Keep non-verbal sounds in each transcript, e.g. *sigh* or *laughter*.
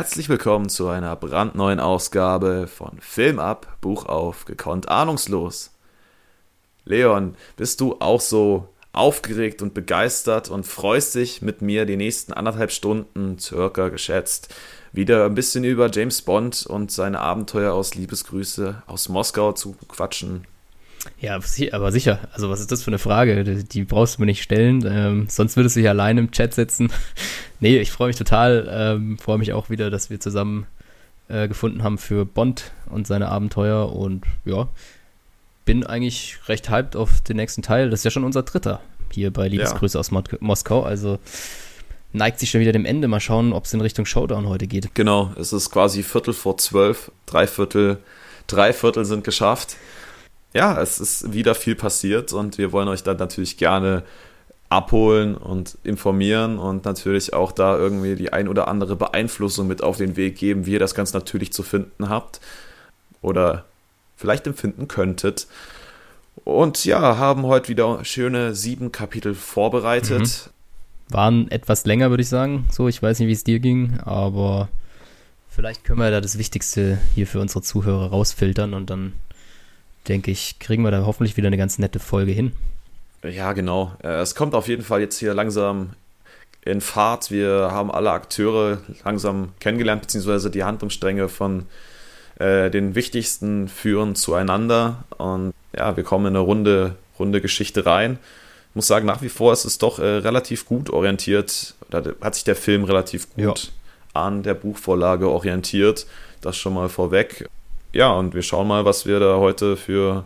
Herzlich willkommen zu einer brandneuen Ausgabe von Film ab, Buch auf, gekonnt ahnungslos. Leon, bist du auch so aufgeregt und begeistert und freust dich mit mir die nächsten anderthalb Stunden, circa geschätzt, wieder ein bisschen über James Bond und seine Abenteuer aus Liebesgrüße aus Moskau zu quatschen? Ja, aber sicher. Also, was ist das für eine Frage? Die, brauchst du mir nicht stellen. Ähm, sonst würdest du dich allein im Chat setzen. *laughs* nee, ich freue mich total. Ähm, freue mich auch wieder, dass wir zusammen äh, gefunden haben für Bond und seine Abenteuer. Und ja, bin eigentlich recht hyped auf den nächsten Teil. Das ist ja schon unser dritter hier bei Liebesgrüße ja. aus Mo Moskau. Also neigt sich schon wieder dem Ende. Mal schauen, ob es in Richtung Showdown heute geht. Genau, es ist quasi Viertel vor zwölf. Drei Viertel, drei Viertel sind geschafft ja, es ist wieder viel passiert und wir wollen euch dann natürlich gerne abholen und informieren und natürlich auch da irgendwie die ein oder andere Beeinflussung mit auf den Weg geben, wie ihr das ganz natürlich zu finden habt oder vielleicht empfinden könntet. Und ja, haben heute wieder schöne sieben Kapitel vorbereitet. Mhm. Waren etwas länger, würde ich sagen. So, ich weiß nicht, wie es dir ging, aber vielleicht können wir da das Wichtigste hier für unsere Zuhörer rausfiltern und dann denke ich, kriegen wir da hoffentlich wieder eine ganz nette Folge hin. Ja, genau. Äh, es kommt auf jeden Fall jetzt hier langsam in Fahrt. Wir haben alle Akteure langsam kennengelernt, beziehungsweise die Handlungsstränge von äh, den wichtigsten führen zueinander. Und ja, wir kommen in eine runde, runde Geschichte rein. Ich muss sagen, nach wie vor ist es doch äh, relativ gut orientiert. Da hat sich der Film relativ gut ja. an der Buchvorlage orientiert. Das schon mal vorweg ja, und wir schauen mal, was wir da heute für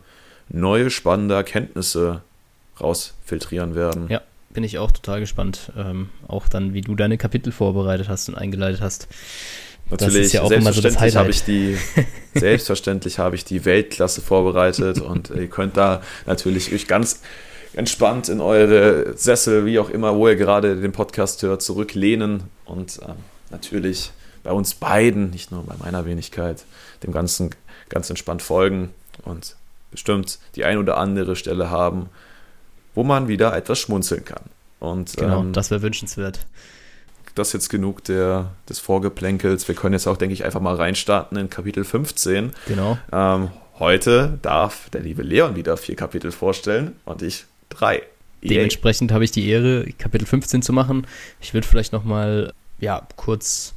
neue spannende Erkenntnisse rausfiltrieren werden. Ja, bin ich auch total gespannt. Ähm, auch dann, wie du deine Kapitel vorbereitet hast und eingeleitet hast. Natürlich, ja selbstverständlich so habe ich die, *laughs* selbstverständlich habe ich die Weltklasse vorbereitet und ihr könnt da natürlich euch ganz entspannt in eure Sessel, wie auch immer, wo ihr gerade den Podcast hört, zurücklehnen und äh, natürlich bei uns beiden, nicht nur bei meiner Wenigkeit, dem Ganzen ganz entspannt folgen und bestimmt die ein oder andere Stelle haben, wo man wieder etwas schmunzeln kann. Und, genau, ähm, das wäre wünschenswert. Das jetzt genug der, des Vorgeplänkels. Wir können jetzt auch, denke ich, einfach mal reinstarten in Kapitel 15. Genau. Ähm, heute darf der liebe Leon wieder vier Kapitel vorstellen und ich drei. Dementsprechend habe ich die Ehre, Kapitel 15 zu machen. Ich würde vielleicht noch mal ja, kurz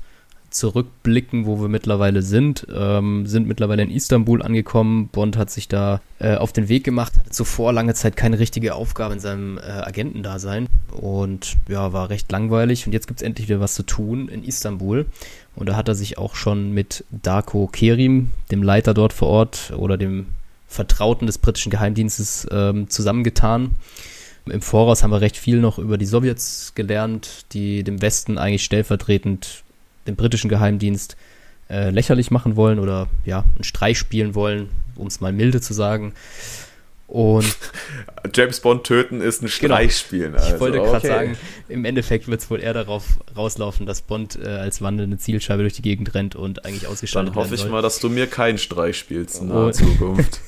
zurückblicken, wo wir mittlerweile sind. Ähm, sind mittlerweile in Istanbul angekommen. Bond hat sich da äh, auf den Weg gemacht, hatte zuvor lange Zeit keine richtige Aufgabe in seinem äh, Agentendasein und ja, war recht langweilig. Und jetzt gibt es endlich wieder was zu tun in Istanbul. Und da hat er sich auch schon mit Darko Kerim, dem Leiter dort vor Ort oder dem Vertrauten des britischen Geheimdienstes, ähm, zusammengetan. Im Voraus haben wir recht viel noch über die Sowjets gelernt, die dem Westen eigentlich stellvertretend den britischen Geheimdienst äh, lächerlich machen wollen oder ja, einen Streich spielen wollen, um es mal milde zu sagen. Und *laughs* James Bond töten ist ein Streich genau. spielen. Also, ich wollte gerade okay. sagen, im Endeffekt wird es wohl eher darauf rauslaufen, dass Bond äh, als wandelnde Zielscheibe durch die Gegend rennt und eigentlich ausgeschaltet wird. Dann hoffe ich mal, dass du mir keinen Streich spielst in naher Zukunft.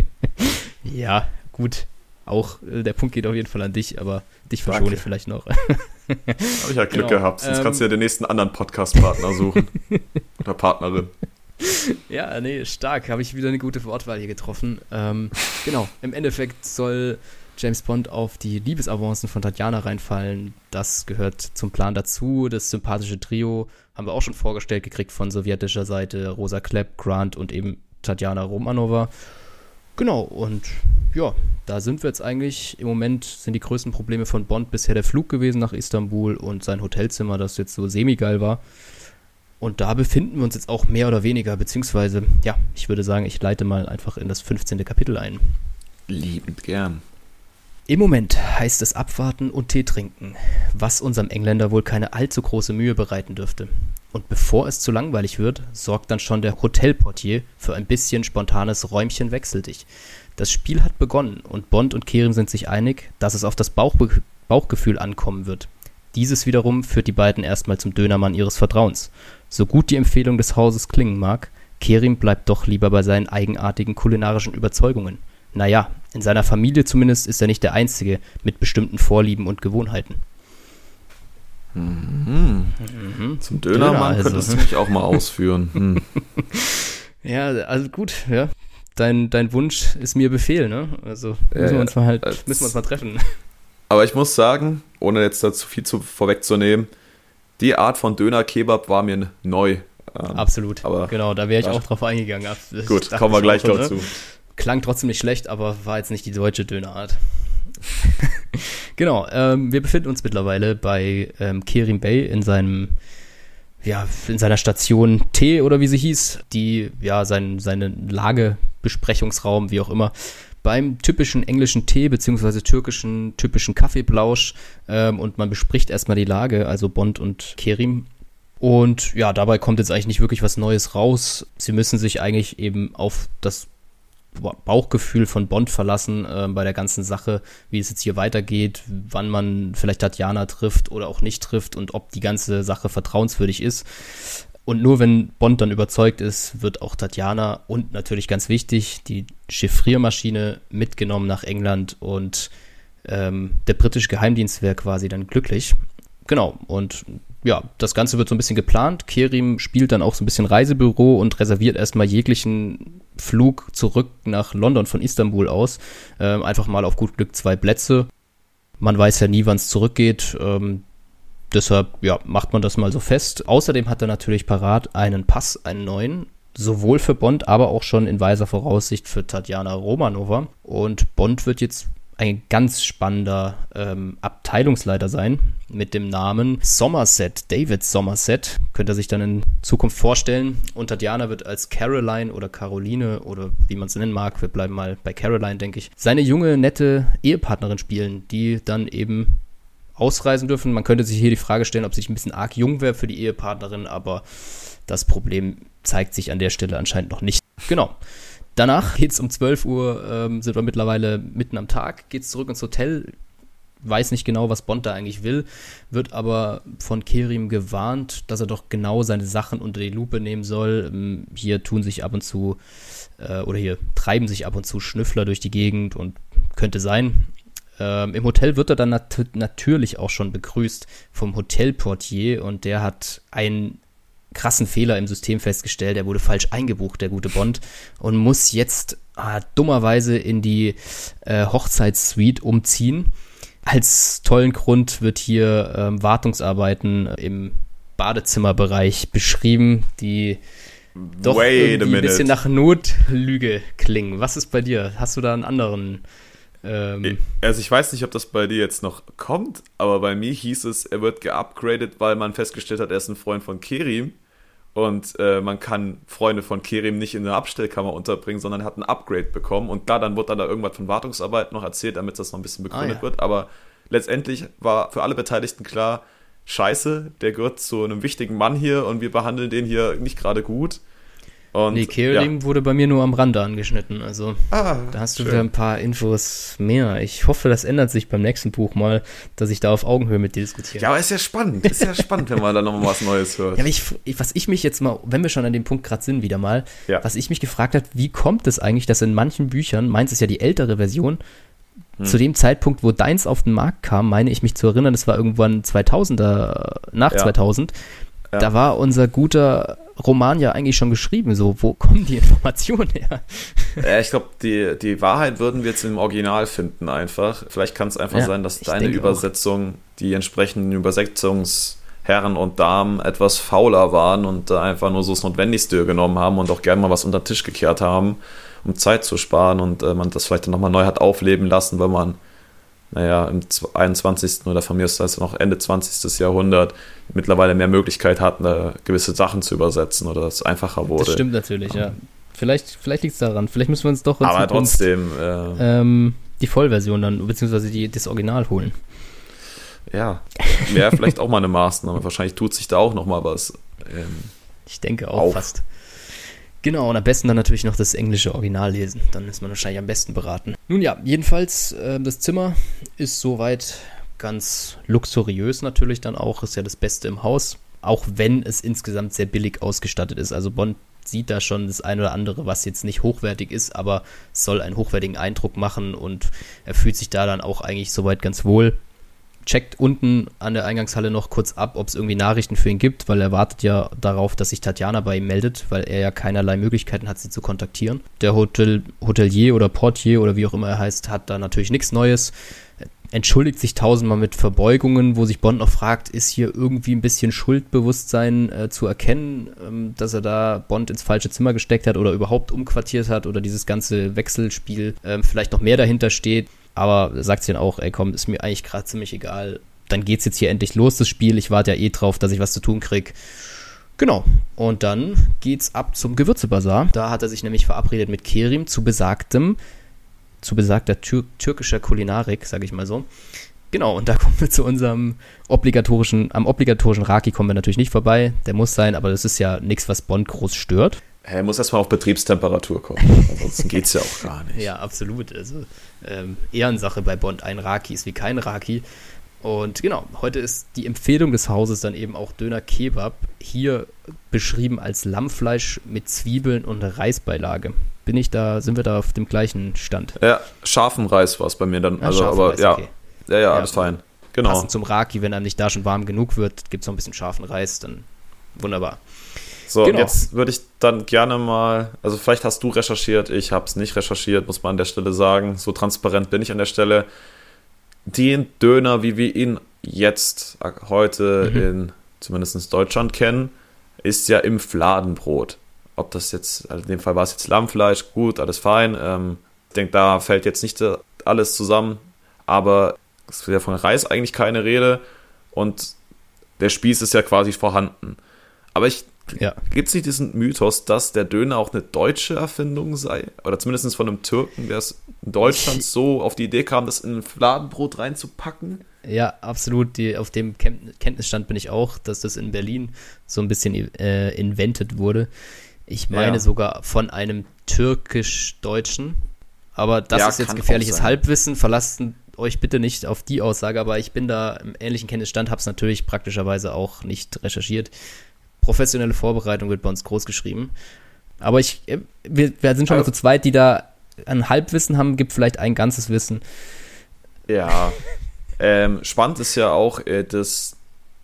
*laughs* ja, gut. Auch äh, der Punkt geht auf jeden Fall an dich, aber dich verschone ich vielleicht noch. *laughs* Habe ich ja Glück genau. gehabt, sonst ähm, kannst du ja den nächsten anderen Podcast-Partner suchen. *laughs* Oder Partnerin. Ja, nee, stark. Habe ich wieder eine gute Wortwahl hier getroffen. Ähm, genau, im Endeffekt soll James Bond auf die Liebesavancen von Tatjana reinfallen. Das gehört zum Plan dazu. Das sympathische Trio haben wir auch schon vorgestellt gekriegt von sowjetischer Seite. Rosa Klepp, Grant und eben Tatjana Romanova. Genau, und ja, da sind wir jetzt eigentlich. Im Moment sind die größten Probleme von Bond bisher der Flug gewesen nach Istanbul und sein Hotelzimmer, das jetzt so semi-geil war. Und da befinden wir uns jetzt auch mehr oder weniger, beziehungsweise, ja, ich würde sagen, ich leite mal einfach in das 15. Kapitel ein. Liebend gern. Im Moment heißt es abwarten und Tee trinken, was unserem Engländer wohl keine allzu große Mühe bereiten dürfte. Und bevor es zu langweilig wird, sorgt dann schon der Hotelportier für ein bisschen spontanes Räumchen wechsel dich. Das Spiel hat begonnen und Bond und Kerim sind sich einig, dass es auf das Bauchbe Bauchgefühl ankommen wird. Dieses wiederum führt die beiden erstmal zum Dönermann ihres Vertrauens. So gut die Empfehlung des Hauses klingen mag, Kerim bleibt doch lieber bei seinen eigenartigen kulinarischen Überzeugungen. Naja, in seiner Familie zumindest ist er nicht der Einzige mit bestimmten Vorlieben und Gewohnheiten. Mhm. Mhm. Zum Dönermann Döner also. könntest du mich auch mal ausführen. Hm. *laughs* ja, also gut, ja. Dein, dein Wunsch ist mir Befehl, ne? Also müssen wir uns mal halt, müssen wir uns mal treffen. *laughs* Aber ich muss sagen, ohne jetzt dazu viel zu vorwegzunehmen, die Art von Döner-Kebab war mir neu. Ähm, Absolut. Aber genau, da wäre ich auch drauf eingegangen. Das gut, kommen wir gleich dazu. Ne? Klang trotzdem nicht schlecht, aber war jetzt nicht die deutsche Dönerart. *laughs* genau, ähm, wir befinden uns mittlerweile bei ähm, Kerim Bey in seinem ja, in seiner Station T oder wie sie hieß, die ja sein, seine Lagebesprechungsraum, wie auch immer, beim typischen englischen Tee beziehungsweise türkischen typischen Kaffeeblausch ähm, und man bespricht erstmal die Lage, also Bond und Kerim. Und ja, dabei kommt jetzt eigentlich nicht wirklich was Neues raus. Sie müssen sich eigentlich eben auf das Bauchgefühl von Bond verlassen äh, bei der ganzen Sache, wie es jetzt hier weitergeht, wann man vielleicht Tatjana trifft oder auch nicht trifft und ob die ganze Sache vertrauenswürdig ist. Und nur wenn Bond dann überzeugt ist, wird auch Tatjana und natürlich ganz wichtig, die Chiffriermaschine mitgenommen nach England und ähm, der britische Geheimdienst wäre quasi dann glücklich. Genau, und ja, das Ganze wird so ein bisschen geplant. Kerim spielt dann auch so ein bisschen Reisebüro und reserviert erstmal jeglichen Flug zurück nach London von Istanbul aus. Ähm, einfach mal auf gut Glück zwei Plätze. Man weiß ja nie, wann es zurückgeht. Ähm, deshalb, ja, macht man das mal so fest. Außerdem hat er natürlich parat einen Pass, einen neuen. Sowohl für Bond, aber auch schon in weiser Voraussicht für Tatjana Romanova. Und Bond wird jetzt ein ganz spannender ähm, Abteilungsleiter sein mit dem Namen Somerset, David Somerset. Könnte er sich dann in Zukunft vorstellen. Und Tatjana wird als Caroline oder Caroline oder wie man es nennen mag, wir bleiben mal bei Caroline, denke ich, seine junge, nette Ehepartnerin spielen, die dann eben ausreisen dürfen. Man könnte sich hier die Frage stellen, ob sich ein bisschen arg jung wäre für die Ehepartnerin, aber das Problem zeigt sich an der Stelle anscheinend noch nicht. Genau. Danach geht es um 12 Uhr, ähm, sind wir mittlerweile mitten am Tag, geht es zurück ins Hotel, weiß nicht genau, was Bond da eigentlich will, wird aber von Kerim gewarnt, dass er doch genau seine Sachen unter die Lupe nehmen soll. Ähm, hier tun sich ab und zu, äh, oder hier treiben sich ab und zu Schnüffler durch die Gegend und könnte sein. Ähm, Im Hotel wird er dann nat natürlich auch schon begrüßt vom Hotelportier und der hat ein krassen Fehler im System festgestellt. Er wurde falsch eingebucht, der gute Bond, und muss jetzt ah, dummerweise in die äh, Hochzeitssuite umziehen. Als tollen Grund wird hier ähm, Wartungsarbeiten im Badezimmerbereich beschrieben, die doch Wait irgendwie ein bisschen nach Notlüge klingen. Was ist bei dir? Hast du da einen anderen? Ähm also ich weiß nicht, ob das bei dir jetzt noch kommt, aber bei mir hieß es, er wird geupgradet, weil man festgestellt hat, er ist ein Freund von Kerim und äh, man kann Freunde von Kerim nicht in eine Abstellkammer unterbringen, sondern hat ein Upgrade bekommen. Und klar, dann wird dann da irgendwas von Wartungsarbeit noch erzählt, damit das noch ein bisschen begründet ah, ja. wird. Aber letztendlich war für alle Beteiligten klar, scheiße, der gehört zu einem wichtigen Mann hier und wir behandeln den hier nicht gerade gut. Und, nee, Kerim ja. wurde bei mir nur am Rande angeschnitten. Also ah, da hast du schön. wieder ein paar Infos mehr. Ich hoffe, das ändert sich beim nächsten Buch mal, dass ich da auf Augenhöhe mit dir diskutiere. Ja, aber ist ja spannend. Ist ja spannend, wenn man da nochmal was Neues *laughs* hört. Ja, ich, was ich mich jetzt mal, wenn wir schon an dem Punkt gerade sind, wieder mal, ja. was ich mich gefragt habe, wie kommt es eigentlich, dass in manchen Büchern, meins ist ja die ältere Version, hm. zu dem Zeitpunkt, wo deins auf den Markt kam, meine ich mich zu erinnern, das war irgendwann 2000er, nach ja. 2000, ja. da war unser guter Roman ja eigentlich schon geschrieben. So, wo *laughs* kommen die Informationen her? Ja, ich glaube, die, die Wahrheit würden wir jetzt im Original finden einfach. Vielleicht kann es einfach ja, sein, dass deine Übersetzung, auch. die entsprechenden Übersetzungsherren und Damen etwas fauler waren und da einfach nur so das Notwendigste genommen haben und auch gerne mal was unter den Tisch gekehrt haben, um Zeit zu sparen und äh, man das vielleicht dann nochmal neu hat aufleben lassen, weil man naja, im 21. oder von mir ist das noch Ende 20. Jahrhundert mittlerweile mehr Möglichkeit hatten, gewisse Sachen zu übersetzen oder es einfacher wurde. Das stimmt natürlich, ja. Vielleicht, vielleicht liegt es daran. Vielleicht müssen wir uns doch Aber trotzdem äh, ähm, die Vollversion dann, beziehungsweise die, das Original holen. Ja, wäre vielleicht auch mal eine Maßnahme. Wahrscheinlich tut sich da auch noch mal was. Ähm, ich denke auch auf. fast. Genau, und am besten dann natürlich noch das englische Original lesen. Dann ist man wahrscheinlich am besten beraten. Nun ja, jedenfalls, äh, das Zimmer ist soweit ganz luxuriös natürlich dann auch. Ist ja das Beste im Haus. Auch wenn es insgesamt sehr billig ausgestattet ist. Also Bond sieht da schon das eine oder andere, was jetzt nicht hochwertig ist, aber soll einen hochwertigen Eindruck machen und er fühlt sich da dann auch eigentlich soweit ganz wohl. Checkt unten an der Eingangshalle noch kurz ab, ob es irgendwie Nachrichten für ihn gibt, weil er wartet ja darauf, dass sich Tatjana bei ihm meldet, weil er ja keinerlei Möglichkeiten hat, sie zu kontaktieren. Der Hotel, Hotelier oder Portier oder wie auch immer er heißt, hat da natürlich nichts Neues. Entschuldigt sich tausendmal mit Verbeugungen, wo sich Bond noch fragt, ist hier irgendwie ein bisschen Schuldbewusstsein äh, zu erkennen, ähm, dass er da Bond ins falsche Zimmer gesteckt hat oder überhaupt umquartiert hat oder dieses ganze Wechselspiel ähm, vielleicht noch mehr dahinter steht. Aber sagt sie dann auch, ey komm, ist mir eigentlich gerade ziemlich egal. Dann geht's jetzt hier endlich los, das Spiel. Ich warte ja eh drauf, dass ich was zu tun krieg. Genau. Und dann geht's ab zum Gewürzebazar. Da hat er sich nämlich verabredet mit Kerim zu besagtem, zu besagter Tür türkischer Kulinarik, sage ich mal so. Genau, und da *laughs* kommen wir zu unserem obligatorischen, am obligatorischen Raki kommen wir natürlich nicht vorbei. Der muss sein, aber das ist ja nichts, was Bond groß stört. Er muss erstmal auf Betriebstemperatur kommen. Ansonsten geht es ja auch gar nicht. ja, absolut. Also ähm, Ehrensache bei Bond. Ein Raki ist wie kein Raki. Und genau, heute ist die Empfehlung des Hauses dann eben auch Döner Kebab. Hier beschrieben als Lammfleisch mit Zwiebeln und Reisbeilage. Bin ich da, sind wir da auf dem gleichen Stand? Ja, scharfen Reis war es bei mir dann. Ja, also, aber Reis, ja, okay. ja, ja, alles ja, fein. Genau. Passend zum Raki, wenn einem nicht da schon warm genug wird, gibt es noch ein bisschen scharfen Reis, dann wunderbar. So, genau. jetzt würde ich dann gerne mal, also vielleicht hast du recherchiert, ich habe es nicht recherchiert, muss man an der Stelle sagen. So transparent bin ich an der Stelle. Den Döner, wie wir ihn jetzt heute mhm. in zumindest Deutschland kennen, ist ja im Fladenbrot. Ob das jetzt, also in dem Fall war es jetzt Lammfleisch, gut, alles fein. Ähm, ich denke, da fällt jetzt nicht alles zusammen, aber es ist ja von Reis eigentlich keine Rede und der Spieß ist ja quasi vorhanden. Aber ich ja. Gibt es nicht diesen Mythos, dass der Döner auch eine deutsche Erfindung sei? Oder zumindest von einem Türken, der es in Deutschland so auf die Idee kam, das in ein Fladenbrot reinzupacken? Ja, absolut. Die, auf dem Kenntnisstand bin ich auch, dass das in Berlin so ein bisschen äh, invented wurde. Ich meine ja. sogar von einem türkisch-deutschen. Aber das ja, ist jetzt gefährliches Halbwissen. Verlasst euch bitte nicht auf die Aussage, aber ich bin da im ähnlichen Kenntnisstand, habe es natürlich praktischerweise auch nicht recherchiert professionelle Vorbereitung wird bei uns groß geschrieben. Aber ich, äh, wir, wir sind schon mal zu zweit, die da ein Halbwissen haben, gibt vielleicht ein ganzes Wissen. Ja. ähm, spannend ist ja auch, äh, dass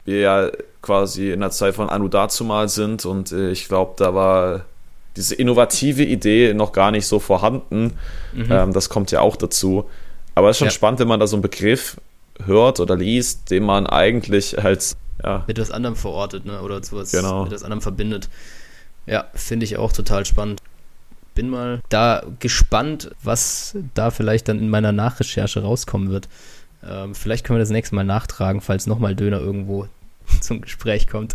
wir ja quasi in der Zeit von Anu dazumal sind und äh, ich glaube, da war diese innovative Idee noch gar nicht so vorhanden. Mhm. Ähm, das kommt ja auch dazu. Aber es ist schon ja. spannend, wenn man da so einen Begriff hört oder liest, den man eigentlich als ja. mit was anderem verortet, ne? Oder sowas genau. mit was anderem verbindet. Ja, finde ich auch total spannend. Bin mal da gespannt, was da vielleicht dann in meiner Nachrecherche rauskommen wird. Ähm, vielleicht können wir das nächste Mal nachtragen, falls nochmal Döner irgendwo *laughs* zum Gespräch kommt.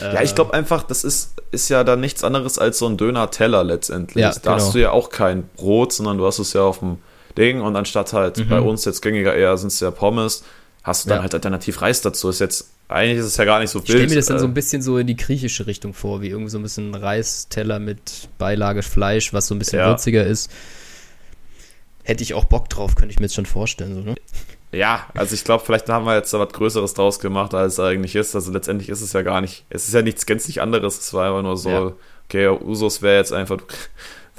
Ja, ich glaube einfach, das ist, ist ja dann nichts anderes als so ein Döner-Teller letztendlich. Ja, da genau. hast du ja auch kein Brot, sondern du hast es ja auf dem Ding und anstatt halt mhm. bei uns jetzt gängiger eher sind es ja Pommes, hast du dann ja. halt alternativ Reis dazu. Ist jetzt eigentlich ist es ja gar nicht so wild. Ich stelle mir das dann so ein bisschen so in die griechische Richtung vor, wie irgendwie so ein bisschen Reisteller mit Beilage Fleisch, was so ein bisschen ja. würziger ist. Hätte ich auch Bock drauf, könnte ich mir jetzt schon vorstellen. So, ne? Ja, also ich glaube, vielleicht haben wir jetzt da was Größeres draus gemacht, als es eigentlich ist. Also letztendlich ist es ja gar nicht, es ist ja nichts gänzlich anderes. Es war einfach nur so, ja. okay, Usos wäre jetzt einfach,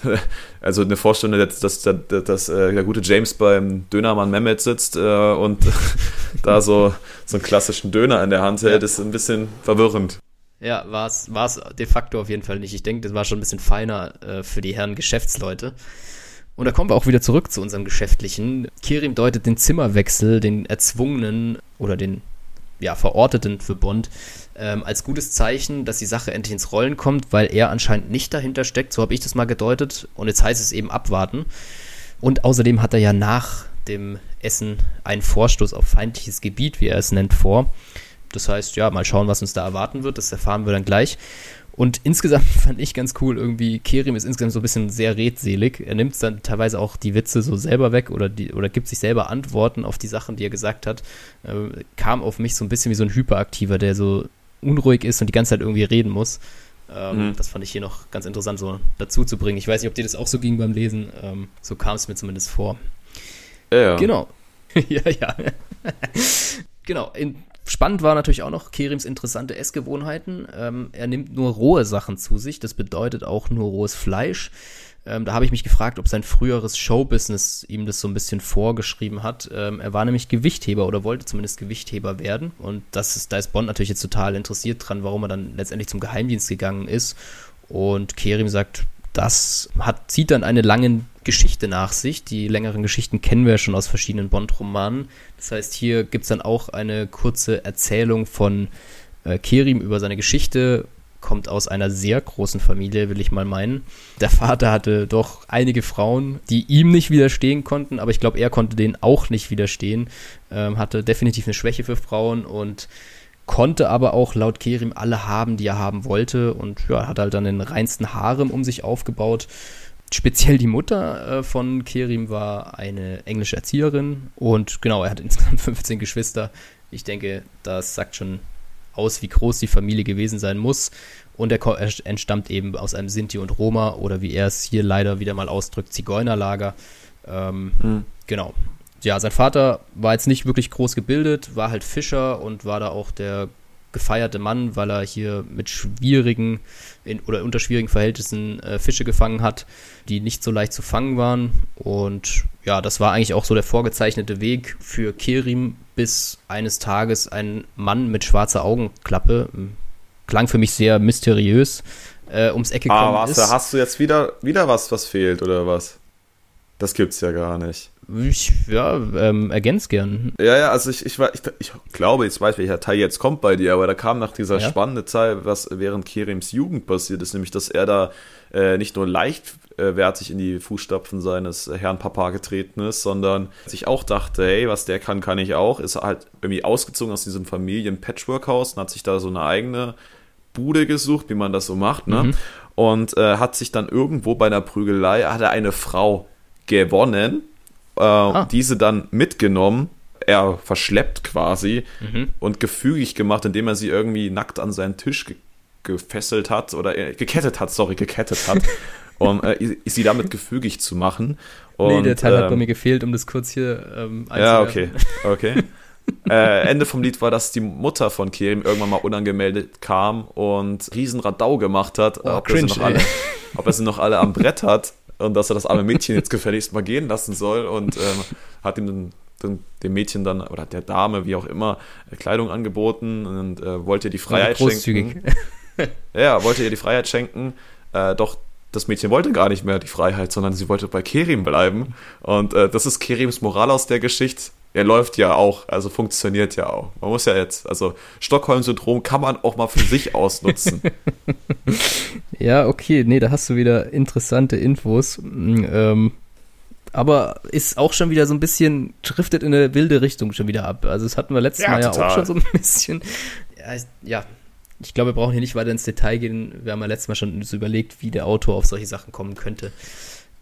*laughs* also eine Vorstellung, dass, dass, dass, dass äh, der gute James beim Dönermann Mehmet sitzt äh, und *laughs* da so, so einen klassischen Döner in der Hand hält, ist ein bisschen verwirrend. Ja, war es de facto auf jeden Fall nicht. Ich denke, das war schon ein bisschen feiner äh, für die Herren Geschäftsleute. Und da kommen wir auch wieder zurück zu unserem Geschäftlichen. Kirim deutet den Zimmerwechsel, den erzwungenen oder den ja, verorteten für Bond, ähm, als gutes Zeichen, dass die Sache endlich ins Rollen kommt, weil er anscheinend nicht dahinter steckt. So habe ich das mal gedeutet. Und jetzt heißt es eben abwarten. Und außerdem hat er ja nach dem Essen einen Vorstoß auf feindliches Gebiet, wie er es nennt, vor. Das heißt, ja, mal schauen, was uns da erwarten wird. Das erfahren wir dann gleich. Und insgesamt *laughs* fand ich ganz cool, irgendwie, Kerim ist insgesamt so ein bisschen sehr redselig. Er nimmt dann teilweise auch die Witze so selber weg oder, die, oder gibt sich selber Antworten auf die Sachen, die er gesagt hat. Äh, kam auf mich so ein bisschen wie so ein Hyperaktiver, der so unruhig ist und die ganze Zeit irgendwie reden muss. Ähm, mhm. Das fand ich hier noch ganz interessant so dazu zu bringen. Ich weiß nicht, ob dir das auch so ging beim Lesen. Ähm, so kam es mir zumindest vor. Ja. Genau. *laughs* ja, ja. *laughs* genau. In, spannend war natürlich auch noch Kerims interessante Essgewohnheiten. Ähm, er nimmt nur rohe Sachen zu sich. Das bedeutet auch nur rohes Fleisch. Ähm, da habe ich mich gefragt, ob sein früheres Showbusiness ihm das so ein bisschen vorgeschrieben hat. Ähm, er war nämlich Gewichtheber oder wollte zumindest Gewichtheber werden. Und das ist, da ist Bond natürlich jetzt total interessiert dran, warum er dann letztendlich zum Geheimdienst gegangen ist. Und Kerim sagt, das hat, zieht dann eine lange Geschichte nach sich. Die längeren Geschichten kennen wir ja schon aus verschiedenen Bond-Romanen. Das heißt, hier gibt es dann auch eine kurze Erzählung von äh, Kerim über seine Geschichte, kommt aus einer sehr großen Familie, will ich mal meinen. Der Vater hatte doch einige Frauen, die ihm nicht widerstehen konnten, aber ich glaube, er konnte denen auch nicht widerstehen. Ähm, hatte definitiv eine Schwäche für Frauen und konnte aber auch laut Kerim alle haben, die er haben wollte und ja, hat halt dann den reinsten Harem um sich aufgebaut. Speziell die Mutter äh, von Kerim war eine englische Erzieherin und genau, er hat insgesamt *laughs* 15 Geschwister. Ich denke, das sagt schon aus, wie groß die Familie gewesen sein muss. Und er, entstammt eben aus einem Sinti und Roma oder wie er es hier leider wieder mal ausdrückt, Zigeunerlager. Ähm, mhm. Genau. Ja, sein Vater war jetzt nicht wirklich groß gebildet, war halt Fischer und war da auch der gefeierte Mann, weil er hier mit schwierigen in, oder unter schwierigen Verhältnissen äh, Fische gefangen hat, die nicht so leicht zu fangen waren. Und ja, das war eigentlich auch so der vorgezeichnete Weg für Kerim, bis eines Tages ein Mann mit schwarzer Augenklappe, klang für mich sehr mysteriös, äh, ums Ecke ah, gekommen ah, was, ist. Hast du jetzt wieder, wieder was, was fehlt oder was? Das gibt's ja gar nicht. Ich, ja, ähm, ergänz gern. Ja, ja, also ich, ich, ich, ich glaube, ich weiß, welcher Teil jetzt kommt bei dir, aber da kam nach dieser ja? spannende Zeit, was während Kerims Jugend passiert ist, nämlich, dass er da äh, nicht nur leichtwertig in die Fußstapfen seines Herrn Papa getreten ist, sondern sich auch dachte, hey, was der kann, kann ich auch, ist halt irgendwie ausgezogen aus diesem Familien-Patchwork-Haus und hat sich da so eine eigene Bude gesucht, wie man das so macht, ne? Mhm. Und äh, hat sich dann irgendwo bei einer Prügelei, hat er eine Frau gewonnen, äh, ah. diese dann mitgenommen, er verschleppt quasi mhm. und gefügig gemacht, indem er sie irgendwie nackt an seinen Tisch ge gefesselt hat oder äh, gekettet hat, sorry, gekettet hat, *laughs* um äh, sie damit gefügig zu machen. Und, nee, der Teil ähm, hat bei ähm, mir gefehlt, um das kurz hier ähm, Ja, okay, okay. äh, Ende vom Lied war, dass die Mutter von Kerim irgendwann mal unangemeldet kam und riesen Radau gemacht hat, oh, ob, cringe, er sie noch alle, *laughs* ob er sie noch alle am Brett hat und dass er das arme Mädchen jetzt gefälligst mal gehen lassen soll und ähm, hat ihm den, dem Mädchen dann oder der Dame, wie auch immer, Kleidung angeboten und äh, wollte ihr die Freiheit schenken. *laughs* ja, wollte ihr die Freiheit schenken, äh, doch das Mädchen wollte gar nicht mehr die Freiheit, sondern sie wollte bei Kerim bleiben. Und äh, das ist Kerims Moral aus der Geschichte er läuft ja auch, also funktioniert ja auch. Man muss ja jetzt, also Stockholm-Syndrom kann man auch mal für sich ausnutzen. *laughs* ja, okay, nee, da hast du wieder interessante Infos. Mm, ähm, aber ist auch schon wieder so ein bisschen, driftet in eine wilde Richtung schon wieder ab. Also das hatten wir letztes ja, Mal ja total. auch schon so ein *laughs* bisschen. Ja, ja, ich glaube, wir brauchen hier nicht weiter ins Detail gehen. Wir haben ja letztes Mal schon so überlegt, wie der Autor auf solche Sachen kommen könnte.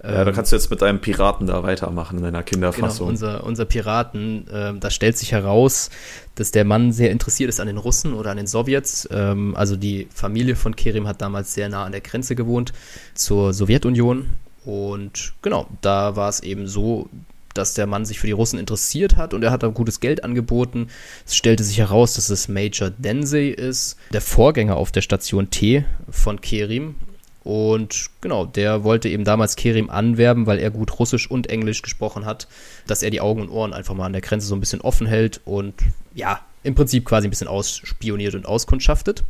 Ja, da kannst du jetzt mit deinem Piraten da weitermachen in deiner Kinderfassung. Genau, unser, unser Piraten, äh, da stellt sich heraus, dass der Mann sehr interessiert ist an den Russen oder an den Sowjets. Ähm, also die Familie von Kerim hat damals sehr nah an der Grenze gewohnt zur Sowjetunion. Und genau, da war es eben so, dass der Mann sich für die Russen interessiert hat und er hat da gutes Geld angeboten. Es stellte sich heraus, dass es Major Densey ist, der Vorgänger auf der Station T von Kerim. Und genau, der wollte eben damals Kerim anwerben, weil er gut Russisch und Englisch gesprochen hat, dass er die Augen und Ohren einfach mal an der Grenze so ein bisschen offen hält und ja, im Prinzip quasi ein bisschen ausspioniert und auskundschaftet.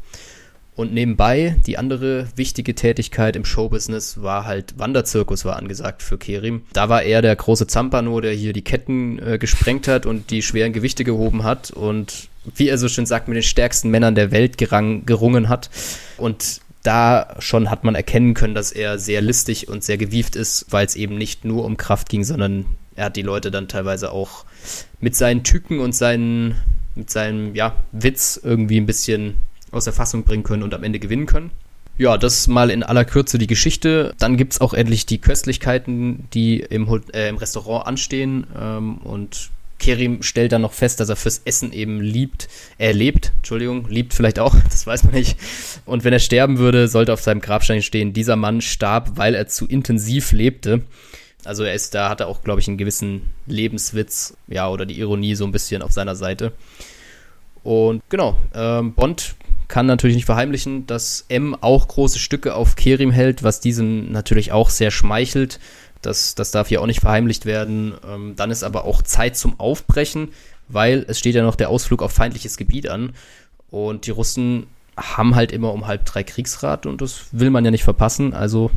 Und nebenbei, die andere wichtige Tätigkeit im Showbusiness war halt Wanderzirkus war angesagt für Kerim. Da war er der große Zampano, der hier die Ketten äh, gesprengt hat und die schweren Gewichte gehoben hat und wie er so schön sagt, mit den stärksten Männern der Welt gerang, gerungen hat. Und da schon hat man erkennen können, dass er sehr listig und sehr gewieft ist, weil es eben nicht nur um Kraft ging, sondern er hat die Leute dann teilweise auch mit seinen Tücken und seinen, mit seinem ja, Witz irgendwie ein bisschen aus der Fassung bringen können und am Ende gewinnen können. Ja, das mal in aller Kürze die Geschichte. Dann gibt es auch endlich die Köstlichkeiten, die im, äh, im Restaurant anstehen. Ähm, und Kerim stellt dann noch fest, dass er fürs Essen eben liebt. Er lebt, Entschuldigung, liebt vielleicht auch, *laughs* das weiß man nicht. Und wenn er sterben würde, sollte auf seinem Grabstein stehen, dieser Mann starb, weil er zu intensiv lebte. Also er ist, da hat er auch, glaube ich, einen gewissen Lebenswitz, ja, oder die Ironie so ein bisschen auf seiner Seite. Und genau, ähm, Bond kann natürlich nicht verheimlichen, dass M auch große Stücke auf Kerim hält, was diesen natürlich auch sehr schmeichelt. Das, das darf hier auch nicht verheimlicht werden. Ähm, dann ist aber auch Zeit zum Aufbrechen, weil es steht ja noch der Ausflug auf feindliches Gebiet an. Und die Russen haben halt immer um halb drei Kriegsrat und das will man ja nicht verpassen. Also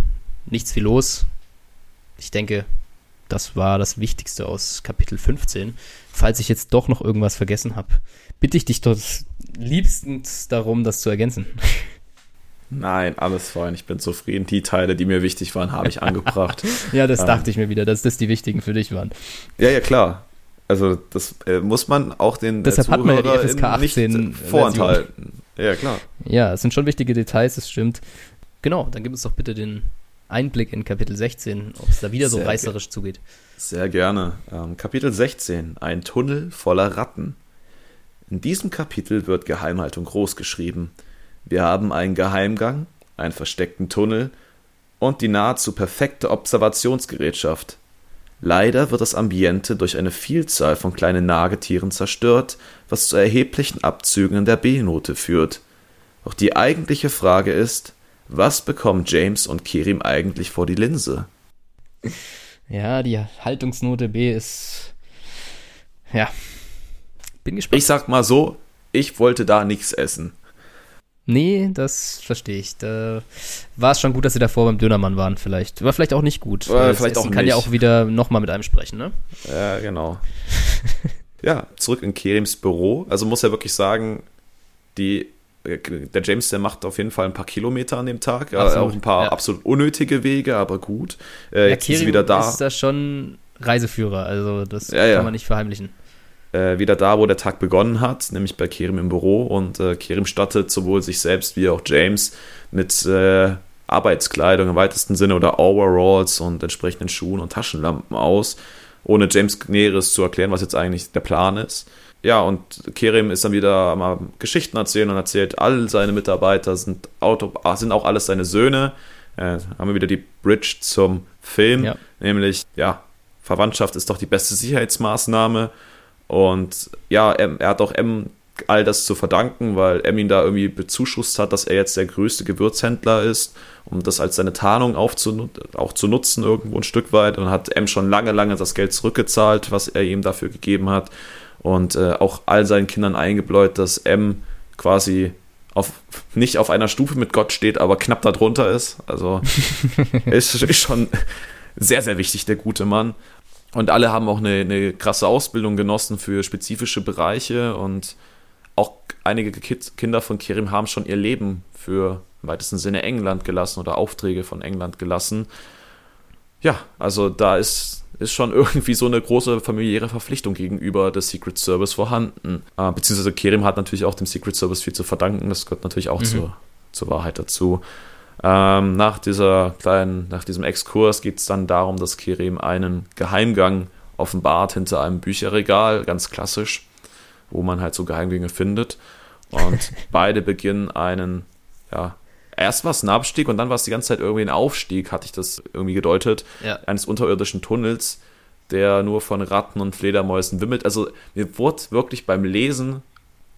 nichts wie los. Ich denke, das war das Wichtigste aus Kapitel 15. Falls ich jetzt doch noch irgendwas vergessen habe, bitte ich dich dort liebstens darum, das zu ergänzen. *laughs* Nein, alles fein. Ich bin zufrieden. Die Teile, die mir wichtig waren, habe ich angebracht. *laughs* ja, das ähm, dachte ich mir wieder, dass das die wichtigen für dich waren. Ja, ja, klar. Also das äh, muss man auch den äh, Deshalb hat man ja die FSK 18 nicht vorenthalten. Ja, klar. Ja, es sind schon wichtige Details, das stimmt. Genau, dann gib uns doch bitte den Einblick in Kapitel 16, ob es da wieder so Sehr reißerisch zugeht. Sehr gerne. Ähm, Kapitel 16, ein Tunnel voller Ratten. In diesem Kapitel wird Geheimhaltung groß geschrieben. Wir haben einen Geheimgang, einen versteckten Tunnel und die nahezu perfekte Observationsgerätschaft. Leider wird das Ambiente durch eine Vielzahl von kleinen Nagetieren zerstört, was zu erheblichen Abzügen in der B-Note führt. Doch die eigentliche Frage ist, was bekommen James und Kirim eigentlich vor die Linse? Ja, die Haltungsnote B ist. Ja. Bin gespannt. Ich sag mal so, ich wollte da nichts essen. Nee, das verstehe ich. Da war es schon gut, dass sie davor beim Dönermann waren, vielleicht. War vielleicht auch nicht gut. Äh, vielleicht auch kann nicht. ja auch wieder nochmal mit einem sprechen, ne? Ja, genau. *laughs* ja, zurück in Kerims Büro. Also muss er wirklich sagen, die, der James, der macht auf jeden Fall ein paar Kilometer an dem Tag. Absolut, auch ein paar ja. absolut unnötige Wege, aber gut. Äh, ja, jetzt Kerim ist wieder da. ist da schon Reiseführer, also das ja, kann man nicht verheimlichen äh, wieder da, wo der Tag begonnen hat, nämlich bei Kerim im Büro. Und äh, Kerim stattet sowohl sich selbst wie auch James mit äh, Arbeitskleidung im weitesten Sinne oder Overalls und entsprechenden Schuhen und Taschenlampen aus, ohne James Näheres zu erklären, was jetzt eigentlich der Plan ist. Ja, und Kerim ist dann wieder mal Geschichten erzählen und erzählt, all seine Mitarbeiter sind, Auto, ah, sind auch alles seine Söhne. Äh, haben wir wieder die Bridge zum Film, ja. nämlich, ja, Verwandtschaft ist doch die beste Sicherheitsmaßnahme. Und ja, er, er hat auch M all das zu verdanken, weil M ihn da irgendwie bezuschusst hat, dass er jetzt der größte Gewürzhändler ist, um das als seine Tarnung auch zu nutzen irgendwo ein Stück weit. Und hat M schon lange, lange das Geld zurückgezahlt, was er ihm dafür gegeben hat. Und äh, auch all seinen Kindern eingebläut, dass M quasi auf, nicht auf einer Stufe mit Gott steht, aber knapp darunter ist. Also *laughs* ist, ist schon sehr, sehr wichtig, der gute Mann. Und alle haben auch eine, eine krasse Ausbildung genossen für spezifische Bereiche und auch einige Kids, Kinder von Kirim haben schon ihr Leben für im weitesten Sinne England gelassen oder Aufträge von England gelassen. Ja, also da ist, ist schon *laughs* irgendwie so eine große familiäre Verpflichtung gegenüber des Secret Service vorhanden. Äh, beziehungsweise Kerim hat natürlich auch dem Secret Service viel zu verdanken, das gehört natürlich auch mhm. zur, zur Wahrheit dazu. Ähm, nach dieser kleinen, nach diesem Exkurs geht es dann darum, dass Kirim einen Geheimgang offenbart hinter einem Bücherregal, ganz klassisch, wo man halt so Geheimgänge findet. Und *laughs* beide beginnen einen, ja, erst war es ein Abstieg und dann war es die ganze Zeit irgendwie ein Aufstieg, hatte ich das irgendwie gedeutet, ja. eines unterirdischen Tunnels, der nur von Ratten und Fledermäusen wimmelt. Also mir wurde wirklich beim Lesen,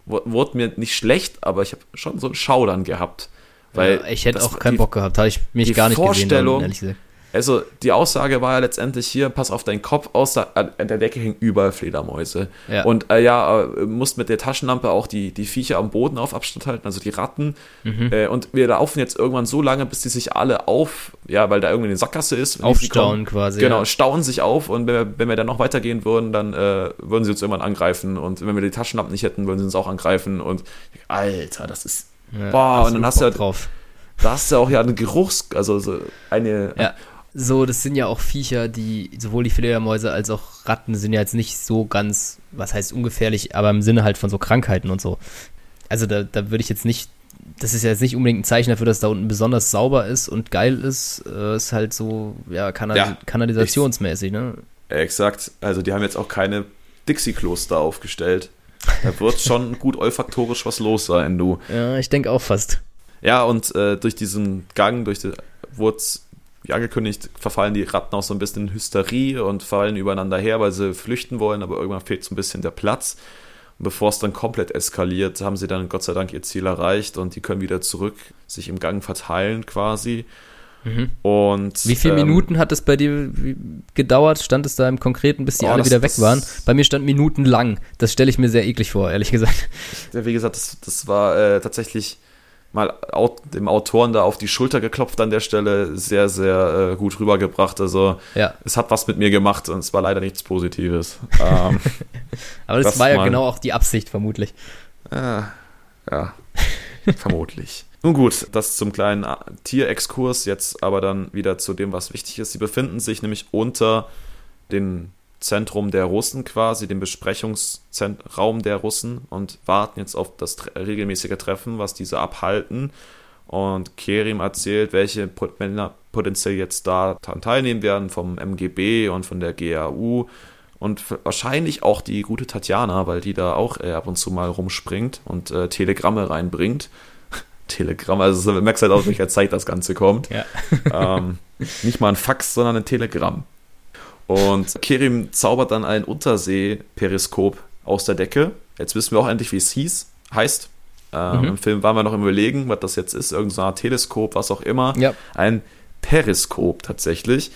wurde mir nicht schlecht, aber ich habe schon so ein Schaudern gehabt. Weil ja, ich hätte auch keinen die, Bock gehabt, habe ich mich gar nicht Vorstellung, gesehen, ehrlich gesagt. Also die Aussage war ja letztendlich hier, pass auf deinen Kopf aus, an der Decke hängen überall Fledermäuse. Ja. Und äh, ja, äh, musst mit der Taschenlampe auch die, die Viecher am Boden auf Abstand halten, also die Ratten. Mhm. Äh, und wir laufen jetzt irgendwann so lange, bis die sich alle auf, ja, weil da irgendwie eine Sackgasse ist. Aufstauen quasi. Genau, ja. stauen sich auf und wenn wir, wenn wir dann noch weitergehen würden, dann äh, würden sie uns irgendwann angreifen. Und wenn wir die Taschenlampe nicht hätten, würden sie uns auch angreifen. Und Alter, das ist ja, Boah, und dann hast du ja drauf. Da hast du auch ja einen Geruchs, also so eine. Ja. So, das sind ja auch Viecher, die, sowohl die Fledermäuse als auch Ratten sind ja jetzt nicht so ganz, was heißt ungefährlich, aber im Sinne halt von so Krankheiten und so. Also da, da würde ich jetzt nicht, das ist ja jetzt nicht unbedingt ein Zeichen dafür, dass da unten besonders sauber ist und geil ist. Äh, ist halt so, ja, Kanal ja kanalisationsmäßig, ne? Exakt. Also die haben jetzt auch keine Dixie-Kloster aufgestellt. Da wird schon gut olfaktorisch was los sein, du. Ja, ich denke auch fast. Ja, und äh, durch diesen Gang, durch die, wurde wie angekündigt, verfallen die Ratten auch so ein bisschen in Hysterie und fallen übereinander her, weil sie flüchten wollen, aber irgendwann fehlt so ein bisschen der Platz. bevor es dann komplett eskaliert, haben sie dann Gott sei Dank ihr Ziel erreicht und die können wieder zurück sich im Gang verteilen quasi. Mhm. Und, Wie viele ähm, Minuten hat es bei dir gedauert? Stand es da im Konkreten, bis die Oh, alle das- wieder weg waren? Bei mir stand Minuten lang. Das stelle ich mir sehr eklig vor, ehrlich gesagt. Wie gesagt, das, das war äh, tatsächlich mal dem Autoren da auf die Schulter geklopft an der Stelle, sehr, sehr äh, gut rübergebracht. Also Ja, es hat was mit mir gemacht und es war leider nichts Positives. *laughs* ähm, aber das, Das war ja genau auch die Absicht, vermutlich. äh, ja, *laughs* vermutlich. Nun gut, das zum kleinen Tierexkurs, jetzt aber dann wieder zu dem, was wichtig ist. Sie befinden sich nämlich unter dem Zentrum der Russen quasi, dem Besprechungsraum der Russen und warten jetzt auf das regelmäßige Treffen, was diese abhalten. Und Kerim erzählt, welche Männer potenziell jetzt da teilnehmen werden, vom MGB und von der GAU. Und wahrscheinlich auch die gute Tatjana, weil die da auch äh, ab und zu mal rumspringt und äh, Telegramme reinbringt. Telegramm, also du merkst halt auch, welcher Zeit das Ganze kommt. Ja. *laughs* ähm, nicht mal ein Fax, sondern ein Telegramm. Und Kerim zaubert dann ein Untersee-Periskop aus der Decke. Jetzt wissen wir auch endlich, wie es hieß, heißt. Ähm, Mhm. Im Film waren wir noch im Überlegen, was das jetzt ist, irgendeine so Art Teleskop, was auch immer. Ja. Ein Periskop tatsächlich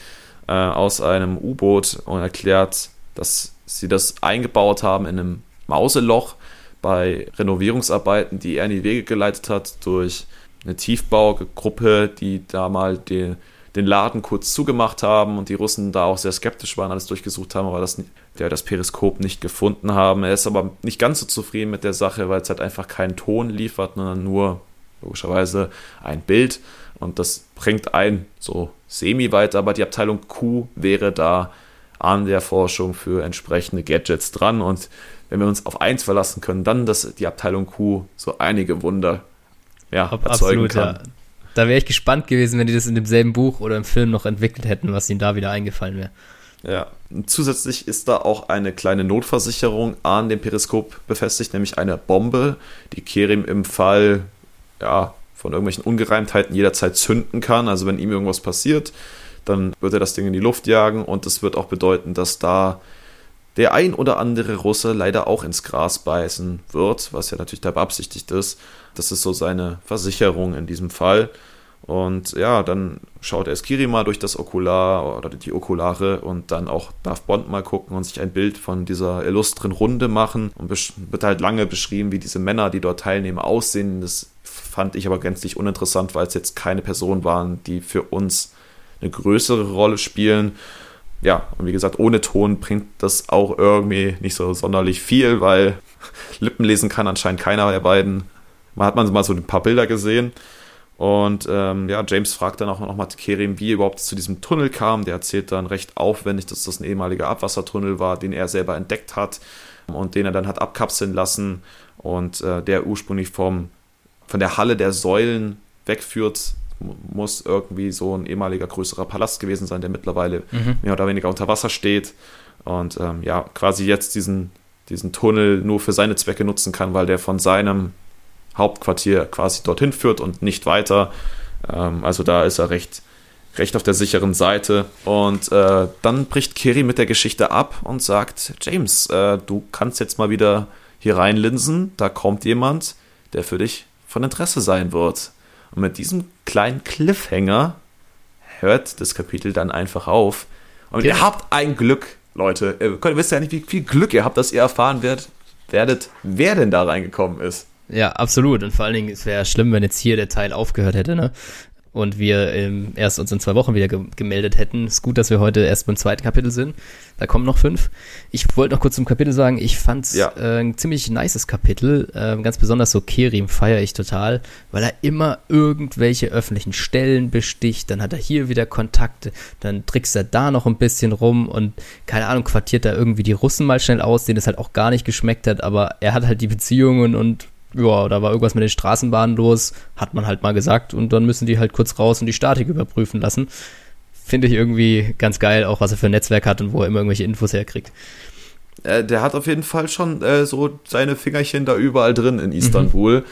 äh, aus einem U-Boot und erklärt, dass sie das eingebaut haben in einem Mauseloch bei Renovierungsarbeiten, die er in die Wege geleitet hat durch eine Tiefbaugruppe, die da mal den, den Laden kurz zugemacht haben und die Russen da auch sehr skeptisch waren, alles durchgesucht haben, aber das, der das Periskop nicht gefunden haben. Er ist aber nicht ganz so zufrieden mit der Sache, weil es halt einfach keinen Ton liefert, sondern nur logischerweise ein Bild und das bringt ein so semi weiter, aber die Abteilung Q wäre da an der Forschung für entsprechende Gadgets dran und wenn wir uns auf eins verlassen können, dann, dass die Abteilung Q so einige Wunder ja, Ab- erzeugen Absolut, kann. ja. Da wäre ich gespannt gewesen, wenn die das in demselben Buch oder im Film noch entwickelt hätten, was ihnen da wieder eingefallen wäre. Ja. Zusätzlich ist da auch eine kleine Notversicherung an dem Periskop befestigt, nämlich eine Bombe, die Kerim im Fall ja, von irgendwelchen Ungereimtheiten jederzeit zünden kann. Also wenn ihm irgendwas passiert, dann wird er das Ding in die Luft jagen und das wird auch bedeuten, dass da der ein oder andere Russe leider auch ins Gras beißen wird, was ja natürlich da beabsichtigt ist. Das ist so seine Versicherung in diesem Fall. Und ja, dann schaut erst Kiri mal durch das Okular oder die Okulare und dann auch darf Bond mal gucken und sich ein Bild von dieser illustren Runde machen. Und wird halt lange beschrieben, wie diese Männer, die dort teilnehmen, aussehen. Das fand ich aber gänzlich uninteressant, weil es jetzt keine Personen waren, die für uns eine größere Rolle spielen. Ja, und wie gesagt, ohne Ton bringt das auch irgendwie nicht so sonderlich viel, weil *laughs* Lippen lesen kann anscheinend keiner der beiden. Man hat man mal so ein paar Bilder gesehen. Und ähm, ja, James fragt dann auch nochmal Kerim, wie er überhaupt zu diesem Tunnel kam. Der erzählt dann recht aufwendig, dass das ein ehemaliger Abwassertunnel war, den er selber entdeckt hat und den er dann hat abkapseln lassen und äh, der ursprünglich vom, von der Halle der Säulen wegführt. Mu- Muss irgendwie so ein ehemaliger größerer Palast gewesen sein, der mittlerweile Mhm. mehr oder weniger unter Wasser steht und ähm, ja, quasi jetzt diesen, diesen Tunnel nur für seine Zwecke nutzen kann, weil der von seinem Hauptquartier quasi dorthin führt und nicht weiter. Ähm, also da ist er recht, recht auf der sicheren Seite. Und äh, dann bricht Kiri mit der Geschichte ab und sagt, James, äh, du kannst jetzt mal wieder hier reinlinsen. Da kommt jemand, der für dich von Interesse sein wird. Und mit diesem kleinen Cliffhanger hört das Kapitel dann einfach auf. Und Genau. ihr habt ein Glück, Leute. Ihr könnt- wisst ja nicht, wie viel Glück ihr habt, dass ihr erfahren werdet, werdet wer denn da reingekommen ist. Ja, absolut. Und vor allen Dingen, es wäre schlimm, wenn jetzt hier der Teil aufgehört hätte, ne? Und wir ähm, erst uns in zwei Wochen wieder ge gemeldet hätten. Ist gut, dass wir heute erst beim zweiten Kapitel sind. Da kommen noch fünf. Ich wollte noch kurz zum Kapitel sagen, ich fand's Ja. äh, ein ziemlich nices Kapitel. Ähm, ganz besonders so Kerim feiere ich total, weil er immer irgendwelche öffentlichen Stellen besticht. Dann hat er hier wieder Kontakte, dann trickst er da noch ein bisschen rum und keine Ahnung, quartiert da irgendwie die Russen mal schnell aus, denen es halt auch gar nicht geschmeckt hat, aber er hat halt die Beziehungen und ja, da war irgendwas mit den Straßenbahnen los, hat man halt mal gesagt und dann müssen die halt kurz raus und die Statik überprüfen lassen. Finde ich irgendwie ganz geil, auch was er für ein Netzwerk hat und wo er immer irgendwelche Infos herkriegt. Äh, der hat auf jeden Fall schon äh, so seine Fingerchen da überall drin in Istanbul.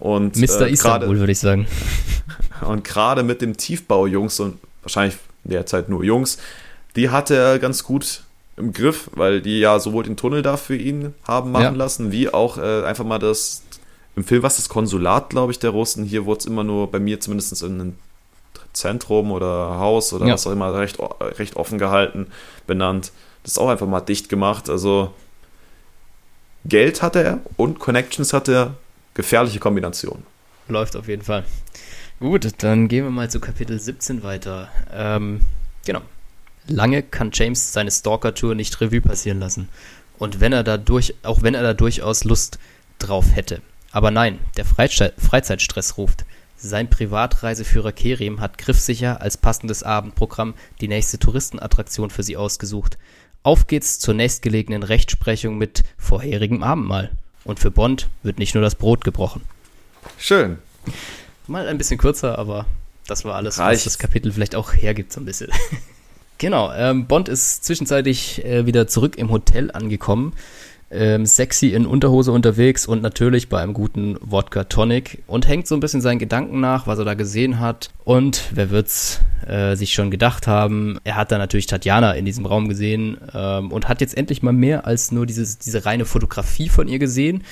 Und, Mr. äh, Istanbul, würde ich sagen. *laughs* Und gerade mit dem Tiefbau-Jungs und wahrscheinlich derzeit nur Jungs, die hat er ganz gut im Griff, weil die ja sowohl den Tunnel da für ihn haben machen ja. lassen, wie auch äh, einfach mal das, im Film was das Konsulat, glaube ich, der Russen. Hier wurde es immer nur bei mir zumindest in einem Zentrum oder Haus oder ja. was auch immer recht, recht offen gehalten, benannt. Das ist auch einfach mal dicht gemacht. Also Geld hatte er und Connections hatte er. Gefährliche Kombination. Läuft auf jeden Fall. Gut, dann gehen wir mal zu Kapitel 17 weiter. Ähm, genau. Lange kann James seine Stalker-Tour nicht Revue passieren lassen. Und wenn er da durch, auch wenn er da durchaus Lust drauf hätte. Aber nein, der Freizeitstress ruft. Sein Privatreiseführer Kerim hat griffsicher als passendes Abendprogramm die nächste Touristenattraktion für sie ausgesucht. Auf geht's zur nächstgelegenen Rechtsprechung mit vorherigem Abendmahl. Und für Bond wird nicht nur das Brot gebrochen. Schön. Mal ein bisschen kürzer, aber das war alles, Reicht. was das Kapitel vielleicht auch hergibt, so ein bisschen. *laughs* genau, ähm, Bond ist zwischenzeitlich äh, wieder zurück im Hotel angekommen ähm, sexy in Unterhose unterwegs und natürlich bei einem guten Wodka Tonic und hängt so ein bisschen seinen Gedanken nach, was er da gesehen hat. Und wer wird's äh, sich schon gedacht haben, er hat da natürlich Tatjana in diesem Raum gesehen ähm, und hat jetzt endlich mal mehr als nur dieses, diese reine Fotografie von ihr gesehen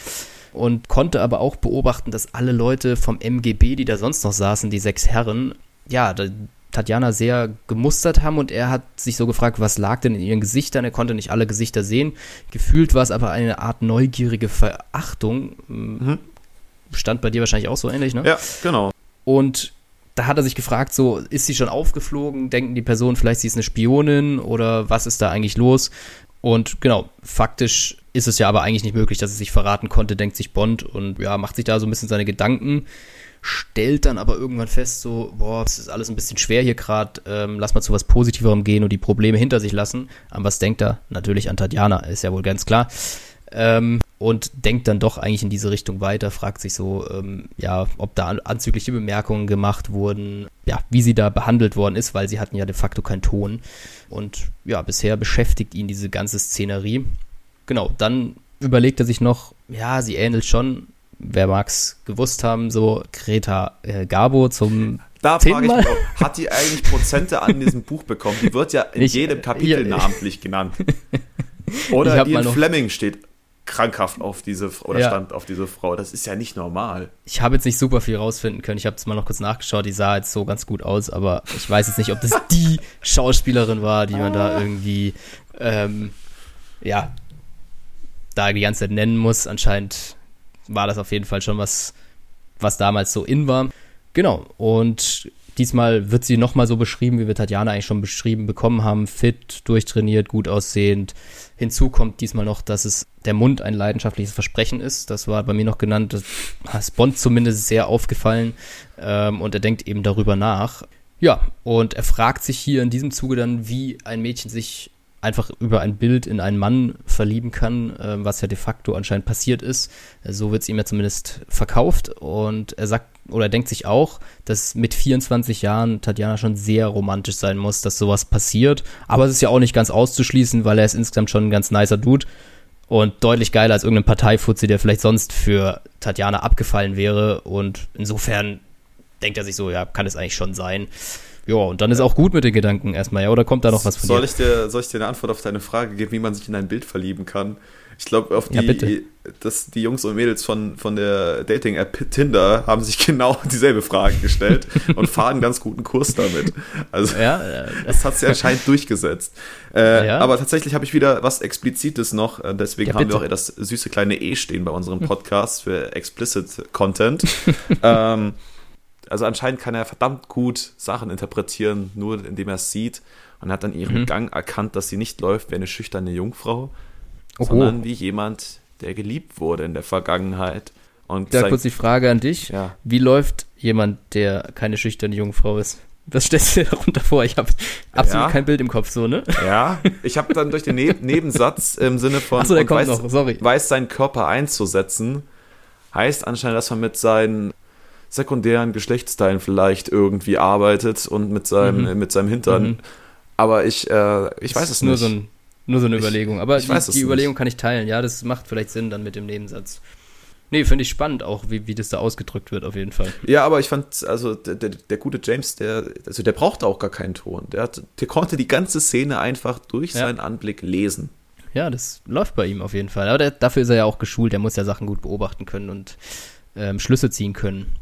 und konnte aber auch beobachten, dass alle Leute vom MGB, die da sonst noch saßen, die sechs Herren, ja, Tatjana sehr gemustert haben und er hat sich so gefragt, was lag denn in ihren Gesichtern? Er konnte nicht alle Gesichter sehen. Gefühlt war es aber eine Art neugierige Verachtung. Mhm. Stand bei dir wahrscheinlich auch so ähnlich, ne? Ja, genau. Und da hat er sich gefragt, so, ist sie schon aufgeflogen? Denken die Personen vielleicht, sie ist eine Spionin oder was ist da eigentlich los? Und genau, faktisch ist es ja aber eigentlich nicht möglich, dass sie sich verraten konnte, denkt sich Bond und ja, macht sich da so ein bisschen seine Gedanken stellt dann aber irgendwann fest, so, boah, das ist alles ein bisschen schwer hier gerade, ähm, lass mal zu was Positiverem gehen und die Probleme hinter sich lassen. An was denkt er? Natürlich an Tatjana, ist ja wohl ganz klar. Ähm, und denkt dann doch eigentlich in diese Richtung weiter, fragt sich so, ähm, ja, ob da anzügliche Bemerkungen gemacht wurden, ja, wie sie da behandelt worden ist, weil sie hatten ja de facto keinen Ton. Und ja, bisher beschäftigt ihn diese ganze Szenerie. Genau, dann überlegt er sich noch, ja, sie ähnelt schon wer mag's gewusst haben, so Greta äh, Garbo zum da frage ich mich auch, hat die eigentlich Prozente an diesem Buch bekommen? Die wird ja in ich, jedem Kapitel ja, namentlich genannt. *laughs* Oder Ian Fleming steht krankhaft auf diese oder ja. stand auf diese Frau. Das ist ja nicht normal. Ich habe jetzt nicht super viel rausfinden können. Ich habe es mal noch kurz nachgeschaut. Die sah jetzt so ganz gut aus, aber ich weiß jetzt nicht, ob das die *laughs* Schauspielerin war, die man da irgendwie ähm, ja da die ganze Zeit nennen muss. Anscheinend war das auf jeden Fall schon was, was damals so in war. Genau, und diesmal wird sie nochmal so beschrieben, wie wir Tatjana eigentlich schon beschrieben bekommen haben. Fit, durchtrainiert, gut aussehend. Hinzu kommt diesmal noch, dass es der Mund ein leidenschaftliches Versprechen ist. Das war bei mir noch genannt. Das ist Bond zumindest sehr aufgefallen. Ähm, und er denkt eben darüber nach. Ja, und er fragt sich hier in diesem Zuge dann, wie ein Mädchen sich einfach über ein Bild in einen Mann verlieben kann, äh, was ja de facto anscheinend passiert ist. So wird es ihm ja zumindest verkauft. Und er sagt oder er denkt sich auch, dass mit 24 Jahren Tatjana schon sehr romantisch sein muss, dass sowas passiert. Aber es ist ja auch nicht ganz auszuschließen, weil er ist insgesamt schon ein ganz nicer Dude und deutlich geiler als irgendein Parteifuzzi, der vielleicht sonst für Tatjana abgefallen wäre. Und insofern denkt er sich so, ja, kann es eigentlich schon sein. Ja, und dann ist auch gut mit den Gedanken erstmal, ja, oder kommt da noch was von soll dir? Ich dir? Soll ich dir eine Antwort auf deine Frage geben, wie man sich in ein Bild verlieben kann? Ich glaube, auf die, ja, dass die Jungs und Mädels von, von der Dating-App Tinder haben sich *laughs* genau dieselbe Frage gestellt *laughs* und fahren ganz guten Kurs damit. Also, ja, *laughs* das hat sich anscheinend durchgesetzt. Äh, ja. Aber tatsächlich habe ich wieder was Explizites noch. Äh, deswegen ja, haben wir auch das süße kleine E stehen bei unserem Podcast für Explicit Content. ähm, also anscheinend kann er verdammt gut Sachen interpretieren, nur indem er es sieht und hat dann ihren mhm. Gang erkannt, dass sie nicht läuft wie eine schüchterne Jungfrau, Oho. sondern wie jemand, der geliebt wurde in der Vergangenheit. Und da kurz die Frage an dich. Ja. Wie läuft jemand, der keine schüchterne Jungfrau ist? Was stellst du dir *laughs* darunter vor? Ich habe absolut ja. kein Bild im Kopf, so, ne? Ja, ich habe dann durch den ne *laughs* Nebensatz im Sinne von Achso, der kommt weiß, noch, sorry. weiß seinen Körper einzusetzen, heißt anscheinend, dass man mit seinen sekundären Geschlechtsteilen vielleicht irgendwie arbeitet und mit seinem, mhm. mit seinem Hintern. Mhm. Aber ich, äh, ich weiß es nur nicht. So ein, nur so eine ich, Überlegung. Aber die, die Überlegung kann ich teilen. Ja, das macht vielleicht Sinn dann mit dem Nebensatz. Nee, finde ich spannend auch, wie, wie das da ausgedrückt wird, auf jeden Fall. Ja, aber ich fand, also der, der, der gute James, der, also der brauchte auch gar keinen Ton. Der, hat, der konnte die ganze Szene einfach durch ja. seinen Anblick lesen. Ja, das läuft bei ihm auf jeden Fall. Aber der, dafür ist er ja auch geschult, der muss ja Sachen gut beobachten können und ähm, Schlüsse ziehen können.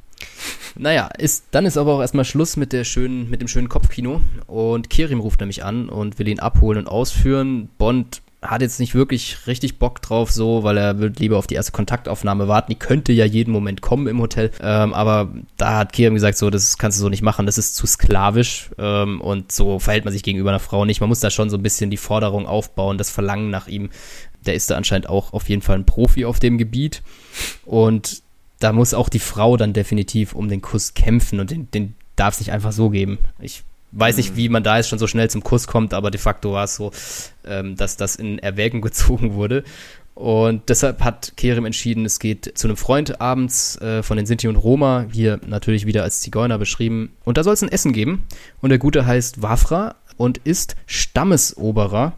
Naja, ist, dann ist aber auch erstmal Schluss mit, der schönen, mit dem schönen Kopfkino. Und Kirim ruft nämlich an und will ihn abholen und ausführen. Bond hat jetzt nicht wirklich richtig Bock drauf, so, weil er wird lieber auf die erste Kontaktaufnahme warten. Die könnte ja jeden Moment kommen im Hotel. Ähm, aber da hat Kiram gesagt, so, das kannst du so nicht machen, das ist zu sklavisch. Ähm, und so verhält man sich gegenüber einer Frau nicht. Man muss da schon so ein bisschen die Forderung aufbauen, das Verlangen nach ihm. Der ist da anscheinend auch auf jeden Fall ein Profi auf dem Gebiet. Und da muss auch die Frau dann definitiv um den Kuss kämpfen und den, den darf es nicht einfach so geben. Ich weiß nicht, mhm. wie man da jetzt schon so schnell zum Kuss kommt, aber de facto war es so, ähm, dass das in Erwägung *laughs* gezogen wurde. Und deshalb hat Kerem entschieden, es geht zu einem Freund abends äh, von den Sinti und Roma, hier natürlich wieder als Zigeuner beschrieben. Und da soll es ein Essen geben. Und der Gute heißt Wafra und ist Stammesoberer.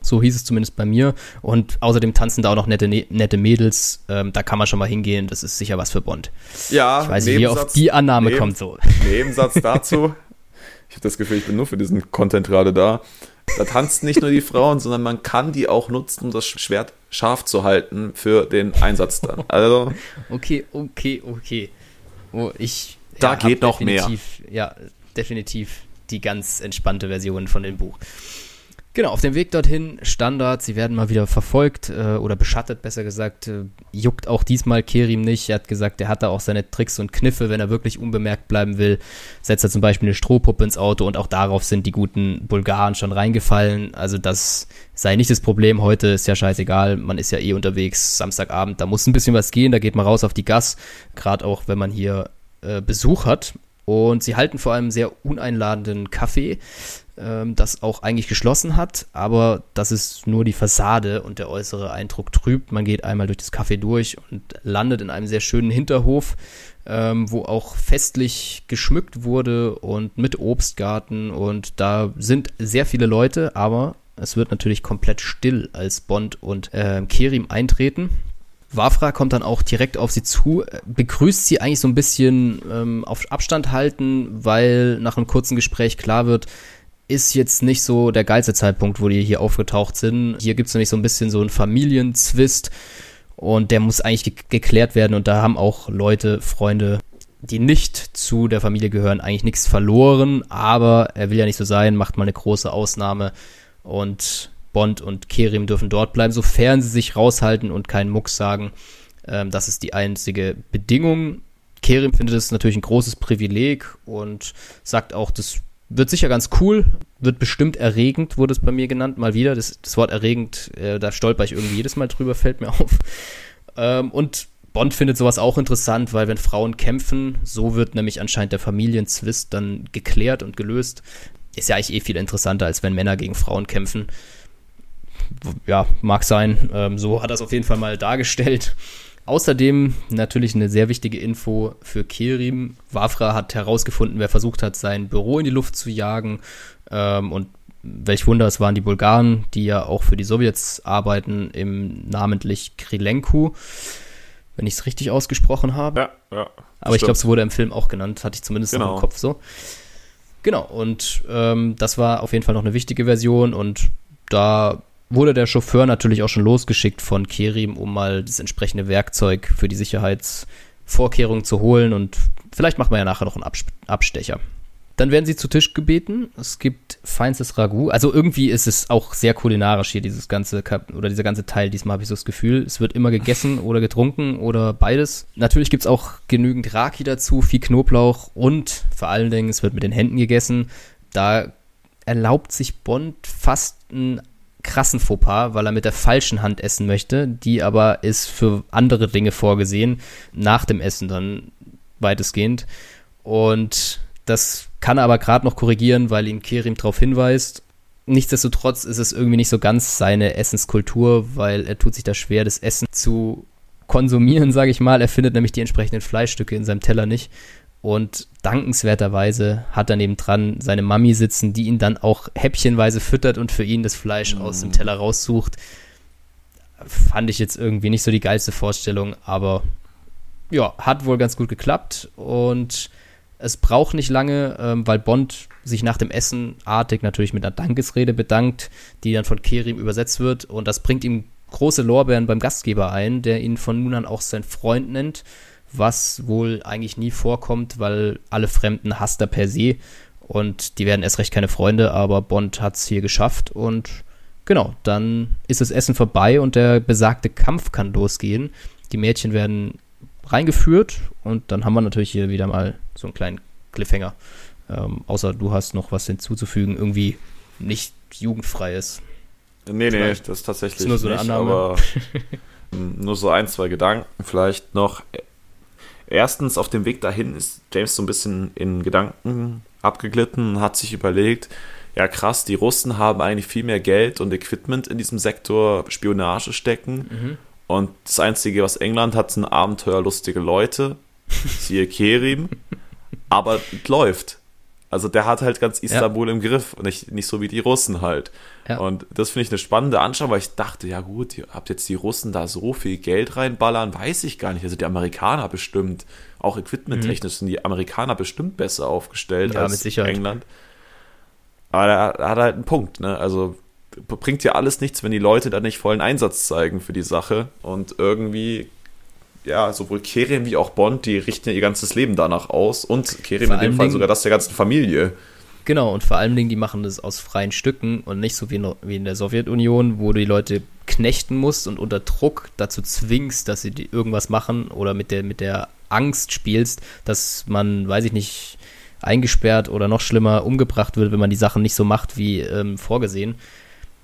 So hieß es zumindest bei mir. Und außerdem tanzen da auch noch nette, ne-, nette Mädels. Ähm, da kann man schon mal hingehen. Das ist sicher was für Bond. Ja, ich weiß nicht, wie auf die Annahme neben, kommt so. Nebensatz dazu. *laughs* Ich habe das Gefühl, ich bin nur für diesen Content gerade da. Da tanzen nicht nur die Frauen, sondern man kann die auch nutzen, um das Schwert scharf zu halten für den Einsatz dann. Also. Okay, okay, okay. Oh, ich. Da ja, geht noch mehr. Ja, definitiv die ganz entspannte Version von dem Buch. Genau, auf dem Weg dorthin, Standard, sie werden mal wieder verfolgt äh, oder beschattet, besser gesagt. Äh, juckt auch diesmal Kerim nicht. Er hat gesagt, er hat da auch seine Tricks und Kniffe, wenn er wirklich unbemerkt bleiben will. Setzt er zum Beispiel eine Strohpuppe ins Auto und auch darauf sind die guten Bulgaren schon reingefallen. Also das sei nicht das Problem. Heute ist ja scheißegal, man ist ja eh unterwegs, Samstagabend, da muss ein bisschen was gehen, da geht man raus auf die Gas. Gerade auch, wenn man hier äh, Besuch hat. Und sie halten vor einem sehr uneinladenden Café ähm, das auch eigentlich geschlossen hat, aber das ist nur die Fassade und der äußere Eindruck trübt. Man geht einmal durch das Café durch und landet in einem sehr schönen Hinterhof, ähm, wo auch festlich geschmückt wurde und mit Obstgarten und da sind sehr viele Leute, aber es wird natürlich komplett still, als Bond und äh, Kerim eintreten. Wafra kommt dann auch direkt auf sie zu, begrüßt sie eigentlich so ein bisschen ähm, auf Abstand halten, weil nach einem kurzen Gespräch klar wird, ist jetzt nicht so der geilste Zeitpunkt, wo die hier aufgetaucht sind. Hier gibt es nämlich so ein bisschen so einen Familienzwist und der muss eigentlich ge geklärt werden und da haben auch Leute, Freunde, die nicht zu der Familie gehören, eigentlich nichts verloren, aber er will ja nicht so sein, macht mal eine große Ausnahme und Bond und Kerim dürfen dort bleiben, sofern sie sich raushalten und keinen Mucks sagen. Ähm, das ist die einzige Bedingung. Kerim findet es natürlich ein großes Privileg und sagt auch, das wird sicher ganz cool, wird bestimmt erregend, wurde es bei mir genannt, mal wieder. Das, das Wort erregend, äh, da stolper ich irgendwie jedes Mal drüber, fällt mir *laughs* auf. Ähm, und Bond findet sowas auch interessant, weil wenn Frauen kämpfen, so wird nämlich anscheinend der Familienzwist dann geklärt und gelöst. Ist ja eigentlich eh viel interessanter, als wenn Männer gegen Frauen kämpfen. Ja, mag sein. Ähm, so hat er es auf jeden Fall mal dargestellt. Außerdem natürlich eine sehr wichtige Info für Kerim. Wafra hat herausgefunden, wer versucht hat, sein Büro in die Luft zu jagen. Ähm, und welch Wunder, es waren die Bulgaren, die ja auch für die Sowjets arbeiten, im namentlich Krilenku, wenn ich es richtig ausgesprochen habe. Ja, ja. Aber ich glaube, es wurde im Film auch genannt, hatte ich zumindest genau. im Kopf so. Genau, und ähm, das war auf jeden Fall noch eine wichtige Version und da wurde der Chauffeur natürlich auch schon losgeschickt von Kerim, um mal das entsprechende Werkzeug für die Sicherheitsvorkehrungen zu holen und vielleicht macht man ja nachher noch einen Abstecher. Dann werden sie zu Tisch gebeten. Es gibt feinstes Ragout. Also irgendwie ist es auch sehr kulinarisch hier, dieses ganze oder dieser ganze Teil. Diesmal habe ich so das Gefühl, es wird immer gegessen oder getrunken oder beides. Natürlich gibt es auch genügend Raki dazu, viel Knoblauch und vor allen Dingen, es wird mit den Händen gegessen. Da erlaubt sich Bond fast ein krassen Fauxpas, weil er mit der falschen Hand essen möchte. Die aber ist für andere Dinge vorgesehen, nach dem Essen dann weitestgehend. Und das kann er aber gerade noch korrigieren, weil ihn Kerim darauf hinweist. Nichtsdestotrotz ist es irgendwie nicht so ganz seine Essenskultur, weil er tut sich da schwer, das Essen zu konsumieren, *laughs* sage ich mal. Er findet nämlich die entsprechenden Fleischstücke in seinem Teller nicht. Und dankenswerterweise hat er nebendran seine Mami sitzen, die ihn dann auch häppchenweise füttert und für ihn das Fleisch mm. aus dem Teller raussucht. fand ich jetzt irgendwie nicht so die geilste Vorstellung, aber ja, hat wohl ganz gut geklappt und es braucht nicht lange, ähm, weil Bond sich nach dem Essen artig natürlich mit einer Dankesrede bedankt, die dann von Kerim übersetzt wird und das bringt ihm große Lorbeeren beim Gastgeber ein, der ihn von nun an auch sein Freund nennt, was wohl eigentlich nie vorkommt, weil alle Fremden hasst er per se und die werden erst recht keine Freunde, aber Bond hat es hier geschafft und genau, dann ist das Essen vorbei und der besagte Kampf kann losgehen. Die Mädchen werden reingeführt und dann haben wir natürlich hier wieder mal so einen kleinen Cliffhanger. Ähm, außer du hast noch was hinzuzufügen, irgendwie nicht jugendfreies. Nee, nee, das ist tatsächlich ist nur so eine nicht, Annahme. aber *laughs* nur so ein, zwei Gedanken vielleicht noch. Erstens, auf dem Weg dahin ist James so ein bisschen in Gedanken abgeglitten und hat sich überlegt, ja krass, die Russen haben eigentlich viel mehr Geld und Equipment in diesem Sektor Spionage stecken. Mhm. Und das Einzige, was England hat, sind abenteuerlustige Leute. *laughs* Siehe Kerim. Aber es läuft. Also der hat halt ganz Istanbul ja. im Griff und nicht, nicht so wie die Russen halt. Ja. Und das finde ich eine spannende Anschauung, weil ich dachte, ja gut, ihr habt jetzt die Russen da so viel Geld reinballern, weiß ich gar nicht. Also die Amerikaner bestimmt, auch equipmenttechnisch mhm. sind die Amerikaner bestimmt besser aufgestellt ja, als England. Aber er hat halt einen Punkt, ne? Also bringt ja alles nichts, wenn die Leute da nicht vollen Einsatz zeigen für die Sache. Und irgendwie, ja, sowohl Kerim wie auch Bond, die richten ihr ganzes Leben danach aus. Und Kerim in dem Fall Dingen, sogar das der ganzen Familie. Genau, und vor allen Dingen, die machen das aus freien Stücken und nicht so wie in, wie in der Sowjetunion, wo du die Leute knechten musst und unter Druck dazu zwingst, dass sie irgendwas machen oder mit der, mit der Angst spielst, dass man, weiß ich nicht, eingesperrt oder noch schlimmer umgebracht wird, wenn man die Sachen nicht so macht wie ähm, vorgesehen.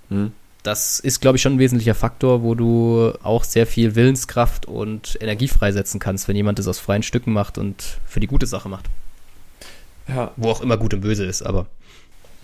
Mhm. Das ist, glaube ich, schon ein wesentlicher Faktor, wo du auch sehr viel Willenskraft und Energie freisetzen kannst, wenn jemand das aus freien Stücken macht und für die gute Sache macht. Ja. Wo auch immer gut und böse ist, aber.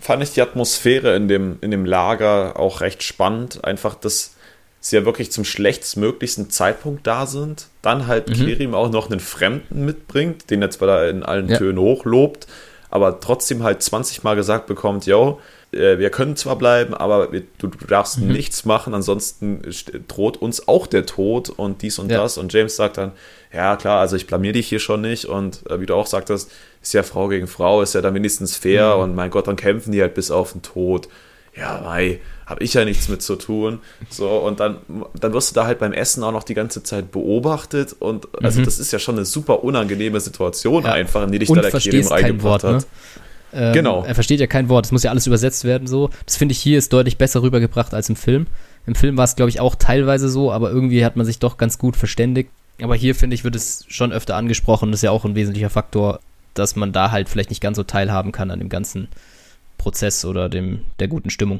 Fand ich die Atmosphäre in dem, in dem Lager auch recht spannend. Einfach, dass sie ja wirklich zum schlechtstmöglichsten Zeitpunkt da sind. Dann halt mhm. Kerim auch noch einen Fremden mitbringt, den jetzt, weil er in allen ja. Tönen hochlobt, aber trotzdem halt 20 Mal gesagt bekommt, yo, wir können zwar bleiben, aber wir, du, du, darfst mhm. nichts machen, ansonsten droht uns auch der Tod und dies und ja. das. Und James sagt dann, ja klar, also ich blamier dich hier schon nicht und äh, wie du auch sagtest, ist ja Frau gegen Frau, ist ja dann wenigstens fair mhm. und mein Gott, dann kämpfen die halt bis auf den Tod. Ja, mei, habe ich ja nichts mit zu tun. So, und dann, dann wirst du da halt beim Essen auch noch die ganze Zeit beobachtet und also mhm. das ist ja schon eine super unangenehme Situation ja. einfach, in die dich und da der Kerim reingebracht hat. Ne? Ähm, genau. Er versteht ja kein Wort. Es muss ja alles übersetzt werden so. Das finde ich hier ist deutlich besser rübergebracht als im Film. Im Film war es, glaube ich, auch teilweise so, aber irgendwie hat man sich doch ganz gut verständigt. Aber hier, finde ich, wird es schon öfter angesprochen. Das ist ja auch ein wesentlicher Faktor, dass man da halt vielleicht nicht ganz so teilhaben kann an dem ganzen Prozess oder dem, der guten Stimmung.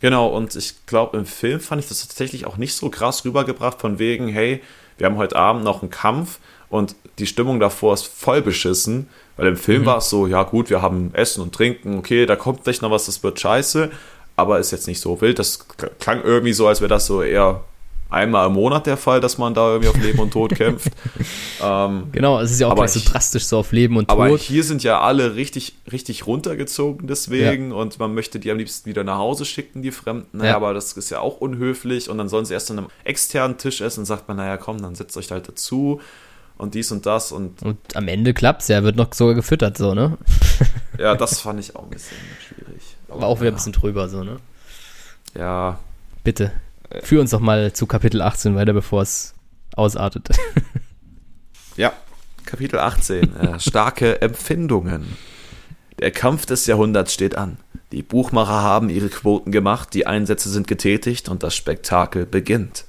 Genau, und ich glaube, im Film fand ich das tatsächlich auch nicht so krass rübergebracht, von wegen, hey, wir haben heute Abend noch einen Kampf und die Stimmung davor ist voll beschissen. Weil im Film mhm. war es so, ja gut, wir haben Essen und Trinken, okay, da kommt gleich noch was, das wird scheiße, aber ist jetzt nicht so wild. Das klang irgendwie so, als wäre das so eher einmal im Monat der Fall, dass man da irgendwie auf Leben und Tod *laughs* kämpft. ähm, genau, es ist ja auch gleich so drastisch so auf Leben und Tod. Aber hier sind ja alle richtig, richtig runtergezogen deswegen ja. und man möchte die am liebsten wieder nach Hause schicken, die Fremden. Naja, ja. aber das ist ja auch unhöflich und dann sollen sie erst an einem externen Tisch essen und sagt man, naja, komm, dann setzt euch halt dazu und dies und das und. Und am Ende klappt's ja, wird noch sogar gefüttert, so, ne? *laughs* ja, das fand ich auch ein bisschen schwierig. Aber auch wieder ja. ein bisschen drüber, so, ne? Ja. Bitte, führ uns doch mal zu Kapitel 18 weiter, bevor es ausartet. *laughs* ja, Kapitel 18. Äh, starke Empfindungen. Der Kampf des Jahrhunderts steht an. Die Buchmacher haben ihre Quoten gemacht, die Einsätze sind getätigt und das Spektakel beginnt.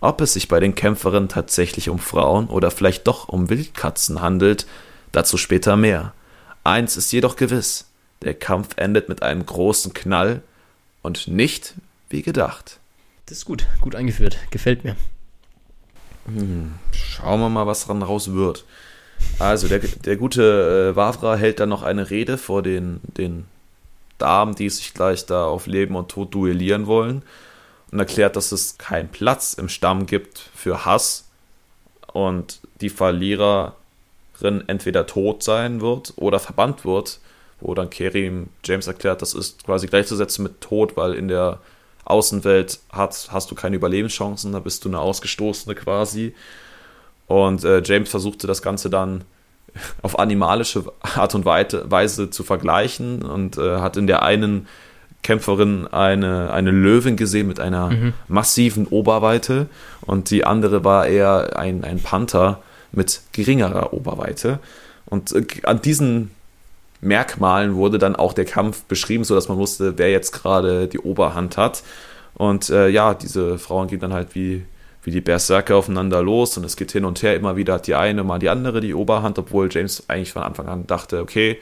Ob es sich bei den Kämpferinnen tatsächlich um Frauen oder vielleicht doch um Wildkatzen handelt, dazu später mehr. Eins ist jedoch gewiss, der Kampf endet mit einem großen Knall und nicht wie gedacht. Das ist gut, gut eingeführt, gefällt mir. Hm, schauen wir mal, was dran raus wird. Also, der, der gute äh, Wavra hält dann noch eine Rede vor den, den Damen, die sich gleich da auf Leben und Tod duellieren wollen und erklärt, dass es keinen Platz im Stamm gibt für Hass und die Verliererin entweder tot sein wird oder verbannt wird, wo dann Kerim James erklärt, das ist quasi gleichzusetzen mit Tod, weil in der Außenwelt hat, hast du keine Überlebenschancen, da bist du eine Ausgestoßene quasi. Und äh, James versuchte das Ganze dann *laughs* auf animalische Art und Weise zu vergleichen und äh, hat in der einen Kämpferin eine, eine Löwin gesehen mit einer mhm. massiven Oberweite und die andere war eher ein, ein Panther mit geringerer Oberweite. Und äh, an diesen Merkmalen wurde dann auch der Kampf beschrieben, sodass man wusste, wer jetzt gerade die Oberhand hat. Und äh, ja, diese Frauen gehen dann halt wie, wie die Berserker aufeinander los und es geht hin und her. Immer wieder hat die eine, mal die andere die Oberhand, obwohl James eigentlich von Anfang an dachte, okay,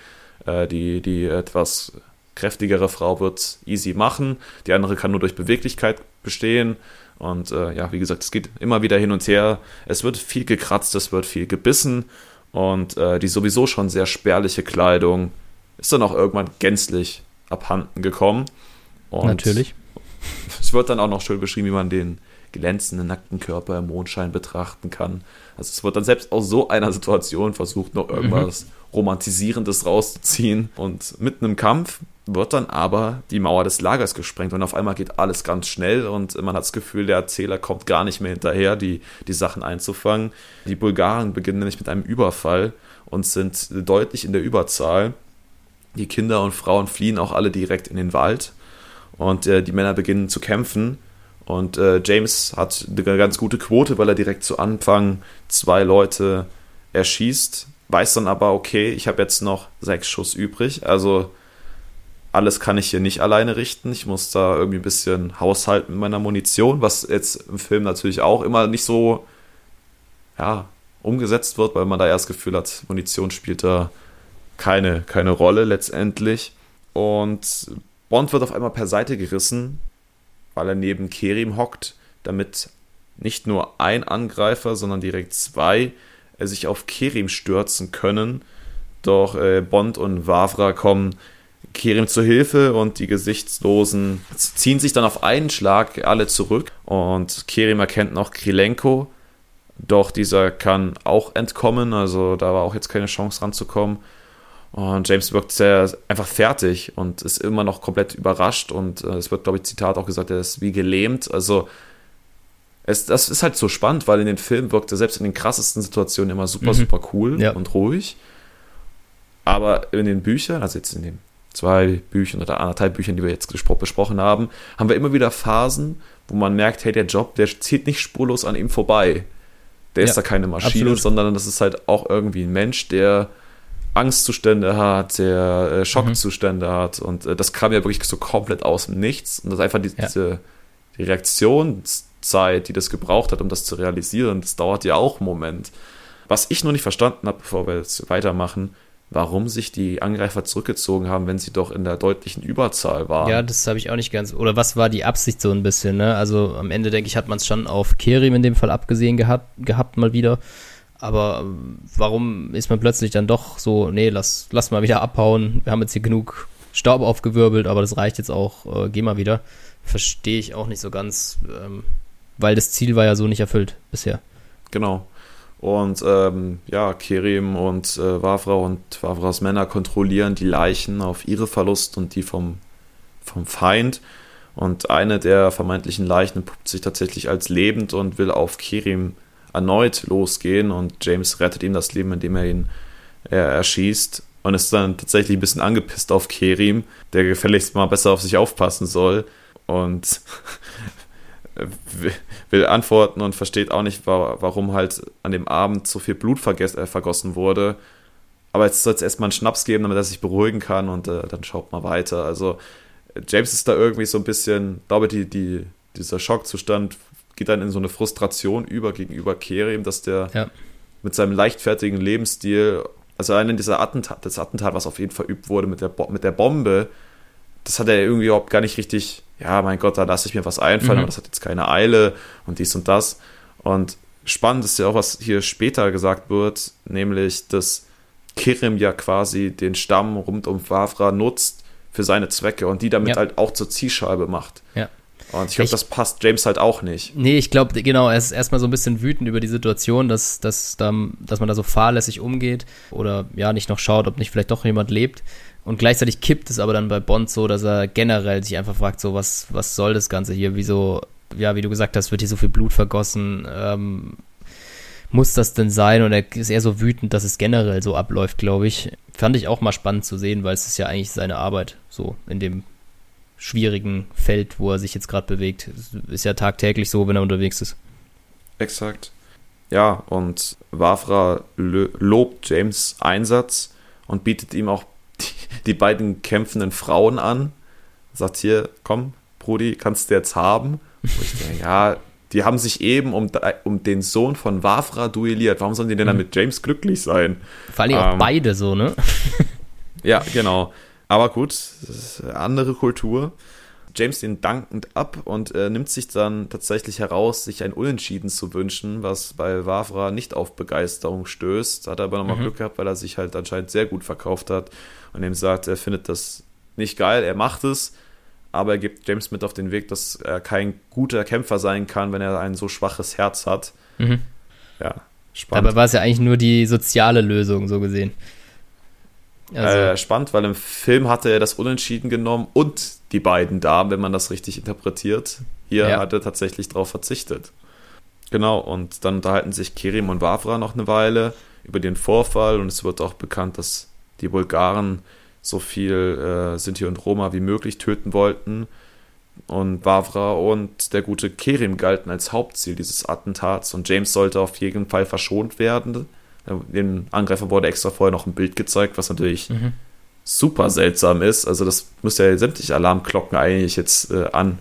äh, die, die etwas kräftigere Frau wird easy machen, die andere kann nur durch Beweglichkeit bestehen. Und äh, ja, wie gesagt, es geht immer wieder hin und her. Es wird viel gekratzt, es wird viel gebissen. Und äh, die sowieso schon sehr spärliche Kleidung ist dann auch irgendwann gänzlich abhanden gekommen. Und Natürlich. *laughs* Es wird dann auch noch schön beschrieben, wie man den glänzenden nackten Körper im Mondschein betrachten kann. Also es wird dann selbst aus so einer Situation versucht, noch irgendwas mhm. Romantisierendes rauszuziehen. Und mitten im Kampf wird dann aber die Mauer des Lagers gesprengt und auf einmal geht alles ganz schnell und man hat das Gefühl, der Erzähler kommt gar nicht mehr hinterher, die, die Sachen einzufangen. Die Bulgaren beginnen nämlich mit einem Überfall und sind deutlich in der Überzahl. Die Kinder und Frauen fliehen auch alle direkt in den Wald und äh, die Männer beginnen zu kämpfen. Und äh, James hat eine ganz gute Quote, weil er direkt zu Anfang zwei Leute erschießt, weiß dann aber, okay, ich habe jetzt noch sechs Schuss übrig. Also alles kann ich hier nicht alleine richten. Ich muss da irgendwie ein bisschen haushalten mit meiner Munition, was jetzt im Film natürlich auch immer nicht so ja, umgesetzt wird, weil man da erst das Gefühl hat, Munition spielt da keine, keine Rolle letztendlich. Und Bond wird auf einmal per Seite gerissen, weil er neben Kerim hockt, damit nicht nur ein Angreifer, sondern direkt zwei sich auf Kerim stürzen können. Doch äh, Bond und Wavra kommen kehren zur Hilfe und die Gesichtslosen ziehen sich dann auf einen Schlag alle zurück und Kerim erkennt noch Krilenko, doch dieser kann auch entkommen, also da war auch jetzt keine Chance ranzukommen. Und James wirkt sehr einfach fertig und ist immer noch komplett überrascht und äh, es wird, glaube ich, Zitat auch gesagt, er ist wie gelähmt. Also es, das ist halt so spannend, weil in den Filmen wirkt er selbst in den krassesten Situationen immer super, mhm. super cool ja. und ruhig. Aber in den Büchern, also jetzt in den zwei Büchern oder anderthalb Büchern, die wir jetzt besprochen haben, haben wir immer wieder Phasen, wo man merkt, hey, der Job, der zieht nicht spurlos an ihm vorbei. Der ja, ist da keine Maschine, absolut. sondern das ist halt auch irgendwie ein Mensch, der Angstzustände hat, der äh, Schockzustände mhm. hat. Und äh, das kam ja wirklich so komplett aus dem Nichts. Und das einfach die, ja. diese die Reaktionszeit, die das gebraucht hat, um das zu realisieren. Das dauert ja auch einen Moment. Was ich noch nicht verstanden habe, bevor wir jetzt weitermachen, warum sich die Angreifer zurückgezogen haben, wenn sie doch in der deutlichen Überzahl waren. Ja, das habe ich auch nicht ganz. Oder was war die Absicht so ein bisschen? Ne? Also am Ende denke ich, hat man es schon auf Kerim in dem Fall abgesehen gehabt, gehabt mal wieder. Aber ähm, warum ist man plötzlich dann doch so, nee, lass, lass mal wieder abhauen. Wir haben jetzt hier genug Staub aufgewirbelt, aber das reicht jetzt auch, äh, geh mal wieder. Verstehe ich auch nicht so ganz, ähm, weil das Ziel war ja so nicht erfüllt bisher. Genau. Und ähm, ja, Kerim und äh, Wavra und Wavras Männer kontrollieren die Leichen auf ihre Verlust und die vom, vom Feind. Und eine der vermeintlichen Leichen puppt sich tatsächlich als lebend und will auf Kerim erneut losgehen. Und James rettet ihm das Leben, indem er ihn äh, erschießt. Und ist dann tatsächlich ein bisschen angepisst auf Kerim, der gefälligst mal besser auf sich aufpassen soll. Und *laughs* will antworten und versteht auch nicht, warum halt an dem Abend so viel Blut äh, vergossen wurde. Aber jetzt soll es erstmal einen Schnaps geben, damit er sich beruhigen kann und äh, dann schaut mal weiter. Also James ist da irgendwie so ein bisschen, glaube die, die, dieser Schockzustand geht dann in so eine Frustration über gegenüber Kerim, dass der ja. mit seinem leichtfertigen Lebensstil, also einen dieser Attentat, das Attentat, was auf ihn verübt wurde mit der, Bo mit der Bombe, das hat er irgendwie überhaupt gar nicht richtig ja, mein Gott, da lasse ich mir was einfallen, mhm. aber das hat jetzt keine Eile und dies und das. Und spannend ist ja auch, was hier später gesagt wird, nämlich, dass Kirim ja quasi den Stamm rund um Wavra nutzt für seine Zwecke und die damit ja. halt auch zur Zielscheibe macht. Ja. Und ich glaube, das passt James halt auch nicht. Nee, ich glaube, genau, er ist erstmal so ein bisschen wütend über die Situation, dass, dass, dass man da so fahrlässig umgeht oder ja, nicht noch schaut, ob nicht vielleicht doch jemand lebt. Und gleichzeitig kippt es aber dann bei Bond so, dass er generell sich einfach fragt, so, was, was soll das Ganze hier? Wieso, ja, wie du gesagt hast, wird hier so viel Blut vergossen? Ähm, muss das denn sein? Und er ist eher so wütend, dass es generell so abläuft, glaube ich. Fand ich auch mal spannend zu sehen, weil es ist ja eigentlich seine Arbeit, so in dem schwierigen Feld, wo er sich jetzt gerade bewegt. Ist ja tagtäglich so, wenn er unterwegs ist. Exakt. Ja, und Wafra lobt James Einsatz und bietet ihm auch *laughs* die, die beiden kämpfenden Frauen an. Sagt hier, komm, Brudi, kannst du jetzt haben? Und ich denke, ja, die haben sich eben um, um den Sohn von Wafra duelliert. Warum sollen die denn mhm. dann mit James glücklich sein? Vor allem ähm, auch beide so, ne? ja, genau. Aber gut, andere Kultur. James den dankend ab und äh, nimmt sich dann tatsächlich heraus, sich ein Unentschieden zu wünschen, was bei Wavra nicht auf Begeisterung stößt. Hat er aber nochmal mhm. Glück gehabt, weil er sich halt anscheinend sehr gut verkauft hat und ihm sagt, er findet das nicht geil, er macht es, aber er gibt James mit auf den Weg, dass er kein guter Kämpfer sein kann, wenn er ein so schwaches Herz hat. Mhm. Ja, spannend. Dabei war es ja eigentlich nur die soziale Lösung, so gesehen. Also. Äh, spannend, weil im Film hatte er das Unentschieden genommen und die beiden Damen, wenn man das richtig interpretiert. Hier ja. hat er tatsächlich darauf verzichtet. Genau, und dann unterhalten sich Kerim und Wavra noch eine Weile über den Vorfall und es wird auch bekannt, dass die Bulgaren so viel äh, Sinti und Roma wie möglich töten wollten. Und Wavra und der gute Kerim galten als Hauptziel dieses Attentats und James sollte auf jeden Fall verschont werden. Dem Angreifer wurde extra vorher noch ein Bild gezeigt, was natürlich mhm. super seltsam ist. Also das müsste ja sämtliche Alarmglocken eigentlich jetzt äh, an,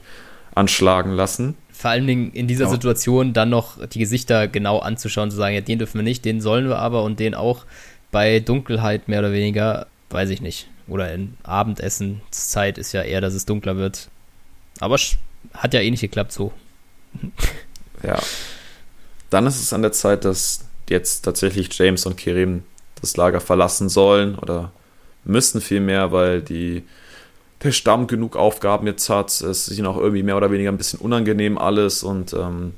anschlagen lassen. Vor allen Dingen in dieser ja. Situation dann noch die Gesichter genau anzuschauen, zu sagen, ja, den dürfen wir nicht, den sollen wir aber und den auch bei Dunkelheit mehr oder weniger, weiß ich nicht. Oder in Abendessenszeit ist ja eher, dass es dunkler wird. Aber hat ja eh nicht geklappt so. Ja. Dann ist es an der Zeit, dass jetzt tatsächlich James und Kerim das Lager verlassen sollen oder müssen vielmehr, weil die, der Stamm genug Aufgaben jetzt hat. Es ist ihnen auch irgendwie mehr oder weniger ein bisschen unangenehm alles und ähm,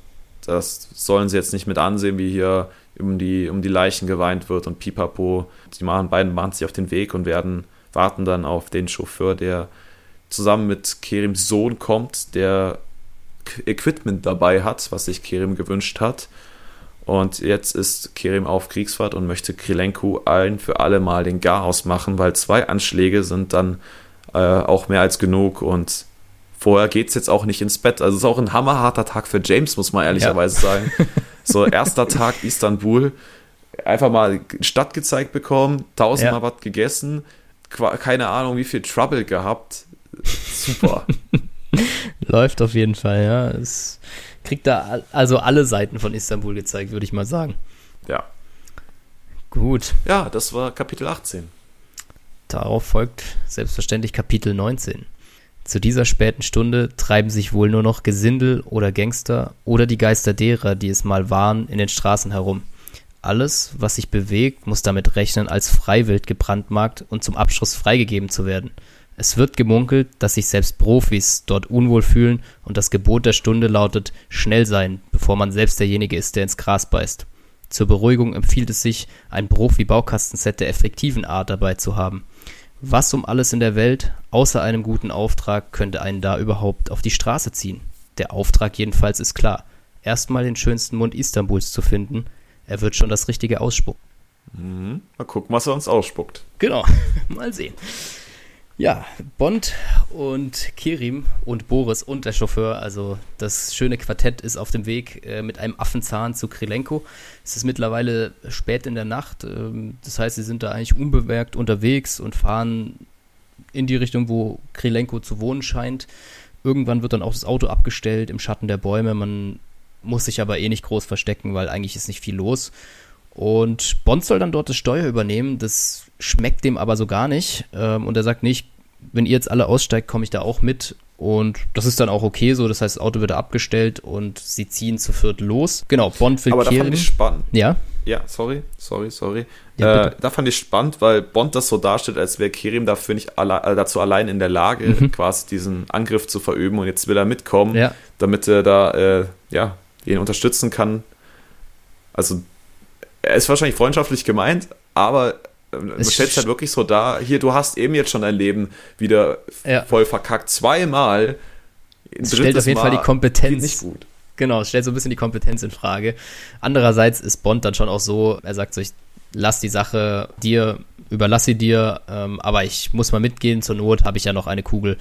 das sollen sie jetzt nicht mit ansehen, wie hier um die, um die Leichen geweint wird und pipapo. Die machen, beiden machen sich auf den Weg und werden warten dann auf den Chauffeur, der zusammen mit Kerims Sohn kommt, der Equipment dabei hat, was sich Kerim gewünscht hat. Und jetzt ist Kerim auf Kriegsfahrt und möchte Krilenko ein für alle Mal den Garaus machen, weil zwei Anschläge sind dann äh, auch mehr als genug und vorher geht es jetzt auch nicht ins Bett. Also es ist auch ein hammerharter Tag für James, muss man ehrlicherweise ja. sagen. So, *laughs* erster Tag Istanbul, einfach mal Stadt gezeigt bekommen, tausendmal ja. was gegessen, keine Ahnung, wie viel Trouble gehabt. Super. *laughs* *laughs* Läuft auf jeden Fall, ja. Es kriegt da also alle Seiten von Istanbul gezeigt, würde ich mal sagen. Ja. Gut. Ja, das war Kapitel 18. Darauf folgt selbstverständlich Kapitel 19. Zu dieser späten Stunde treiben sich wohl nur noch Gesindel oder Gangster oder die Geister derer, die es mal waren, in den Straßen herum. Alles, was sich bewegt, muss damit rechnen, als Freiwild gebrandmarkt und zum Abschluss freigegeben zu werden. Es wird gemunkelt, dass sich selbst Profis dort unwohl fühlen und das Gebot der Stunde lautet schnell sein, bevor man selbst derjenige ist, der ins Gras beißt. Zur Beruhigung empfiehlt es sich, ein Profi-Baukastenset der effektiven Art dabei zu haben. Was um alles in der Welt, außer einem guten Auftrag, könnte einen da überhaupt auf die Straße ziehen? Der Auftrag jedenfalls ist klar. Erstmal den schönsten Mund Istanbuls zu finden, er wird schon das Richtige ausspucken. Mhm. Mal gucken, was er uns ausspuckt. Genau, *laughs* mal sehen. Ja, Bond und Kirim und Boris und der Chauffeur, also das schöne Quartett ist auf dem Weg äh, mit einem Affenzahn zu Krilenko. Es ist mittlerweile spät in der Nacht, ähm, das heißt, sie sind da eigentlich unbemerkt unterwegs und fahren in die Richtung, wo Krilenko zu wohnen scheint. Irgendwann wird dann auch das Auto abgestellt im Schatten der Bäume. Man muss sich aber eh nicht groß verstecken, weil eigentlich ist nicht viel los. Und Bond soll dann dort das Steuer übernehmen. Das schmeckt dem aber so gar nicht. Ähm, und er sagt nicht, wenn ihr jetzt alle aussteigt, komme ich da auch mit. Und das ist dann auch okay so. Das heißt, das Auto wird abgestellt und sie ziehen zu viert los. Genau, Bond will Aber da fand ich spannend. Ja? ja, sorry, sorry, sorry. Ja, äh, da fand ich spannend, weil Bond das so darstellt, als wäre Kerim dafür nicht alle, äh, dazu allein in der Lage, mhm. quasi diesen Angriff zu verüben und jetzt will er mitkommen, ja. damit er da, äh, ja, ihn unterstützen kann. Also, er ist wahrscheinlich freundschaftlich gemeint, aber man stellt es halt wirklich so dar, hier, du hast eben jetzt schon dein Leben wieder ja. voll verkackt, zweimal. Es stellt auf jeden Mal Fall die Kompetenz. Nicht gut. Genau, es stellt so ein bisschen die Kompetenz in Frage. Andererseits ist Bond dann schon auch so, er sagt so, ich lass die Sache dir, überlass sie dir, ähm, aber ich muss mal mitgehen, zur Not habe ich ja noch eine Kugel,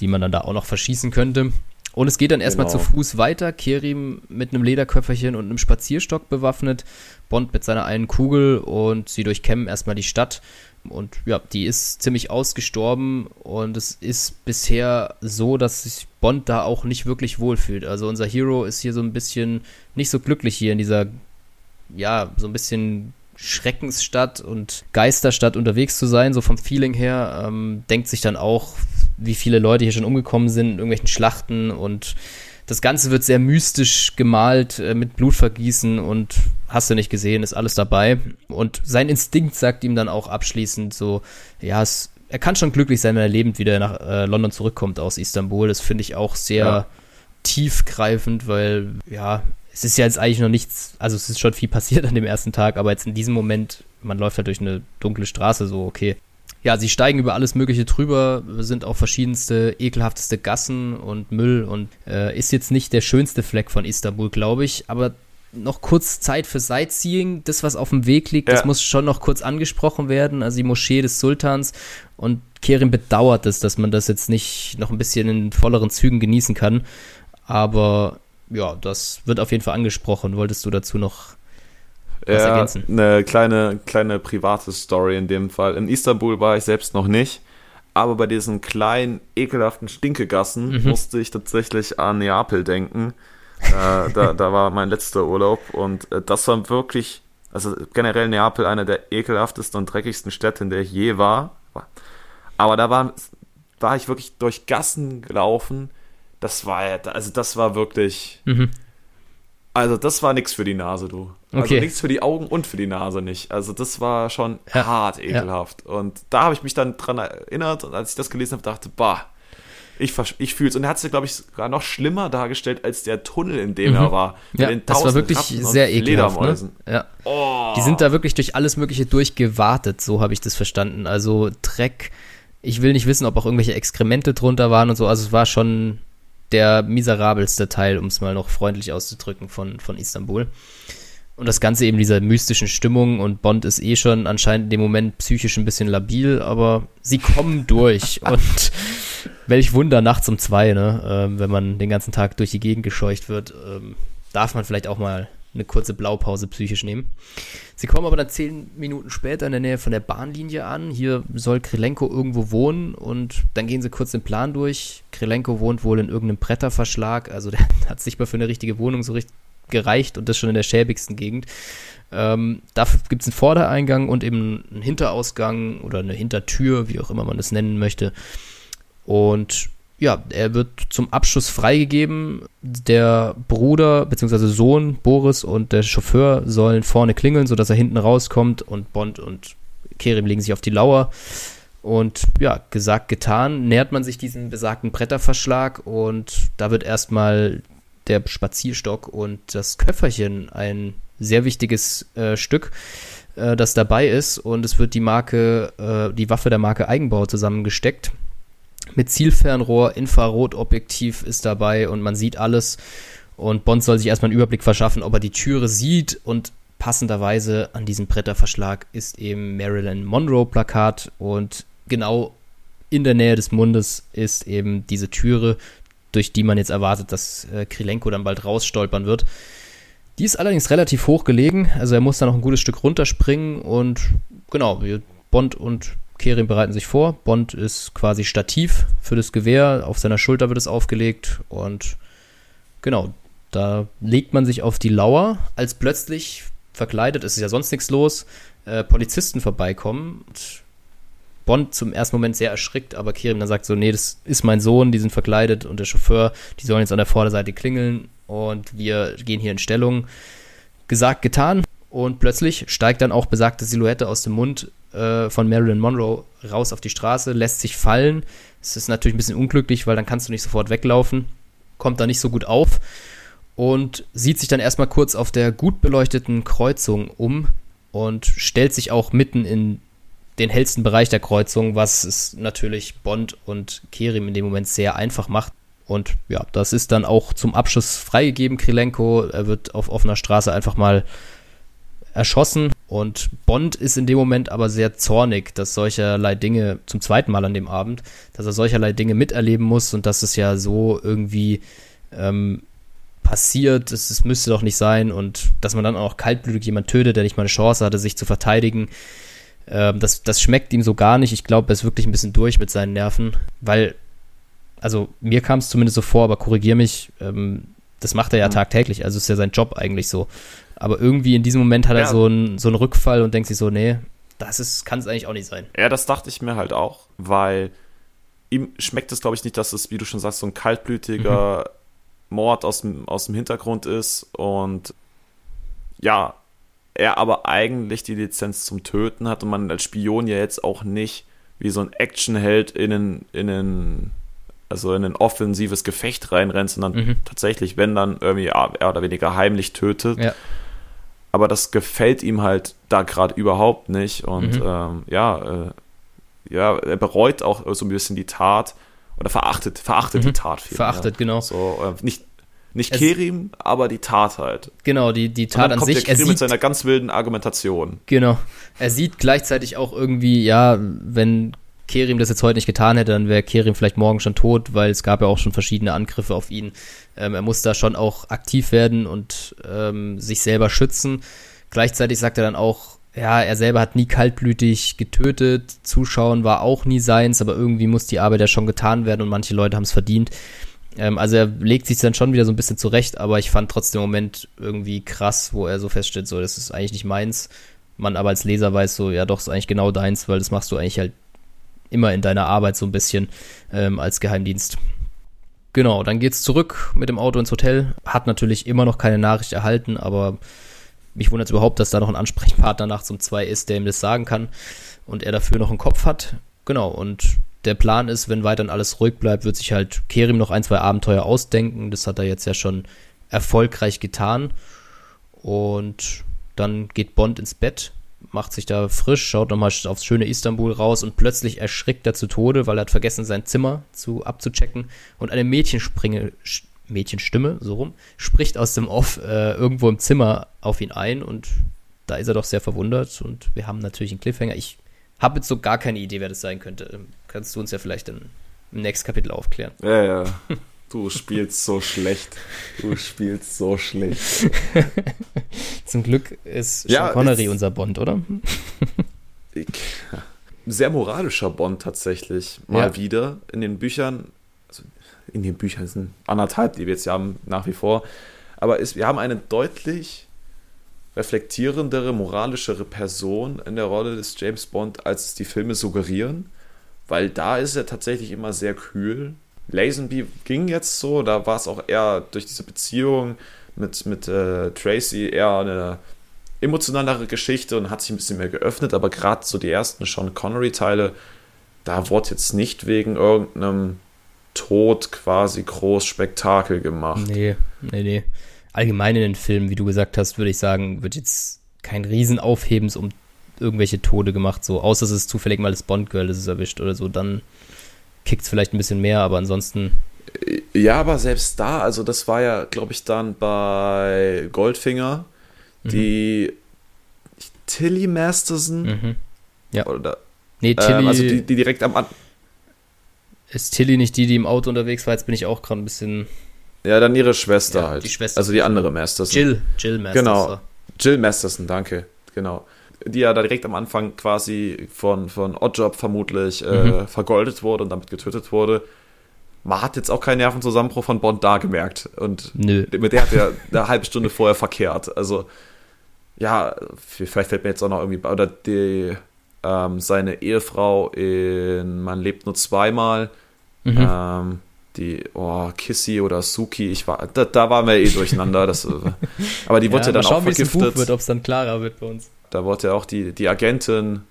die man dann da auch noch verschießen könnte. Und es geht dann erstmal genau. zu Fuß weiter. Kerim mit einem Lederköfferchen und einem Spazierstock bewaffnet. Bond mit seiner einen Kugel und sie durchkämmen erstmal die Stadt. Und ja, die ist ziemlich ausgestorben und es ist bisher so, dass sich Bond da auch nicht wirklich wohlfühlt. Also unser Hero ist hier so ein bisschen nicht so glücklich hier in dieser, ja, so ein bisschen Schreckensstadt und Geisterstadt unterwegs zu sein, so vom Feeling her. Ähm, denkt sich dann auch, wie viele Leute hier schon umgekommen sind in irgendwelchen Schlachten und das Ganze wird sehr mystisch gemalt äh, mit Blutvergießen und hast du nicht gesehen, ist alles dabei. Und sein Instinkt sagt ihm dann auch abschließend so, ja, es, er kann schon glücklich sein, wenn er lebend wieder nach äh, London zurückkommt aus Istanbul. Das finde ich auch sehr ja. tiefgreifend, weil, ja, es ist ja jetzt eigentlich noch nichts, also es ist schon viel passiert an dem ersten Tag, aber jetzt in diesem Moment, man läuft halt durch eine dunkle Straße, so, okay, ja, sie steigen über alles Mögliche drüber, sind auch verschiedenste ekelhafteste Gassen und Müll und äh, ist jetzt nicht der schönste Fleck von Istanbul, glaube ich, aber noch kurz Zeit für Sightseeing. Das, was auf dem Weg liegt, ja. das muss schon noch kurz angesprochen werden. Also die Moschee des Sultans. Und Kerim bedauert es, dass man das jetzt nicht noch ein bisschen in volleren Zügen genießen kann. Aber ja, das wird auf jeden Fall angesprochen. Wolltest du dazu noch was ja, ergänzen? Eine kleine, kleine private Story in dem Fall. In Istanbul war ich selbst noch nicht, aber bei diesen kleinen, ekelhaften Stinkegassen mhm. musste ich tatsächlich an Neapel denken. äh, *laughs* da, da war mein letzter Urlaub und äh, das war wirklich, also generell Neapel eine der ekelhaftesten und dreckigsten Städte, in der ich je war. Aber da war, war ich wirklich durch Gassen gelaufen. Das war, also das war wirklich. Mhm also, das war nichts für die Nase, du. Also okay. nichts für die Augen und für die Nase nicht. Also, das war schon ja. hart ekelhaft. Ja. Und da habe ich mich dann dran erinnert und als ich das gelesen habe, dachte, bah, ich, ich fühle es. Und er hat es, glaube ich, sogar noch schlimmer dargestellt als der Tunnel, in dem mhm. er war. Ja, das war wirklich sehr ekelhaft. Ne? Ja. Oh. Die sind da wirklich durch alles Mögliche durchgewartet, so habe ich das verstanden. Also Dreck. Ich will nicht wissen, ob auch irgendwelche Exkremente drunter waren und so. Also es war schon der miserabelste Teil, um es mal noch freundlich auszudrücken, von, von Istanbul. Und das Ganze eben dieser mystischen Stimmung und Bond ist eh schon anscheinend in dem Moment psychisch ein bisschen labil, aber sie kommen durch *laughs* und welch Wunder nachts um zwei, ne? Ähm, wenn man den ganzen Tag durch die Gegend gescheucht wird, ähm, darf man vielleicht auch mal eine kurze Blaupause psychisch nehmen. Sie kommen aber dann zehn Minuten später in der Nähe von der Bahnlinie an. Hier soll Krilenko irgendwo wohnen und dann gehen sie kurz den Plan durch. Krilenko wohnt wohl in irgendeinem Bretterverschlag, also der *laughs* hat sich mal für eine richtige Wohnung so richtig gereicht und das schon in der schäbigsten Gegend. Ähm, dafür gibt es einen Vordereingang und eben einen Hinterausgang oder eine Hintertür, wie auch immer man das nennen möchte. Und ja, er wird zum Abschluss freigegeben. Der Bruder bzw. Sohn Boris und der Chauffeur sollen vorne klingeln, sodass er hinten rauskommt und Bond und Kerim legen sich auf die Lauer. Und ja, gesagt, getan, nähert man sich diesem besagten Bretterverschlag und da wird erstmal der Spazierstock und das Köfferchen ein sehr wichtiges äh, Stück, äh, das dabei ist und es wird die Marke, äh, die Waffe der Marke Eigenbau zusammengesteckt mit Zielfernrohr, Infrarotobjektiv ist dabei und man sieht alles. Und Bond soll sich erstmal einen Überblick verschaffen, ob er die Türe sieht. Und passenderweise an diesem Bretterverschlag ist eben Marilyn Monroe Plakat. Und genau in der Nähe des Mundes ist eben diese Türe, durch die man jetzt erwartet, dass äh, Krilenko dann bald rausstolpern wird. Die ist allerdings relativ hoch gelegen, also er muss da noch ein gutes Stück runterspringen und genau, Bond und Kerim bereiten sich vor. Bond ist quasi Stativ für das Gewehr. Auf seiner Schulter wird es aufgelegt. Und genau, da legt man sich auf die Lauer, als plötzlich verkleidet, es ist ja sonst nichts los, äh, Polizisten vorbeikommen. Und Bond zum ersten Moment sehr erschrickt, aber Kerim dann sagt so, nee, das ist mein Sohn, die sind verkleidet und der Chauffeur, die sollen jetzt an der Vorderseite klingeln und wir gehen hier in Stellung. Gesagt, getan. Und plötzlich steigt dann auch besagte Silhouette aus dem Mund äh, von Marilyn Monroe raus auf die Straße, lässt sich fallen. Es ist natürlich ein bisschen unglücklich, weil dann kannst du nicht sofort weglaufen. Kommt da nicht so gut auf und sieht sich dann erstmal kurz auf der gut beleuchteten Kreuzung um und stellt sich auch mitten in den hellsten Bereich der Kreuzung, was es natürlich Bond und Kerim in dem Moment sehr einfach macht. Und ja, das ist dann auch zum Abschluss freigegeben, Krilenko. Er wird auf offener Straße einfach mal erschossen. Und Bond ist in dem Moment aber sehr zornig, dass solcherlei Dinge zum zweiten Mal an dem Abend, dass er solcherlei Dinge miterleben muss und dass es ja so irgendwie ähm, passiert, es, es müsste doch nicht sein und dass man dann auch kaltblütig jemand tötet, der nicht mal eine Chance hatte, sich zu verteidigen. Ähm, das, das schmeckt ihm so gar nicht. Ich glaube, er ist wirklich ein bisschen durch mit seinen Nerven, weil, also mir kam es zumindest so vor, aber korrigier mich, ähm, das macht er ja mhm. tagtäglich, also ist ja sein Job eigentlich so. Aber irgendwie in diesem Moment hat er so, einen, so einen Rückfall und denkt sich so, nee, das kann es eigentlich auch nicht sein. Ja, das dachte ich mir halt auch, weil ihm schmeckt es, glaube ich, nicht, dass es, wie du schon sagst, so ein kaltblütiger mhm. Mord aus dem, aus dem Hintergrund ist und ja, er aber eigentlich die Lizenz zum Töten hat und man als Spion ja jetzt auch nicht wie so ein Actionheld in einen, in einen, also in ein offensives Gefecht reinrennt, sondern mhm. tatsächlich, wenn dann irgendwie mehr oder weniger heimlich tötet. Ja. Aber das gefällt ihm halt da gerade überhaupt nicht und mhm. ähm, ja, äh, ja, er bereut auch so ein bisschen die Tat oder verachtet, verachtet mhm. die Tat viel. Verachtet, genau. So, äh, nicht, nicht Kerim, aber die Tat halt. Genau, die, die Tat an sich. Der Kerim er mit seiner ganz wilden Argumentation. Genau. Er sieht gleichzeitig auch irgendwie, ja, wenn Kerim das jetzt heute nicht getan hätte, dann wäre Kerim vielleicht morgen schon tot, weil es gab ja auch schon verschiedene Angriffe auf ihn. Ähm, er muss da schon auch aktiv werden und ähm, sich selber schützen. Gleichzeitig sagt er dann auch, ja, er selber hat nie kaltblütig getötet, Zuschauen war auch nie seins, aber irgendwie muss die Arbeit ja schon getan werden und manche Leute haben es verdient. Ähm, also er legt sich dann schon wieder so ein bisschen zurecht, aber ich fand trotzdem im Moment irgendwie krass, wo er so feststellt, so, das ist eigentlich nicht meins. Man aber als Leser weiß so, ja doch, ist eigentlich genau deins, weil das machst du eigentlich halt immer in deiner Arbeit so ein bisschen ähm, als Geheimdienst. Genau, dann geht's zurück mit dem Auto ins Hotel. Hat natürlich immer noch keine Nachricht erhalten, aber mich wundert es überhaupt, dass da noch ein Ansprechpartner nachts um zwei ist, der ihm das sagen kann und er dafür noch einen Kopf hat. Genau, und der Plan ist, wenn weiterhin alles ruhig bleibt, wird sich halt Kerim noch ein, zwei Abenteuer ausdenken. Das hat er jetzt ja schon erfolgreich getan. Und dann geht Bond ins Bett, macht sich da frisch, schaut nochmal aufs schöne Istanbul raus und plötzlich erschrickt er zu Tode, weil er hat vergessen, sein Zimmer zu abzuchecken und eine Mädchenspringe, Mädchenstimme, so rum, spricht aus dem Off äh, irgendwo im Zimmer auf ihn ein und da ist er doch sehr verwundert und wir haben natürlich einen Cliffhanger. Ich habe jetzt so gar keine Idee, wer das sein könnte. Ähm, kannst du uns ja vielleicht im nächsten Kapitel aufklären. Ja, ja. *laughs* Du spielst so schlecht. Du spielst so schlecht. *laughs* Zum Glück ist Sean ja, Connery unser Bond, oder? sehr moralischer Bond tatsächlich. Mal ja. wieder. In den Büchern, also in den Büchern sind anderthalb, die wir jetzt haben, nach wie vor. Aber ist, wir haben eine deutlich reflektierendere, moralischere Person in der Rolle des James Bond, als es die Filme suggerieren, weil da ist er tatsächlich immer sehr kühl. Lazenby ging jetzt so, da war es auch eher durch diese Beziehung mit, mit äh, Tracy eher eine emotionalere Geschichte und hat sich ein bisschen mehr geöffnet, aber gerade so die ersten Sean Connery-Teile, da wurde jetzt nicht wegen irgendeinem Tod quasi groß Spektakel gemacht. Nee, nee, nee allgemein in den Filmen, wie du gesagt hast, würde ich sagen, wird jetzt kein Riesenaufhebens um irgendwelche Tode gemacht, so außer es ist zufällig mal das Bond-Girl, das es erwischt oder so, dann kickt es vielleicht ein bisschen mehr, aber ansonsten. Ja, aber selbst da, also das war ja, glaube ich, dann bei Goldfinger, die mhm. Tilly Masterson. Mhm. Ja. Oder, nee, Tilly. Ähm, also die, die direkt am Anfang. Ist Tilly nicht die, die im Auto unterwegs war? Jetzt bin ich auch gerade ein bisschen ja, dann ihre Schwester ja, halt. Die Schwester. Also die andere Masterson. Jill. Jill Masterson. Genau. Jill Masterson, danke. Genau. Die ja da direkt am Anfang quasi von, von Oddjob vermutlich äh, mhm. vergoldet wurde und damit getötet wurde. Man hat jetzt auch keinen Nervenzusammenbruch von Bond da gemerkt. Und Nö. mit der hat er eine halbe Stunde vorher verkehrt. Also, ja, vielleicht fällt mir jetzt auch noch irgendwie, oder die, ähm, seine Ehefrau in Man lebt nur zweimal. Mhm. Ähm, die, oh, Kissy oder Suki, ich war, da, da waren wir eh durcheinander. Das, *laughs* aber die wurde ja, ja dann schauen, auch vergiftet. Buch wird, ob es dann klarer wird bei uns. Da wurde ja auch die, die Agentin,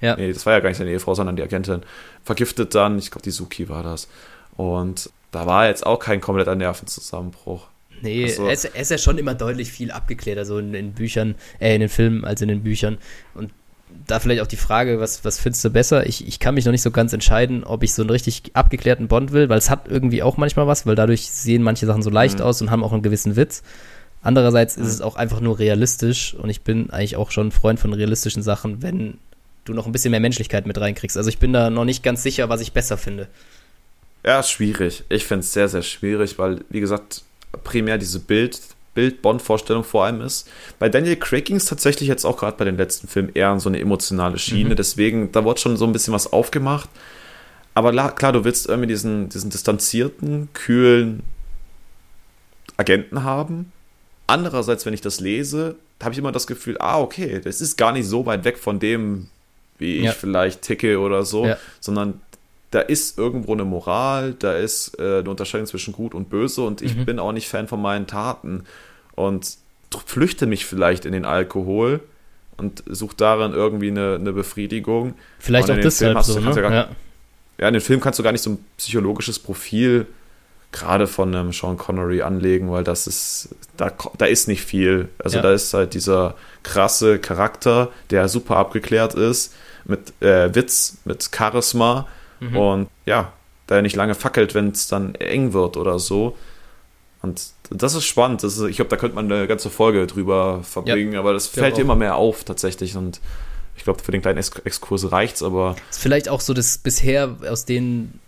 ja. nee, das war ja gar nicht seine Ehefrau, sondern die Agentin, vergiftet dann, ich glaube, die Suki war das. Und da war jetzt auch kein kompletter Nervenzusammenbruch. Nee, also, er, ist, er ist ja schon immer deutlich viel abgeklärt, also in den Büchern, äh, in den Filmen als in den Büchern. Und da vielleicht auch die Frage, was, was findest du besser? Ich, ich kann mich noch nicht so ganz entscheiden, ob ich so einen richtig abgeklärten Bond will, weil es hat irgendwie auch manchmal was, weil dadurch sehen manche Sachen so leicht mhm. aus und haben auch einen gewissen Witz. Andererseits ist es auch einfach nur realistisch und ich bin eigentlich auch schon ein Freund von realistischen Sachen, wenn du noch ein bisschen mehr Menschlichkeit mit reinkriegst. Also ich bin da noch nicht ganz sicher, was ich besser finde. Ja, schwierig. Ich finde es sehr, sehr schwierig, weil, wie gesagt, primär diese Bild, Bild-Bond-Vorstellung vor allem ist. Bei Daniel Craig ging es tatsächlich jetzt auch gerade bei den letzten Filmen eher an so eine emotionale Schiene. Mhm. Deswegen, da wurde schon so ein bisschen was aufgemacht. Aber klar, du willst irgendwie diesen, diesen distanzierten, kühlen Agenten haben. Andererseits, wenn ich das lese, habe ich immer das Gefühl, ah, okay, das ist gar nicht so weit weg von dem, wie ich ja. vielleicht ticke oder so, ja. sondern da ist irgendwo eine Moral, da ist äh, eine Unterscheidung zwischen gut und böse und ich mhm. bin auch nicht Fan von meinen Taten und flüchte mich vielleicht in den Alkohol und suche darin irgendwie eine, eine Befriedigung. Vielleicht auch deshalb so, ne? ja, gar, ja, in den Film kannst du gar nicht so ein psychologisches Profil gerade von einem Sean Connery anlegen, weil das ist, da, da ist nicht viel. Also ja. da ist halt dieser krasse Charakter, der super abgeklärt ist, mit äh, Witz, mit Charisma Mhm. Und ja, da er nicht lange fackelt, wenn es dann eng wird oder so. Und das ist spannend. Das ist, ich glaube, da könnte man eine ganze Folge drüber verbringen, ja, aber das fällt immer mehr auf tatsächlich. Und ich glaube, für den kleinen Exkurs reicht es, aber. Ist vielleicht auch so das bisher aus den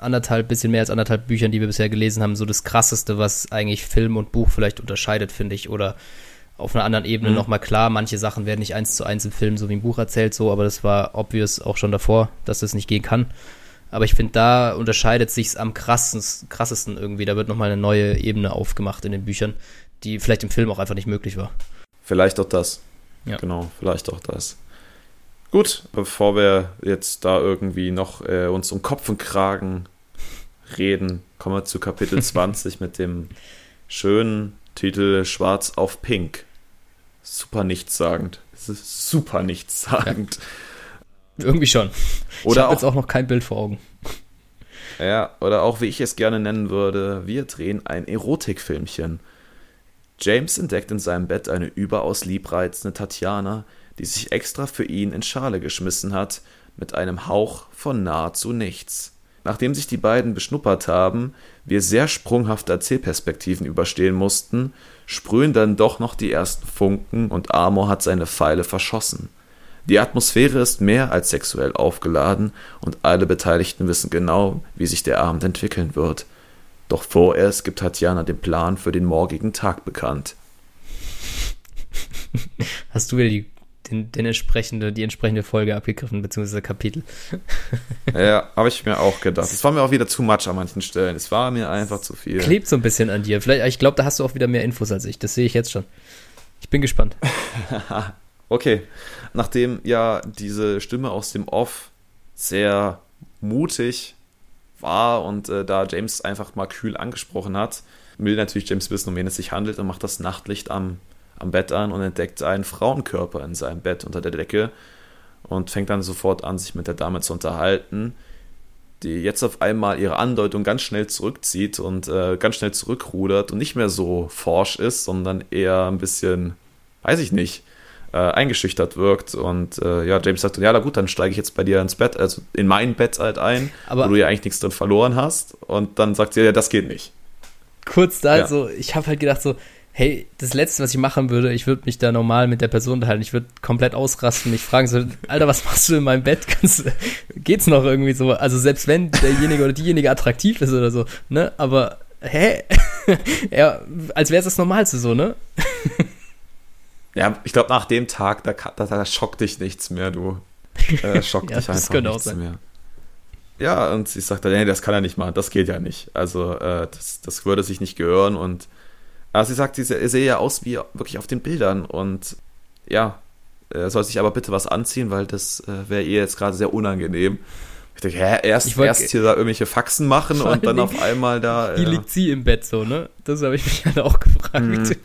anderthalb, bisschen mehr als anderthalb Büchern, die wir bisher gelesen haben, so das krasseste, was eigentlich Film und Buch vielleicht unterscheidet, finde ich. Oder auf einer anderen Ebene mhm. nochmal klar, manche Sachen werden nicht eins zu eins im Film so wie im Buch erzählt, so, aber das war obvious auch schon davor, dass das nicht gehen kann. Aber ich finde, da unterscheidet sich am krassesten, krassesten irgendwie. Da wird nochmal eine neue Ebene aufgemacht in den Büchern, die vielleicht im Film auch einfach nicht möglich war. Vielleicht auch das. Ja. Genau, vielleicht auch das. Gut, bevor wir jetzt da irgendwie noch äh, uns um Kopf und Kragen reden, kommen wir zu Kapitel *laughs* 20 mit dem schönen Titel Schwarz auf Pink. Super nichtssagend. Es ist super nichtssagend. Ja. Irgendwie schon. Oder ich habe jetzt auch noch kein Bild vor Augen. Ja, oder auch wie ich es gerne nennen würde, wir drehen ein Erotikfilmchen. James entdeckt in seinem Bett eine überaus liebreizende Tatjana, die sich extra für ihn in Schale geschmissen hat, mit einem Hauch von nahezu nichts. Nachdem sich die beiden beschnuppert haben, wir sehr sprunghafte Erzählperspektiven überstehen mussten, sprühen dann doch noch die ersten Funken und Amor hat seine Pfeile verschossen. Die Atmosphäre ist mehr als sexuell aufgeladen und alle Beteiligten wissen genau, wie sich der Abend entwickeln wird. Doch vorerst gibt Tatjana den Plan für den morgigen Tag bekannt. Hast du wieder die, den, den entsprechende, die entsprechende Folge abgegriffen, beziehungsweise Kapitel? *laughs* ja, habe ich mir auch gedacht. Es war mir auch wieder zu much an manchen Stellen. Es war mir einfach zu viel. Klebt so ein bisschen an dir. Vielleicht, ich glaube, da hast du auch wieder mehr Infos als ich. Das sehe ich jetzt schon. Ich bin gespannt. *laughs* Okay, nachdem ja diese Stimme aus dem Off sehr mutig war und äh, da James einfach mal kühl angesprochen hat, will natürlich James wissen, um wen es sich handelt und macht das Nachtlicht am, am Bett an und entdeckt einen Frauenkörper in seinem Bett unter der Decke und fängt dann sofort an, sich mit der Dame zu unterhalten, die jetzt auf einmal ihre Andeutung ganz schnell zurückzieht und äh, ganz schnell zurückrudert und nicht mehr so forsch ist, sondern eher ein bisschen, weiß ich nicht, äh, eingeschüchtert wirkt. Und äh, ja, James sagt, ja, na gut, dann steige ich jetzt bei dir ins Bett, also in mein Bett halt ein, Aber wo du ja eigentlich nichts drin verloren hast. Und dann sagt sie, ja, das geht nicht. Kurz da, ja. so, ich habe halt gedacht, so, hey, das Letzte, was ich machen würde, ich würde mich da normal mit der Person unterhalten. Ich würde komplett ausrasten, mich fragen so, Alter, was machst du in meinem Bett? Kannst, geht's noch irgendwie so? Also selbst wenn derjenige oder diejenige attraktiv ist oder so, ne? Aber hä? *laughs* ja, als wäre es das Normalste so, ne? *laughs* Ja, ich glaube, nach dem Tag, da, da, da, schockt dich nichts mehr, du. Äh, *laughs* schockt ja, dich einfach nichts sein. mehr. Ja, und sie sagt dann, nee, das kann er nicht machen, das geht ja nicht. Also, äh, das, das würde sich nicht gehören. Und aber sie sagt, sie sehe ja aus wie wirklich auf den Bildern. Und ja, er soll sich aber bitte was anziehen, weil das äh, wäre ihr jetzt gerade sehr unangenehm. Ich dachte, hä, erst, wollt- erst hier da irgendwelche Faxen machen und dann auf einmal da. Wie äh, liegt sie im Bett so, ne? Das habe ich mich halt auch gefragt. Mhm. *laughs*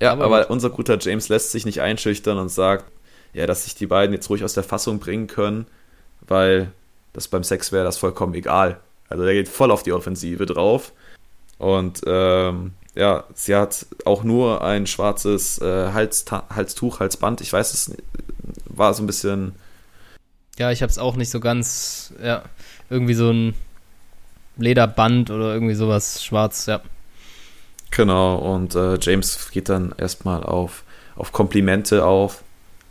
Ja, Aber aber, unser guter James lässt sich nicht einschüchtern und sagt, ja, dass sich die beiden jetzt ruhig aus der Fassung bringen können, weil das beim Sex wäre das vollkommen egal. Also der geht voll auf die Offensive drauf. Und ähm, ja, sie hat auch nur ein schwarzes äh, Halsta Halstuch, Halsband. Ich weiß es, war so ein bisschen Ja, ich habe es auch nicht so ganz, ja, irgendwie so ein Lederband oder irgendwie sowas schwarz, ja. Genau, und äh, James geht dann erstmal auf, auf Komplimente auf,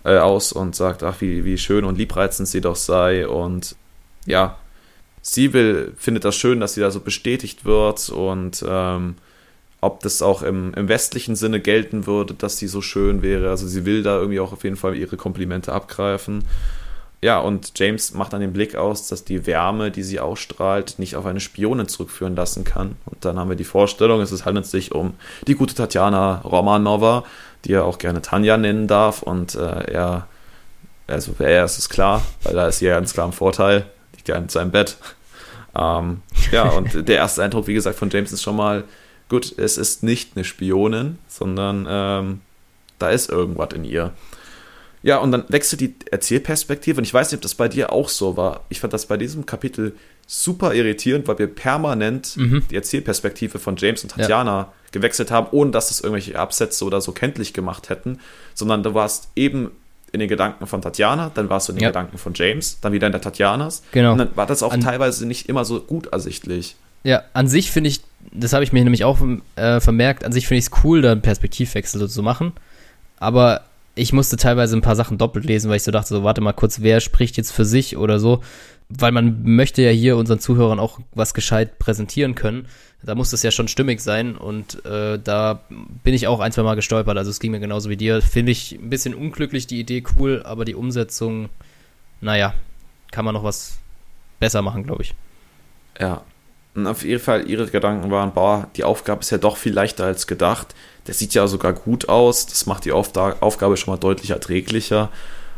äh, aus und sagt, ach, wie, wie schön und liebreizend sie doch sei. Und ja, sie will, findet das schön, dass sie da so bestätigt wird und ähm, ob das auch im, im westlichen Sinne gelten würde, dass sie so schön wäre. Also sie will da irgendwie auch auf jeden Fall ihre Komplimente abgreifen. Ja, und James macht dann den Blick aus, dass die Wärme, die sie ausstrahlt, nicht auf eine Spionin zurückführen lassen kann. Und dann haben wir die Vorstellung, es handelt sich um die gute Tatjana Romanova, die er auch gerne Tanja nennen darf. Und äh, er, also er ist es klar, weil da ist sie ja ganz klar im Vorteil, liegt ja in seinem Bett. Ähm, ja, und *laughs* der erste Eindruck, wie gesagt, von James ist schon mal, gut, es ist nicht eine Spionin, sondern ähm, da ist irgendwas in ihr. Ja, und dann wechselt die Erzählperspektive. Und ich weiß nicht, ob das bei dir auch so war. Ich fand das bei diesem Kapitel super irritierend, weil wir permanent Mhm. die Erzählperspektive von James und Tatjana gewechselt haben, ohne dass das irgendwelche Absätze oder so kenntlich gemacht hätten, sondern du warst eben in den Gedanken von Tatjana, dann warst du in den Ja. Gedanken von James, dann wieder in der Tatjanas. Genau. Und dann war das auch An- teilweise nicht immer so gut ersichtlich. Ja, an sich finde ich, das habe ich mir nämlich auch äh, vermerkt, an sich finde ich es cool, da einen Perspektivwechsel so zu machen. Aber ich musste teilweise ein paar Sachen doppelt lesen, weil ich so dachte, so warte mal kurz, wer spricht jetzt für sich oder so. Weil man möchte ja hier unseren Zuhörern auch was gescheit präsentieren können. Da muss das ja schon stimmig sein und äh, da bin ich auch ein, zwei Mal gestolpert. Also es ging mir genauso wie dir. Finde ich ein bisschen unglücklich, die Idee cool, aber die Umsetzung, naja, kann man noch was besser machen, glaube ich. Ja. Und auf jeden Fall, ihre Gedanken waren, boah, die Aufgabe ist ja doch viel leichter als gedacht. Der sieht ja sogar gut aus. Das macht die Aufgabe schon mal deutlich erträglicher.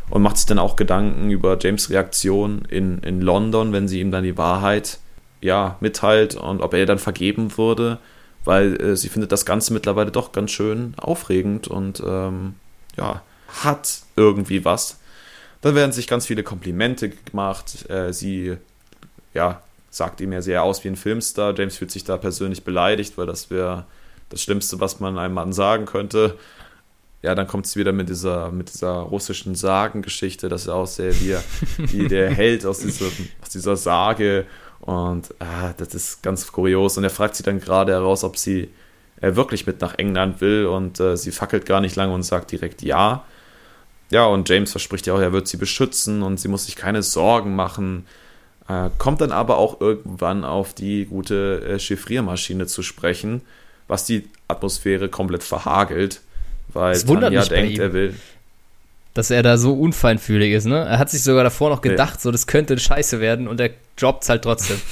Und macht sich dann auch Gedanken über James' Reaktion in, in London, wenn sie ihm dann die Wahrheit ja, mitteilt und ob er dann vergeben würde. Weil äh, sie findet das Ganze mittlerweile doch ganz schön aufregend und ähm, ja, hat irgendwie was. Dann werden sich ganz viele Komplimente gemacht. Äh, sie ja, sagt ihm ja sehr aus wie ein Filmstar. James fühlt sich da persönlich beleidigt, weil das wäre das Schlimmste, was man einem Mann sagen könnte. Ja, dann kommt es wieder mit dieser, mit dieser russischen Sagengeschichte, dass er aussähe wie, wie der Held aus, diesem, aus dieser Sage. Und ah, das ist ganz kurios. Und er fragt sie dann gerade heraus, ob sie äh, wirklich mit nach England will. Und äh, sie fackelt gar nicht lange und sagt direkt ja. Ja, und James verspricht ja auch, er wird sie beschützen und sie muss sich keine Sorgen machen. Äh, kommt dann aber auch irgendwann auf die gute äh, Chiffriermaschine zu sprechen, was die Atmosphäre komplett verhagelt, weil Das wundert Tanja mich bei denkt, ihm. er will. dass er da so unfeinfühlig ist, ne? Er hat sich sogar davor noch gedacht, so das könnte scheiße werden und er droppt halt trotzdem. *laughs*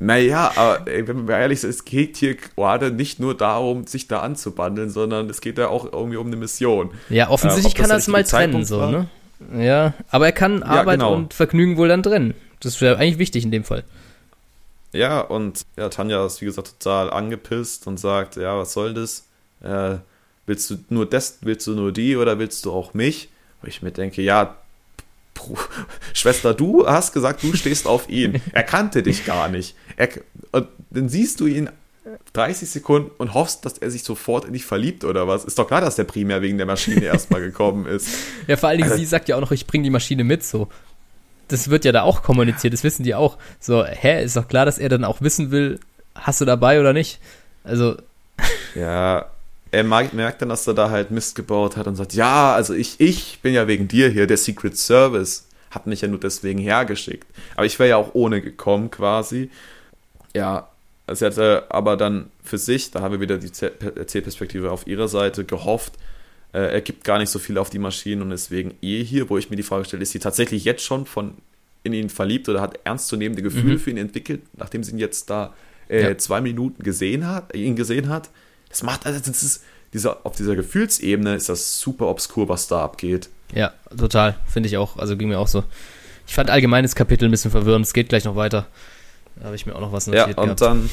Naja, aber wenn wir ehrlich sind, es geht hier gerade nicht nur darum, sich da anzubandeln, sondern es geht ja auch irgendwie um eine Mission. Ja, offensichtlich Äh, ob das kann er es mal trennen, so, ne? Ja, aber er kann Arbeit genau. und Vergnügen wohl dann trennen. Das wäre eigentlich wichtig in dem Fall. Ja, und ja, Tanja ist wie gesagt total angepisst und sagt, ja, was soll das? Äh, willst du nur das, willst du nur die oder willst du auch mich? Wo ich mir denke, ja, *laughs* Schwester, du hast gesagt, du stehst auf ihn. Er kannte dich gar nicht. Er, und dann siehst du ihn 30 Sekunden und hoffst, dass er sich sofort in dich verliebt oder was. Ist doch klar, dass der primär wegen der Maschine *laughs* erstmal gekommen ist. Ja, vor allen Dingen, Also- sie sagt ja auch noch, ich bringe die Maschine mit, so. Das wird ja da auch kommuniziert, das wissen die auch. So, hä, ist doch klar, dass er dann auch wissen will, hast du dabei oder nicht? Also, Ja, er merkt dann, dass er da halt Mist gebaut hat und sagt, ja, also ich, ich bin ja wegen dir hier, der Secret Service hat mich ja nur deswegen hergeschickt. Aber ich wäre ja auch ohne gekommen quasi. Ja, sie hatte aber dann für sich, da haben wir wieder die Erzählperspektive auf ihrer Seite, gehofft, äh, er gibt gar nicht so viel auf die Maschinen und deswegen eh hier, wo ich mir die Frage stelle, ist sie tatsächlich jetzt schon von in ihn verliebt oder hat ernstzunehmende Gefühle Mhm. für ihn entwickelt, nachdem sie ihn jetzt da äh, Ja. zwei Minuten gesehen hat, ihn gesehen hat? Das macht, also das ist, dieser, auf dieser Gefühlsebene ist das super obskur, was da abgeht. ja, total, finde ich auch. Also ging mir auch so. Ich fand allgemein das Kapitel ein bisschen verwirrend. Es geht gleich noch weiter. Da habe ich mir auch noch was notiert. Ja, und gehabt. dann.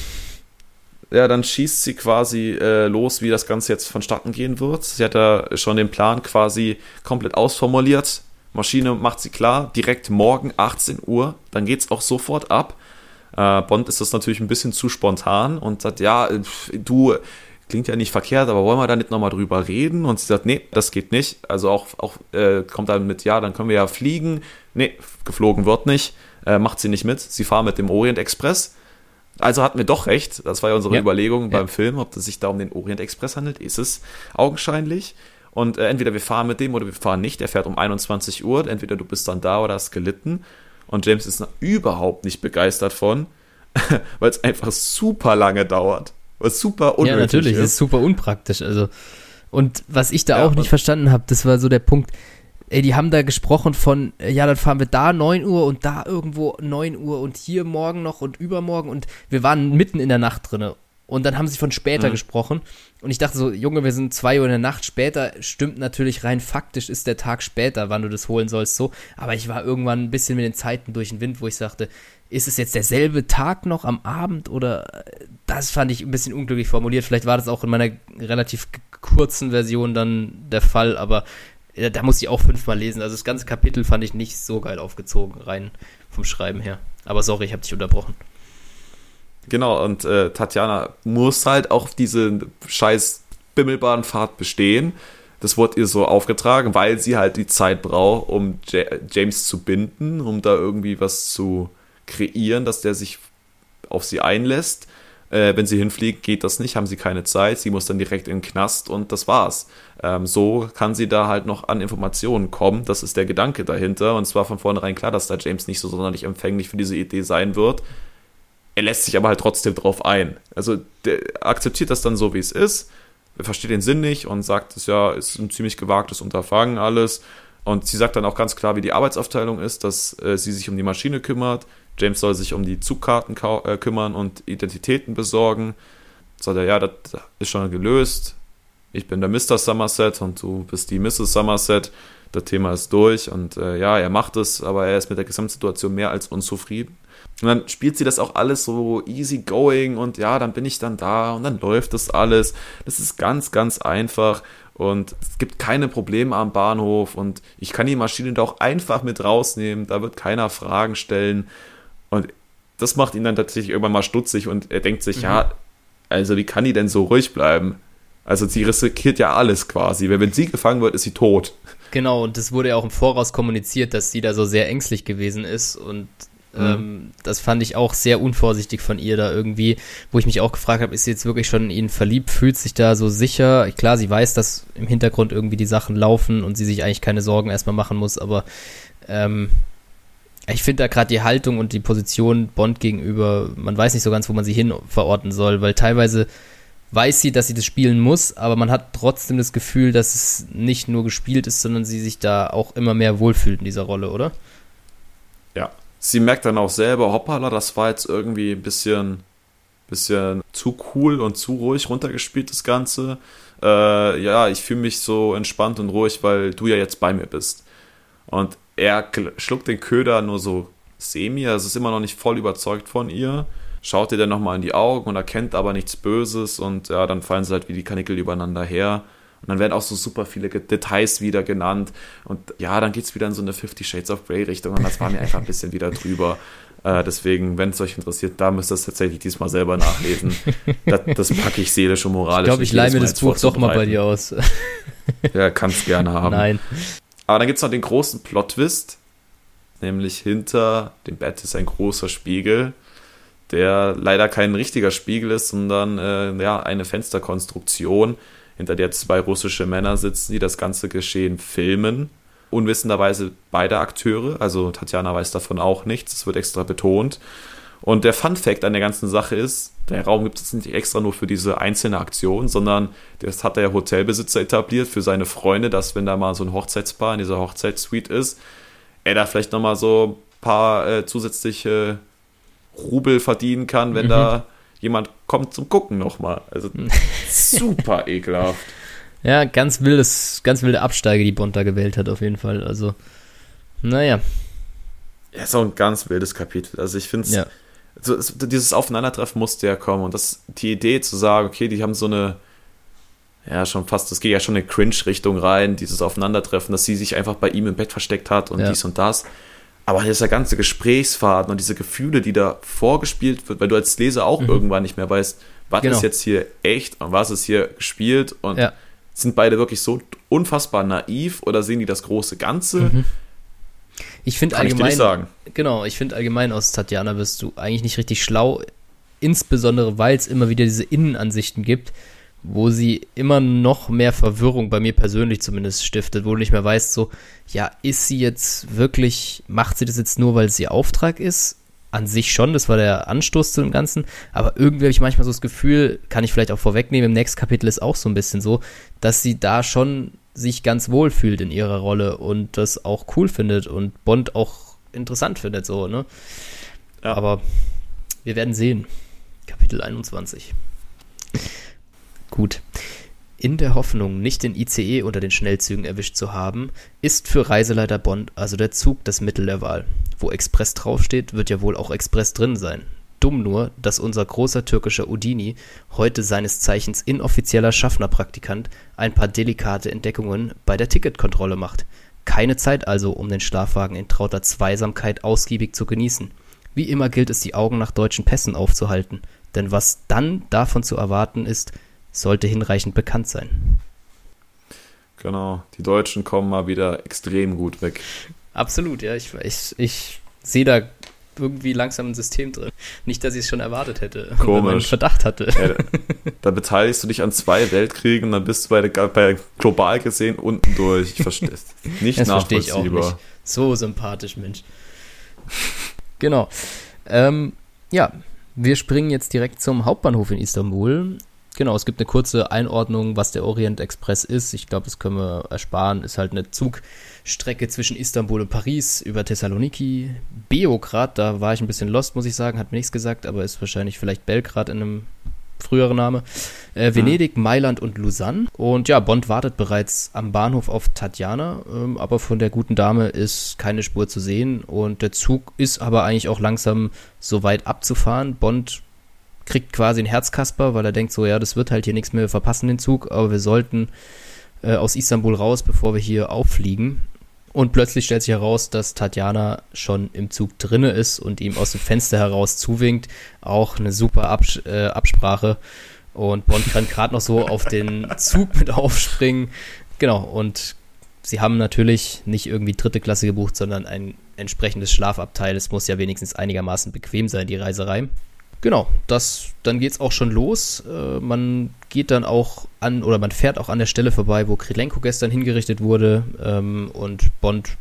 Ja, dann schießt sie quasi äh, los, wie das Ganze jetzt vonstatten gehen wird. Sie hat ja schon den Plan quasi komplett ausformuliert. Maschine macht sie klar, direkt morgen 18 Uhr, dann geht es auch sofort ab. Äh, Bond ist das natürlich ein bisschen zu spontan und sagt, ja, du, klingt ja nicht verkehrt, aber wollen wir da nicht nochmal drüber reden? Und sie sagt, nee, das geht nicht. Also auch, auch äh, kommt dann mit, ja, dann können wir ja fliegen. Nee, geflogen wird nicht. Äh, macht sie nicht mit. Sie fahren mit dem Orient Express. Also hatten wir doch recht. Das war ja unsere ja. Überlegung beim ja. Film, ob es sich da um den Orient Express handelt. Ist es augenscheinlich. Und äh, entweder wir fahren mit dem oder wir fahren nicht. Er fährt um 21 Uhr. Entweder du bist dann da oder hast gelitten. Und James ist überhaupt nicht begeistert von, *laughs* weil es einfach super lange dauert. Was super unnötig Ja, natürlich, ist. das ist super unpraktisch. Also. Und was ich da ja, auch nicht verstanden habe, das war so der Punkt, ey, die haben da gesprochen von, ja, dann fahren wir da 9 Uhr und da irgendwo 9 Uhr und hier morgen noch und übermorgen und wir waren mitten in der Nacht drinne. Und dann haben sie von später mhm. gesprochen. Und ich dachte so, Junge, wir sind 2 Uhr in der Nacht später. Stimmt natürlich rein faktisch ist der Tag später, wann du das holen sollst, so. Aber ich war irgendwann ein bisschen mit den Zeiten durch den Wind, wo ich sagte, ist es jetzt derselbe Tag noch am Abend oder das fand ich ein bisschen unglücklich formuliert. Vielleicht war das auch in meiner relativ kurzen Version dann der Fall, aber ja, da muss ich auch fünfmal lesen. Also das ganze Kapitel fand ich nicht so geil aufgezogen, rein vom Schreiben her. Aber sorry, ich habe dich unterbrochen. Genau, und äh, Tatjana muss halt auch diese scheiß Bimmelbahnfahrt bestehen. Das wurde ihr so aufgetragen, weil sie halt die Zeit braucht, um J James zu binden, um da irgendwie was zu kreieren, dass der sich auf sie einlässt. Äh, wenn sie hinfliegt, geht das nicht, haben sie keine Zeit. Sie muss dann direkt in den Knast und das war's. Ähm, so kann sie da halt noch an Informationen kommen. Das ist der Gedanke dahinter. Und zwar von vornherein klar, dass da James nicht so sonderlich empfänglich für diese Idee sein wird. Er lässt sich aber halt trotzdem drauf ein. Also der akzeptiert das dann so, wie es ist. Er versteht den Sinn nicht und sagt, es ja ist ein ziemlich gewagtes Unterfangen alles. Und sie sagt dann auch ganz klar, wie die Arbeitsaufteilung ist, dass äh, sie sich um die Maschine kümmert, James soll sich um die Zugkarten äh, kümmern und Identitäten besorgen. Sagt er, ja, das ist schon gelöst. Ich bin der Mr. Somerset und du bist die Mrs. Somerset. Das Thema ist durch und äh, ja, er macht es, aber er ist mit der Gesamtsituation mehr als unzufrieden. Und dann spielt sie das auch alles so easy going und ja, dann bin ich dann da und dann läuft das alles. Das ist ganz, ganz einfach und es gibt keine Probleme am Bahnhof und ich kann die Maschine da auch einfach mit rausnehmen. Da wird keiner Fragen stellen und das macht ihn dann tatsächlich irgendwann mal stutzig und er denkt sich, mhm. ja, also wie kann die denn so ruhig bleiben? Also sie riskiert ja alles quasi. Wenn sie gefangen wird, ist sie tot. Genau, und das wurde ja auch im Voraus kommuniziert, dass sie da so sehr ängstlich gewesen ist. Und mhm. ähm, das fand ich auch sehr unvorsichtig von ihr da irgendwie, wo ich mich auch gefragt habe, ist sie jetzt wirklich schon in ihn verliebt, fühlt sich da so sicher? Klar, sie weiß, dass im Hintergrund irgendwie die Sachen laufen und sie sich eigentlich keine Sorgen erstmal machen muss, aber ähm, ich finde da gerade die Haltung und die Position Bond gegenüber, man weiß nicht so ganz, wo man sie hin verorten soll, weil teilweise weiß sie, dass sie das spielen muss, aber man hat trotzdem das Gefühl, dass es nicht nur gespielt ist, sondern sie sich da auch immer mehr wohlfühlt in dieser Rolle, oder? Ja. Sie merkt dann auch selber, hoppala, das war jetzt irgendwie ein bisschen, bisschen zu cool und zu ruhig runtergespielt, das Ganze. Äh, ja, ich fühle mich so entspannt und ruhig, weil du ja jetzt bei mir bist. Und er schluckt den Köder nur so semi, also ist immer noch nicht voll überzeugt von ihr. Schaut ihr dann nochmal in die Augen und erkennt aber nichts Böses und ja, dann fallen sie halt wie die Kanickel übereinander her. Und dann werden auch so super viele Details wieder genannt. Und ja, dann geht es wieder in so eine Fifty Shades of Grey Richtung und das war mir einfach ein bisschen wieder drüber. Äh, deswegen, wenn es euch interessiert, da müsst ihr es tatsächlich diesmal selber nachlesen. das, das packe ich seelisch und moralisch. Ich glaube, ich leihe mir das Buch doch mal bei dir aus. ja, kannst gerne haben. Nein. Aber dann gibt es noch den großen Plot-Twist, nämlich hinter dem Bett ist ein großer Spiegel, der leider kein richtiger Spiegel ist, sondern äh, ja, eine Fensterkonstruktion, hinter der zwei russische Männer sitzen, die das ganze Geschehen filmen. Unwissenderweise beide Akteure, also Tatjana weiß davon auch nichts, es wird extra betont. Und der Fun Fact an der ganzen Sache ist, der Raum gibt es nicht extra nur für diese einzelne Aktion, sondern das hat der Hotelbesitzer etabliert für seine Freunde, dass wenn da mal so ein Hochzeitspaar in dieser Hochzeitssuite ist, er da vielleicht nochmal so ein paar äh, zusätzliche Rubel verdienen kann, wenn mhm. da jemand kommt zum Gucken nochmal. Also *laughs* super ekelhaft. Ja, ganz wildes, ganz wilde Absteige, die Bond da gewählt hat, auf jeden Fall. Also, naja. Ja, so ein ganz wildes Kapitel. Also ich finde Ja. So, es- dieses Aufeinandertreffen musste ja kommen und das, die Idee zu sagen, okay, die haben so eine, ja, schon fast, das geht ja schon in eine Cringe-Richtung rein, dieses Aufeinandertreffen, dass sie sich einfach bei ihm im Bett versteckt hat und Ja. dies und das. Aber dieser ganze Gesprächsfaden und diese Gefühle, die da vorgespielt wird, weil du als Leser auch irgendwann nicht mehr weißt, was Genau. ist jetzt hier echt und was ist hier gespielt und Ja. sind beide wirklich so unfassbar naiv oder sehen die das große Ganze? Ich finde Kann ich allgemein, sagen. genau, ich finde allgemein aus Tatjana wirst du eigentlich nicht richtig schlau, insbesondere weil es immer wieder diese Innenansichten gibt, wo sie immer noch mehr Verwirrung bei mir persönlich zumindest stiftet, wo du nicht mehr weißt, so, ja, ist sie jetzt wirklich, macht sie das jetzt nur, weil es ihr Auftrag ist? An sich schon, das war der Anstoß zu dem Ganzen, aber irgendwie habe ich manchmal so das Gefühl, kann ich vielleicht auch vorwegnehmen, im nächsten Kapitel ist auch so ein bisschen so, dass sie da schon sich ganz wohl fühlt in ihrer Rolle und das auch cool findet und Bond auch interessant findet, so, ne? Ja. Aber wir werden sehen. Kapitel 21. Gut. In der Hoffnung, nicht den ICE unter den Schnellzügen erwischt zu haben, ist für Reiseleiter Bond also der Zug das Mittel der Wahl. Wo Express draufsteht, wird ja wohl auch Express drin sein. Dumm nur, dass unser großer türkischer Udini, heute seines Zeichens inoffizieller Schaffnerpraktikant, ein paar delikate Entdeckungen bei der Ticketkontrolle macht. Keine Zeit also, um den Schlafwagen in trauter Zweisamkeit ausgiebig zu genießen. Wie immer gilt es, die Augen nach deutschen Pässen aufzuhalten, denn was dann davon zu erwarten ist, sollte hinreichend bekannt sein. Genau, die Deutschen kommen mal wieder extrem gut weg. Absolut, ja. Ich, ich, ich sehe da irgendwie langsam ein System drin. Nicht, dass ich es schon erwartet hätte, *laughs* Komisch. meinen Verdacht hatte. Ja, da, beteiligst du dich an zwei Weltkriegen und dann bist du bei, der, bei global gesehen unten durch. Ich verstehe es. *laughs* Nicht Das verstehe ich auch nachvollziehbar. nicht. So sympathisch, Mensch. Genau. Ähm, ja, wir springen jetzt direkt zum Hauptbahnhof in Istanbul. Genau, es gibt eine kurze Einordnung, was der Orient Express ist. Ich glaube, das können wir ersparen. Ist halt eine Zugstrecke zwischen Istanbul und Paris über Thessaloniki. Beograd, da war ich ein bisschen lost, muss ich sagen, hat mir nichts gesagt, aber ist wahrscheinlich vielleicht Belgrad in einem früheren Name. Äh, Venedig, Mailand und Lausanne. Und ja, Bond wartet bereits am Bahnhof auf Tatjana, ähm, aber von der guten Dame ist keine Spur zu sehen. Und der Zug ist aber eigentlich auch langsam so weit abzufahren. Bond kriegt quasi ein Herzkasper, weil er denkt so, ja, das wird halt hier nichts mehr, wir verpassen den Zug, aber wir sollten äh, aus Istanbul raus, bevor wir hier auffliegen. Und plötzlich stellt sich heraus, dass Tatjana schon im Zug drinne ist und ihm aus dem Fenster heraus zuwinkt. Auch eine super Abs äh, Absprache. Und Bond kann gerade noch so auf den Zug mit aufspringen. Genau, und sie haben natürlich nicht irgendwie dritte Klasse gebucht, sondern ein entsprechendes Schlafabteil. Es muss ja wenigstens einigermaßen bequem sein, die Reiserei. Genau, das, dann geht's auch schon los. Äh, man geht dann auch an, oder man fährt auch an der Stelle vorbei, wo Krilenko gestern hingerichtet wurde. Ähm, und Bond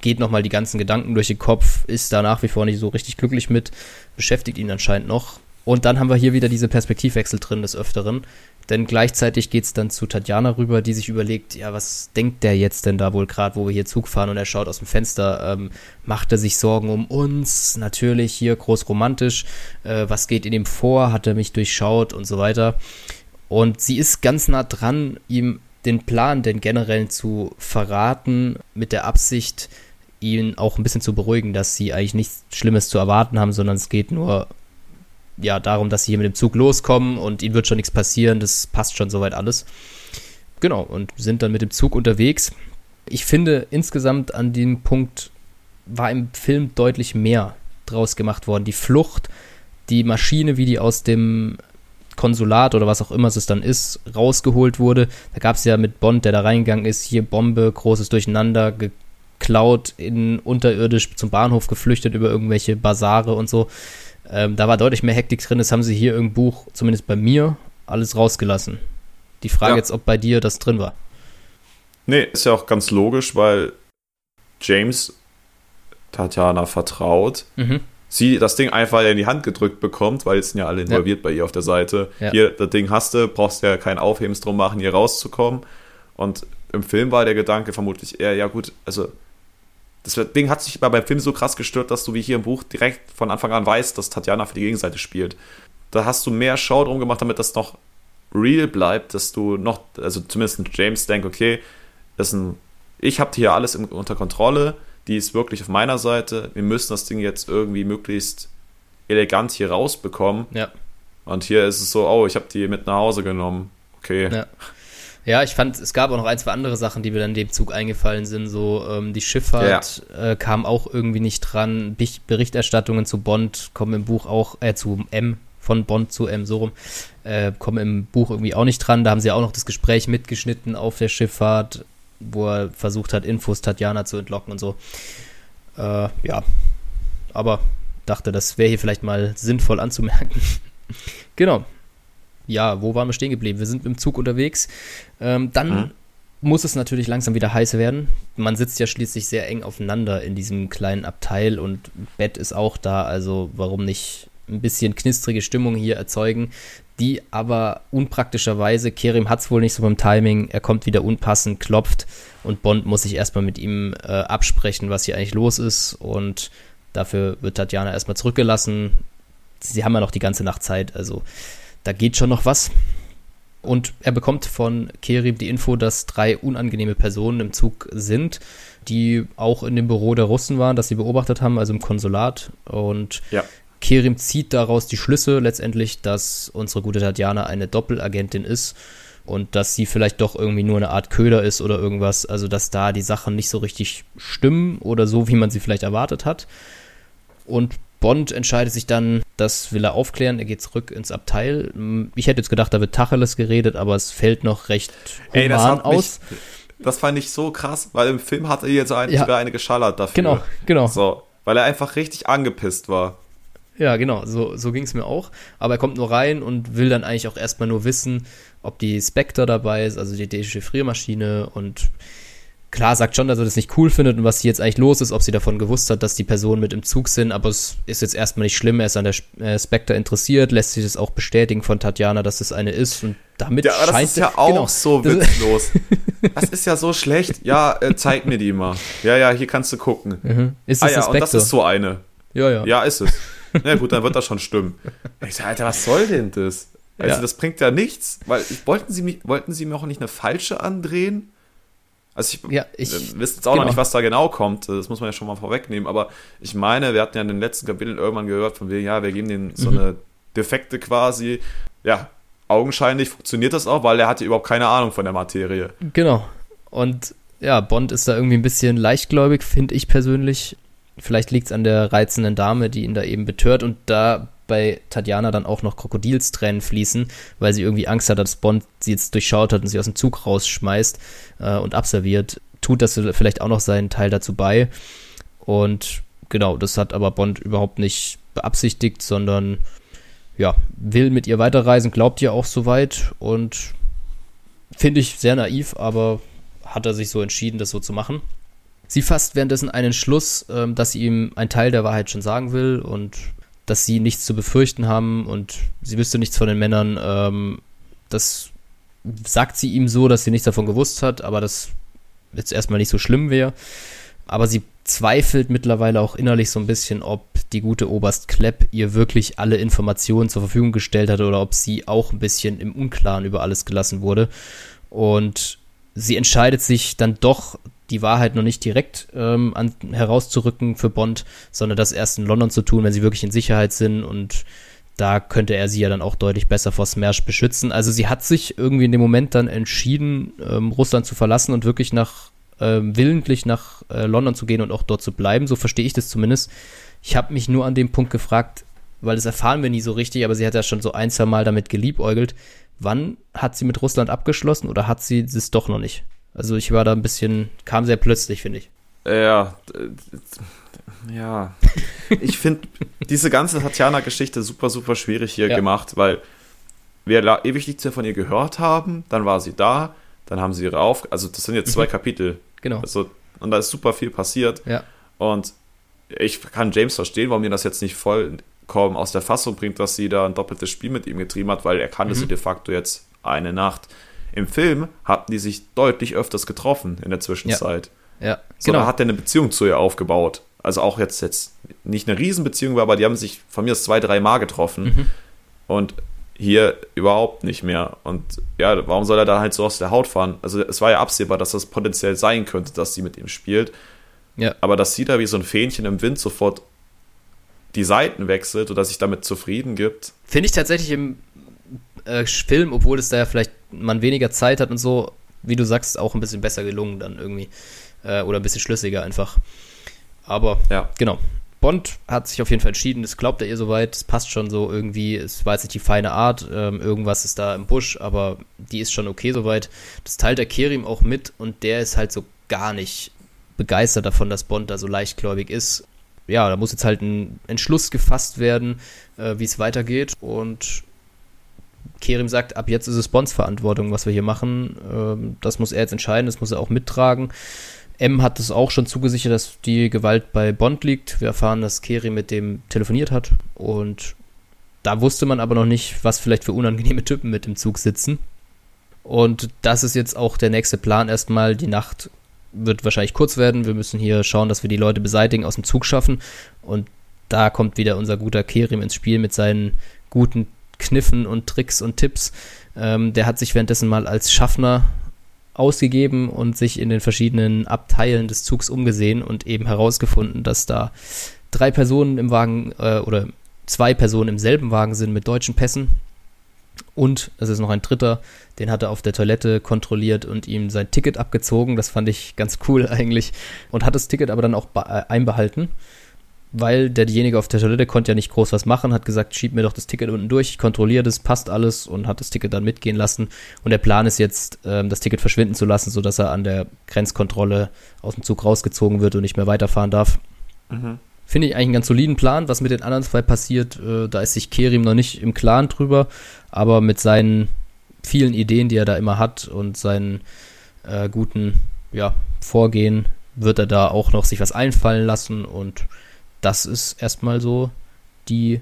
geht nochmal die ganzen Gedanken durch den Kopf, ist da nach wie vor nicht so richtig glücklich mit, beschäftigt ihn anscheinend noch. Und dann haben wir hier wieder diese Perspektivwechsel drin des Öfteren. Denn gleichzeitig geht's dann zu Tatjana rüber, die sich überlegt, ja, was denkt der jetzt denn da wohl gerade, wo wir hier Zug fahren und er schaut aus dem Fenster, ähm, macht er sich Sorgen um uns, natürlich hier groß romantisch, äh, was geht in ihm vor, hat er mich durchschaut und so weiter. Und sie ist ganz nah dran, ihm den Plan, den generellen zu verraten, mit der Absicht, ihn auch ein bisschen zu beruhigen, dass sie eigentlich nichts Schlimmes zu erwarten haben, sondern es geht nur ja, darum, dass sie hier mit dem Zug loskommen und ihnen wird schon nichts passieren, das passt schon soweit alles. Genau, und sind dann mit dem Zug unterwegs. Ich finde, insgesamt an dem Punkt war im Film deutlich mehr draus gemacht worden. Die Flucht, die Maschine, wie die aus dem Konsulat oder was auch immer es dann ist, rausgeholt wurde. Da gab es ja mit Bond, der da reingegangen ist, hier Bombe, großes Durcheinander, geklaut, in unterirdisch zum Bahnhof geflüchtet über irgendwelche Basare und so. Ähm, da war deutlich mehr Hektik drin. Das haben sie hier im Buch, zumindest bei mir, alles rausgelassen. Die Frage Ja. jetzt, ob bei dir das drin war. Nee, ist ja auch ganz logisch, weil James Tatjana vertraut. Mhm. Sie das Ding einfach in die Hand gedrückt bekommt, weil jetzt sind ja alle involviert bei ihr auf der Seite. Ja. Hier, das Ding hast du, brauchst ja kein Aufhebens drum machen, hier rauszukommen. Und im Film war der Gedanke vermutlich eher, ja gut, also das Ding hat sich aber beim Film so krass gestört, dass du wie hier im Buch direkt von Anfang an weißt, dass Tatjana für die Gegenseite spielt. Da hast du mehr Show drum gemacht, damit das noch real bleibt, dass du noch, also zumindest James denkt, okay, das ist ein, ich habe hier alles im, unter Kontrolle, die ist wirklich auf meiner Seite. Wir müssen das Ding jetzt irgendwie möglichst elegant hier rausbekommen. Ja. Und hier ist es so, oh, ich habe die mit nach Hause genommen. Okay. Ja. Ja, ich fand, es gab auch noch ein, zwei andere Sachen, die mir dann in dem Zug eingefallen sind. So, ähm, die Schifffahrt ja. äh, kam auch irgendwie nicht dran. Berichterstattungen zu Bond kommen im Buch auch, äh, zu M, von Bond zu M, so rum, äh, kommen im Buch irgendwie auch nicht dran. Da haben sie auch noch das Gespräch mitgeschnitten auf der Schifffahrt, wo er versucht hat, Infos Tatjana zu entlocken und so. Äh, ja. Aber dachte, das wäre hier vielleicht mal sinnvoll anzumerken. *laughs* genau ja, wo waren wir stehen geblieben? Wir sind im Zug unterwegs. Ähm, dann mhm. muss es natürlich langsam wieder heiß werden. Man sitzt ja schließlich sehr eng aufeinander in diesem kleinen Abteil und Bett ist auch da, also warum nicht ein bisschen knistrige Stimmung hier erzeugen, die aber unpraktischerweise, Kerim hat es wohl nicht so beim Timing, er kommt wieder unpassend, klopft und Bond muss sich erstmal mit ihm äh, absprechen, was hier eigentlich los ist und dafür wird Tatjana erstmal zurückgelassen. Sie haben ja noch die ganze Nacht Zeit, also da geht schon noch was. Und er bekommt von Kerim die Info, dass drei unangenehme Personen im Zug sind, die auch in dem Büro der Russen waren, das sie beobachtet haben, also im Konsulat. Und ja. Kerim zieht daraus die Schlüsse letztendlich, dass unsere gute Tatjana eine Doppelagentin ist und dass sie vielleicht doch irgendwie nur eine Art Köder ist oder irgendwas. Also, dass da die Sachen nicht so richtig stimmen oder so, wie man sie vielleicht erwartet hat. Und Bond entscheidet sich dann, das will er aufklären, er geht zurück ins Abteil. Ich hätte jetzt gedacht, da wird Tacheles geredet, aber es fällt noch recht human Ey, das aus. Mich, das fand ich so krass, weil im Film hat er jetzt ein, ja. sogar eine geschallert dafür. Genau, genau. So, weil er einfach richtig angepisst war. Ja, genau, so, so ging es mir auch. Aber er kommt nur rein und will dann eigentlich auch erstmal nur wissen, ob die Spectre dabei ist, also die Dechiffriermaschine und klar sagt schon, dass er das nicht cool findet und was hier jetzt eigentlich los ist, ob sie davon gewusst hat, dass die Personen mit im Zug sind, aber es ist jetzt erstmal nicht schlimm, er ist an der äh, Spectre interessiert, lässt sich das auch bestätigen von Tatjana, dass das eine ist und damit ja, aber scheint das ist ja auch genau, so witzlos. *laughs* das ist ja so schlecht. Ja, äh, zeig mir die mal. Ja, ja, hier kannst du gucken. Mhm. Ist das ah ja, und das ist so eine. Ja, ja. Ja, ist es. Na gut, dann wird das schon stimmen. Ich sag, Alter, was soll denn das? Also, ja. das bringt ja nichts, weil wollten sie, mich, wollten sie mir auch nicht eine falsche andrehen? Also ich, ja, ich wisst jetzt auch genau. noch nicht, was da genau kommt. Das muss man ja schon mal vorwegnehmen. Aber ich meine, wir hatten ja in den letzten Kapiteln irgendwann gehört von wegen, ja, wir geben denen so mhm. eine Defekte quasi. Ja, augenscheinlich funktioniert das auch, weil er hatte überhaupt keine Ahnung von der Materie. Genau. Und ja, Bond ist da irgendwie ein bisschen leichtgläubig, finde ich persönlich. Vielleicht liegt es an der reizenden Dame, die ihn da eben betört. Und da bei Tatjana dann auch noch Krokodilstränen fließen, weil sie irgendwie Angst hat, dass Bond sie jetzt durchschaut hat und sie aus dem Zug rausschmeißt äh, und abserviert. Tut das vielleicht auch noch seinen Teil dazu bei. Und genau, das hat aber Bond überhaupt nicht beabsichtigt, sondern ja, will mit ihr weiterreisen, glaubt ihr auch soweit und finde ich sehr naiv, aber hat er sich so entschieden, das so zu machen. Sie fasst währenddessen einen Schluss, ähm, dass sie ihm einen Teil der Wahrheit schon sagen will und dass sie nichts zu befürchten haben und sie wüsste nichts von den Männern. Ähm, das sagt sie ihm so, dass sie nichts davon gewusst hat, aber das jetzt erstmal nicht so schlimm wäre. Aber sie zweifelt mittlerweile auch innerlich so ein bisschen, ob die gute Oberst Klepp ihr wirklich alle Informationen zur Verfügung gestellt hat oder ob sie auch ein bisschen im Unklaren über alles gelassen wurde. Und sie entscheidet sich dann doch die Wahrheit noch nicht direkt ähm, an, herauszurücken für Bond, sondern das erst in London zu tun, wenn sie wirklich in Sicherheit sind und da könnte er sie ja dann auch deutlich besser vor Smash beschützen. Also sie hat sich irgendwie in dem Moment dann entschieden, ähm, Russland zu verlassen und wirklich nach ähm, willentlich nach äh, London zu gehen und auch dort zu bleiben. So verstehe ich das zumindest. Ich habe mich nur an dem Punkt gefragt, weil das erfahren wir nie so richtig, aber sie hat ja schon so ein, zwei Mal damit geliebäugelt. Wann hat sie mit Russland abgeschlossen oder hat sie es doch noch nicht? Also ich war da ein bisschen, kam sehr plötzlich, finde ich. Ja, ja. Ich finde diese ganze Tatjana-Geschichte super, super schwierig hier ja. gemacht, weil wir ewig nichts mehr von ihr gehört haben, dann war sie da, dann haben sie ihre Auf... Also das sind jetzt zwei mhm. Kapitel. Genau. Also, und da ist super viel passiert. Ja. Und ich kann James verstehen, warum ihr das jetzt nicht vollkommen aus der Fassung bringt, dass sie da ein doppeltes Spiel mit ihm getrieben hat, weil er kannte mhm. sie de facto jetzt eine Nacht. Im Film hatten die sich deutlich öfters getroffen in der Zwischenzeit. Ja, ja so, genau. Da hat er eine Beziehung zu ihr aufgebaut. Also auch jetzt, jetzt nicht eine Riesenbeziehung, aber die haben sich von mir aus zwei, drei Mal getroffen. Mhm. Und hier überhaupt nicht mehr. Und ja, warum soll er da halt so aus der Haut fahren? Also es war ja absehbar, dass das potenziell sein könnte, dass sie mit ihm spielt. Ja. Aber dass sie da wie so ein Fähnchen im Wind sofort die Seiten wechselt oder sich damit zufrieden gibt. Finde ich tatsächlich im äh, Film, obwohl es da ja vielleicht man weniger Zeit hat und so, wie du sagst, auch ein bisschen besser gelungen dann irgendwie. Äh, oder ein bisschen schlüssiger einfach. Aber ja. genau. Bond hat sich auf jeden Fall entschieden, das glaubt er ihr soweit, es passt schon so irgendwie, es war jetzt nicht die feine Art, ähm, irgendwas ist da im Busch, aber die ist schon okay soweit. Das teilt der Kerim auch mit und der ist halt so gar nicht begeistert davon, dass Bond da so leichtgläubig ist. Ja, da muss jetzt halt ein Entschluss gefasst werden, äh, wie es weitergeht und Kerim sagt, ab jetzt ist es Bonds Verantwortung, was wir hier machen. Ähm, das muss er jetzt entscheiden, das muss er auch mittragen. M hat es auch schon zugesichert, dass die Gewalt bei Bond liegt. Wir erfahren, dass Kerim mit dem telefoniert hat und da wusste man aber noch nicht, was vielleicht für unangenehme Typen mit im Zug sitzen. Und das ist jetzt auch der nächste Plan. Erstmal die Nacht wird wahrscheinlich kurz werden. Wir müssen hier schauen, dass wir die Leute beseitigen, aus dem Zug schaffen. Und da kommt wieder unser guter Kerim ins Spiel mit seinen guten Kniffen und Tricks und Tipps. Ähm, der hat sich währenddessen mal als Schaffner ausgegeben und sich in den verschiedenen Abteilen des Zugs umgesehen und eben herausgefunden, dass da drei Personen im Wagen äh, oder zwei Personen im selben Wagen sind mit deutschen Pässen. Und es ist noch ein dritter, den hat er auf der Toilette kontrolliert und ihm sein Ticket abgezogen. Das fand ich ganz cool *laughs* eigentlich. Und hat das Ticket aber dann auch äh, einbehalten weil derjenige auf der Toilette konnte ja nicht groß was machen, hat gesagt, schieb mir doch das Ticket unten durch, ich kontrolliere das, passt alles und hat das Ticket dann mitgehen lassen. Und der Plan ist jetzt, ähm, das Ticket verschwinden zu lassen, sodass er an der Grenzkontrolle aus dem Zug rausgezogen wird und nicht mehr weiterfahren darf. Mhm. Finde ich eigentlich einen ganz soliden Plan. Was mit den anderen zwei passiert, äh, da ist sich Kerim noch nicht im Klaren drüber, aber mit seinen vielen Ideen, die er da immer hat und seinen äh, guten ja, Vorgehen, wird er da auch noch sich was einfallen lassen und das ist erstmal so die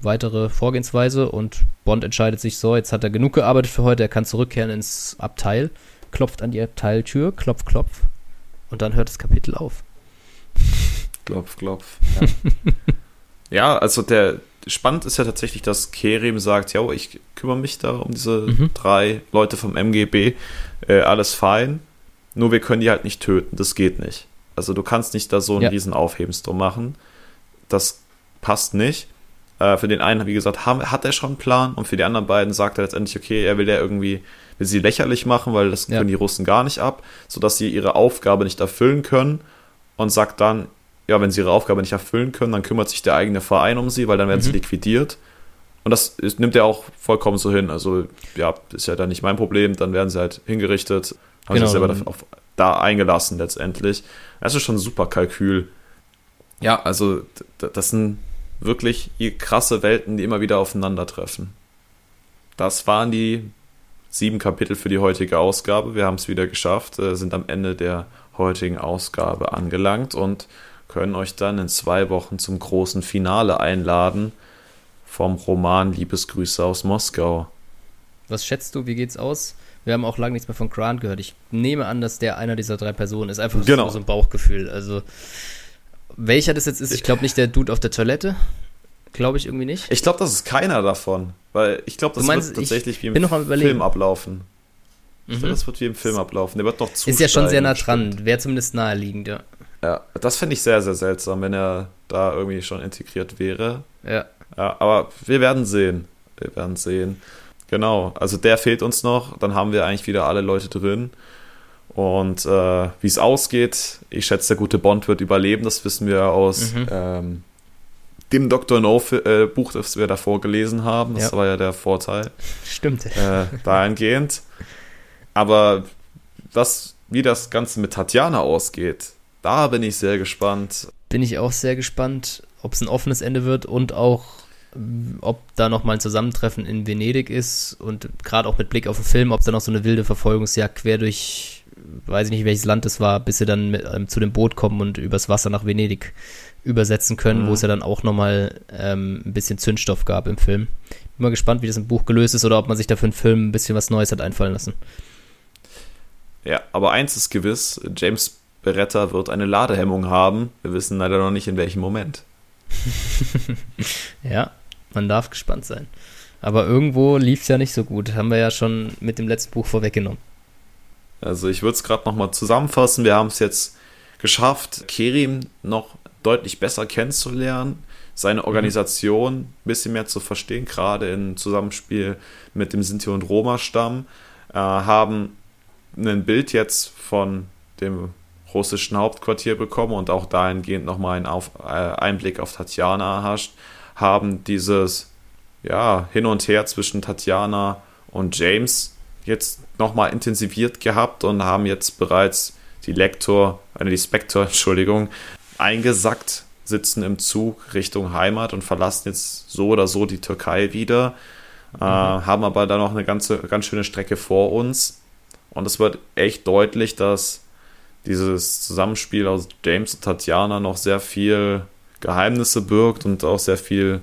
weitere Vorgehensweise und Bond entscheidet sich so, jetzt hat er genug gearbeitet für heute, er kann zurückkehren ins Abteil, klopft an die Abteiltür, klopf, klopf und dann hört das Kapitel auf. Klopf, klopf. Ja, ja also der spannend ist ja tatsächlich, dass Kerim sagt, ja, ich kümmere mich da um diese mhm. drei Leute vom MGB, äh, alles fein, nur wir können die halt nicht töten, das geht nicht. Also du kannst nicht da so einen ja. riesen Aufhebens drum machen. Das passt nicht. Äh, für den einen, wie gesagt, haben, hat er schon einen Plan und für die anderen beiden sagt er letztendlich, okay, er will ja irgendwie will sie lächerlich machen, weil das können ja. die Russen gar nicht ab, sodass sie ihre Aufgabe nicht erfüllen können und sagt dann, ja, wenn sie ihre Aufgabe nicht erfüllen können, dann kümmert sich der eigene Verein um sie, weil dann werden mhm. sie liquidiert. Und das ist, nimmt er auch vollkommen so hin. Also, ja, ist ja dann nicht mein Problem, dann werden sie halt hingerichtet, haben genau, sich selber auf, da eingelassen letztendlich. Das ist schon ein super Kalkül. Ja, also das sind wirklich krasse Welten, die immer wieder aufeinandertreffen. Das waren die sieben Kapitel für die heutige Ausgabe. Wir haben es wieder geschafft, äh, sind am Ende der heutigen Ausgabe angelangt und können euch dann in zwei Wochen zum großen Finale einladen vom Roman Liebesgrüße aus Moskau. Was schätzt du, wie geht's aus? Wir haben auch lange nichts mehr von Grant gehört. Ich nehme an, dass der einer dieser drei Personen ist. Einfach genau. so ein Bauchgefühl. Also, welcher das jetzt ist, ich glaube nicht der Dude auf der Toilette. Glaube ich irgendwie nicht. Ich glaube, das ist keiner davon. Weil ich glaube, das meinst, wird tatsächlich wie im Film ablaufen. Mhm. das wird wie im Film ablaufen. Der wird noch zu. Ist ja schon sehr nah dran. Wäre zumindest naheliegend, ja. Ja, das fände ich sehr, sehr seltsam, wenn er da irgendwie schon integriert wäre. Ja. Ja, aber wir werden sehen. Wir werden sehen. Genau, also der fehlt uns noch. Dann haben wir eigentlich wieder alle Leute drin. Und äh, wie es ausgeht, ich schätze, der gute Bond wird überleben. Das wissen wir aus mhm. ähm, dem Dr. No-Buch, das wir davor gelesen haben. Das ja. war ja der Vorteil. Stimmt. Äh, dahingehend. Aber was, wie das Ganze mit Tatjana ausgeht, da bin ich sehr gespannt. Bin ich auch sehr gespannt, ob es ein offenes Ende wird und auch ob da noch mal ein Zusammentreffen in Venedig ist und gerade auch mit Blick auf den Film, ob da noch so eine wilde Verfolgungsjagd quer durch, weiß ich nicht welches Land es war, bis sie dann mit, ähm, zu dem Boot kommen und übers Wasser nach Venedig übersetzen können, mhm. wo es ja dann auch noch mal ähm, ein bisschen Zündstoff gab im Film. Bin mal gespannt, wie das im Buch gelöst ist oder ob man sich da für einen Film ein bisschen was Neues hat einfallen lassen. Ja, aber eins ist gewiss, James Beretta wird eine Ladehemmung haben. Wir wissen leider noch nicht in welchem Moment. *laughs* ja, man darf gespannt sein. Aber irgendwo lief es ja nicht so gut. Haben wir ja schon mit dem letzten Buch vorweggenommen. Also ich würde es gerade nochmal zusammenfassen. Wir haben es jetzt geschafft, Kerim noch deutlich besser kennenzulernen, seine Organisation ein bisschen mehr zu verstehen, gerade im Zusammenspiel mit dem Sinti- und Roma-Stamm, äh, haben ein Bild jetzt von dem russischen Hauptquartier bekommen und auch dahingehend nochmal einen auf, äh, Einblick auf Tatjana erhascht, haben dieses ja, Hin und Her zwischen Tatjana und James jetzt nochmal intensiviert gehabt und haben jetzt bereits die Lektor, äh, die Spector, *laughs* Entschuldigung, eingesackt, sitzen im Zug Richtung Heimat und verlassen jetzt so oder so die Türkei wieder, äh, mhm. äh, haben aber dann noch eine ganze, ganz schöne Strecke vor uns. Und es wird echt deutlich, dass dieses Zusammenspiel aus James und Tatjana noch sehr viel Geheimnisse birgt und auch sehr viel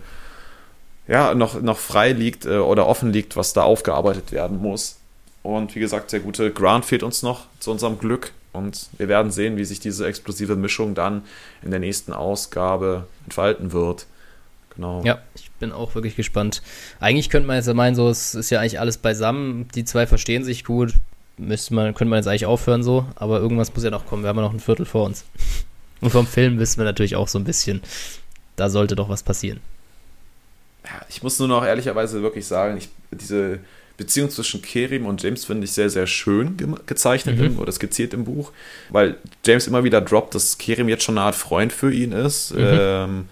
ja, noch, noch frei liegt äh, oder offen liegt, was da aufgearbeitet werden muss. Und wie gesagt, der gute Grant fehlt uns noch zu unserem Glück. Und wir werden sehen, wie sich diese explosive Mischung dann in der nächsten Ausgabe entfalten wird. Genau. Ja, ich bin auch wirklich gespannt. Eigentlich könnte man jetzt meinen, so, es ist ja eigentlich alles beisammen. Die zwei verstehen sich gut. Müsste man, könnte man jetzt eigentlich aufhören so. Aber irgendwas muss ja noch kommen. Wir haben ja noch ein Viertel vor uns. Und vom Film wissen wir natürlich auch so ein bisschen. Da sollte doch was passieren. Ja, ich muss nur noch ehrlicherweise wirklich sagen, ich, diese Beziehung zwischen Kerim und James finde ich sehr, sehr schön ge gezeichnet mhm. im, oder skizziert im Buch, weil James immer wieder droppt, dass Kerim jetzt schon eine Art Freund für ihn ist, mhm. ähm,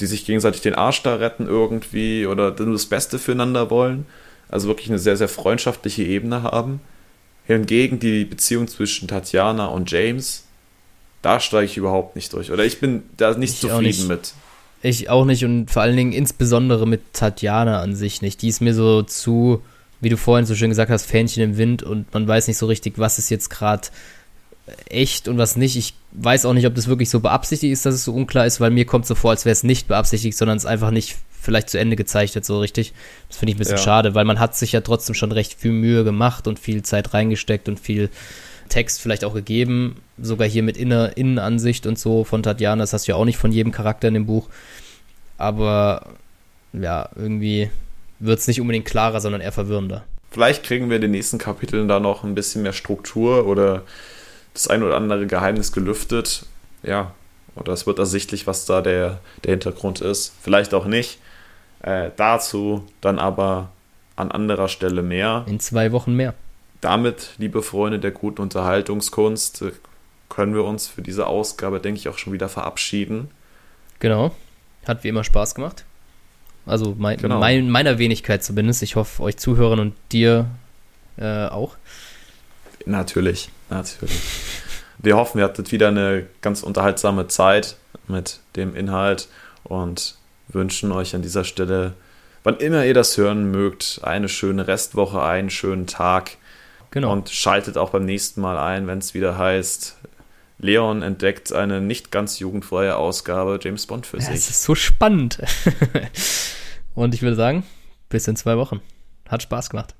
die sich gegenseitig den Arsch da retten irgendwie oder nur das Beste füreinander wollen. Also wirklich eine sehr, sehr freundschaftliche Ebene haben. Hingegen die Beziehung zwischen Tatjana und James, da steige ich überhaupt nicht durch. Oder ich bin da nicht ich zufrieden nicht. mit. Ich auch nicht und vor allen Dingen insbesondere mit Tatjana an sich nicht. Die ist mir so zu wie du vorhin so schön gesagt hast, Fähnchen im Wind und man weiß nicht so richtig, was ist jetzt gerade echt und was nicht. Ich weiß auch nicht, ob das wirklich so beabsichtigt ist, dass es so unklar ist, weil mir kommt so vor, als wäre es nicht beabsichtigt, sondern es einfach nicht vielleicht zu Ende gezeichnet, so richtig. Das finde ich ein bisschen ja. schade, weil man hat sich ja trotzdem schon recht viel Mühe gemacht und viel Zeit reingesteckt und viel Text vielleicht auch gegeben, sogar hier mit Inner Innenansicht und so von Tatjana, das hast du ja auch nicht von jedem Charakter in dem Buch. Aber ja, irgendwie wird es nicht unbedingt klarer, sondern eher verwirrender. Vielleicht kriegen wir in den nächsten Kapiteln da noch ein bisschen mehr Struktur oder das ein oder andere Geheimnis gelüftet. Ja, oder es wird ersichtlich, was da der, der Hintergrund ist. Vielleicht auch nicht. Äh, dazu dann aber an anderer Stelle mehr. In zwei Wochen mehr. Damit, liebe Freunde der guten Unterhaltungskunst, äh, können wir uns für diese Ausgabe, denke ich, auch schon wieder verabschieden. Genau. Hat wie immer Spaß gemacht. Also mein, genau. mein, meiner Wenigkeit zumindest. Ich hoffe, euch Zuhörern und dir äh, auch. Natürlich, natürlich. Wir hoffen, ihr hattet wieder eine ganz unterhaltsame Zeit mit dem Inhalt und wünschen euch an dieser Stelle, wann immer ihr das hören mögt, eine schöne Restwoche, einen schönen Tag. Genau. Und schaltet auch beim nächsten Mal ein, wenn es wieder heißt, Leon entdeckt eine nicht ganz jugendfreie Ausgabe James Bond für sich. Es ist so spannend. *laughs* Und ich würde sagen, bis in zwei Wochen. Hat Spaß gemacht.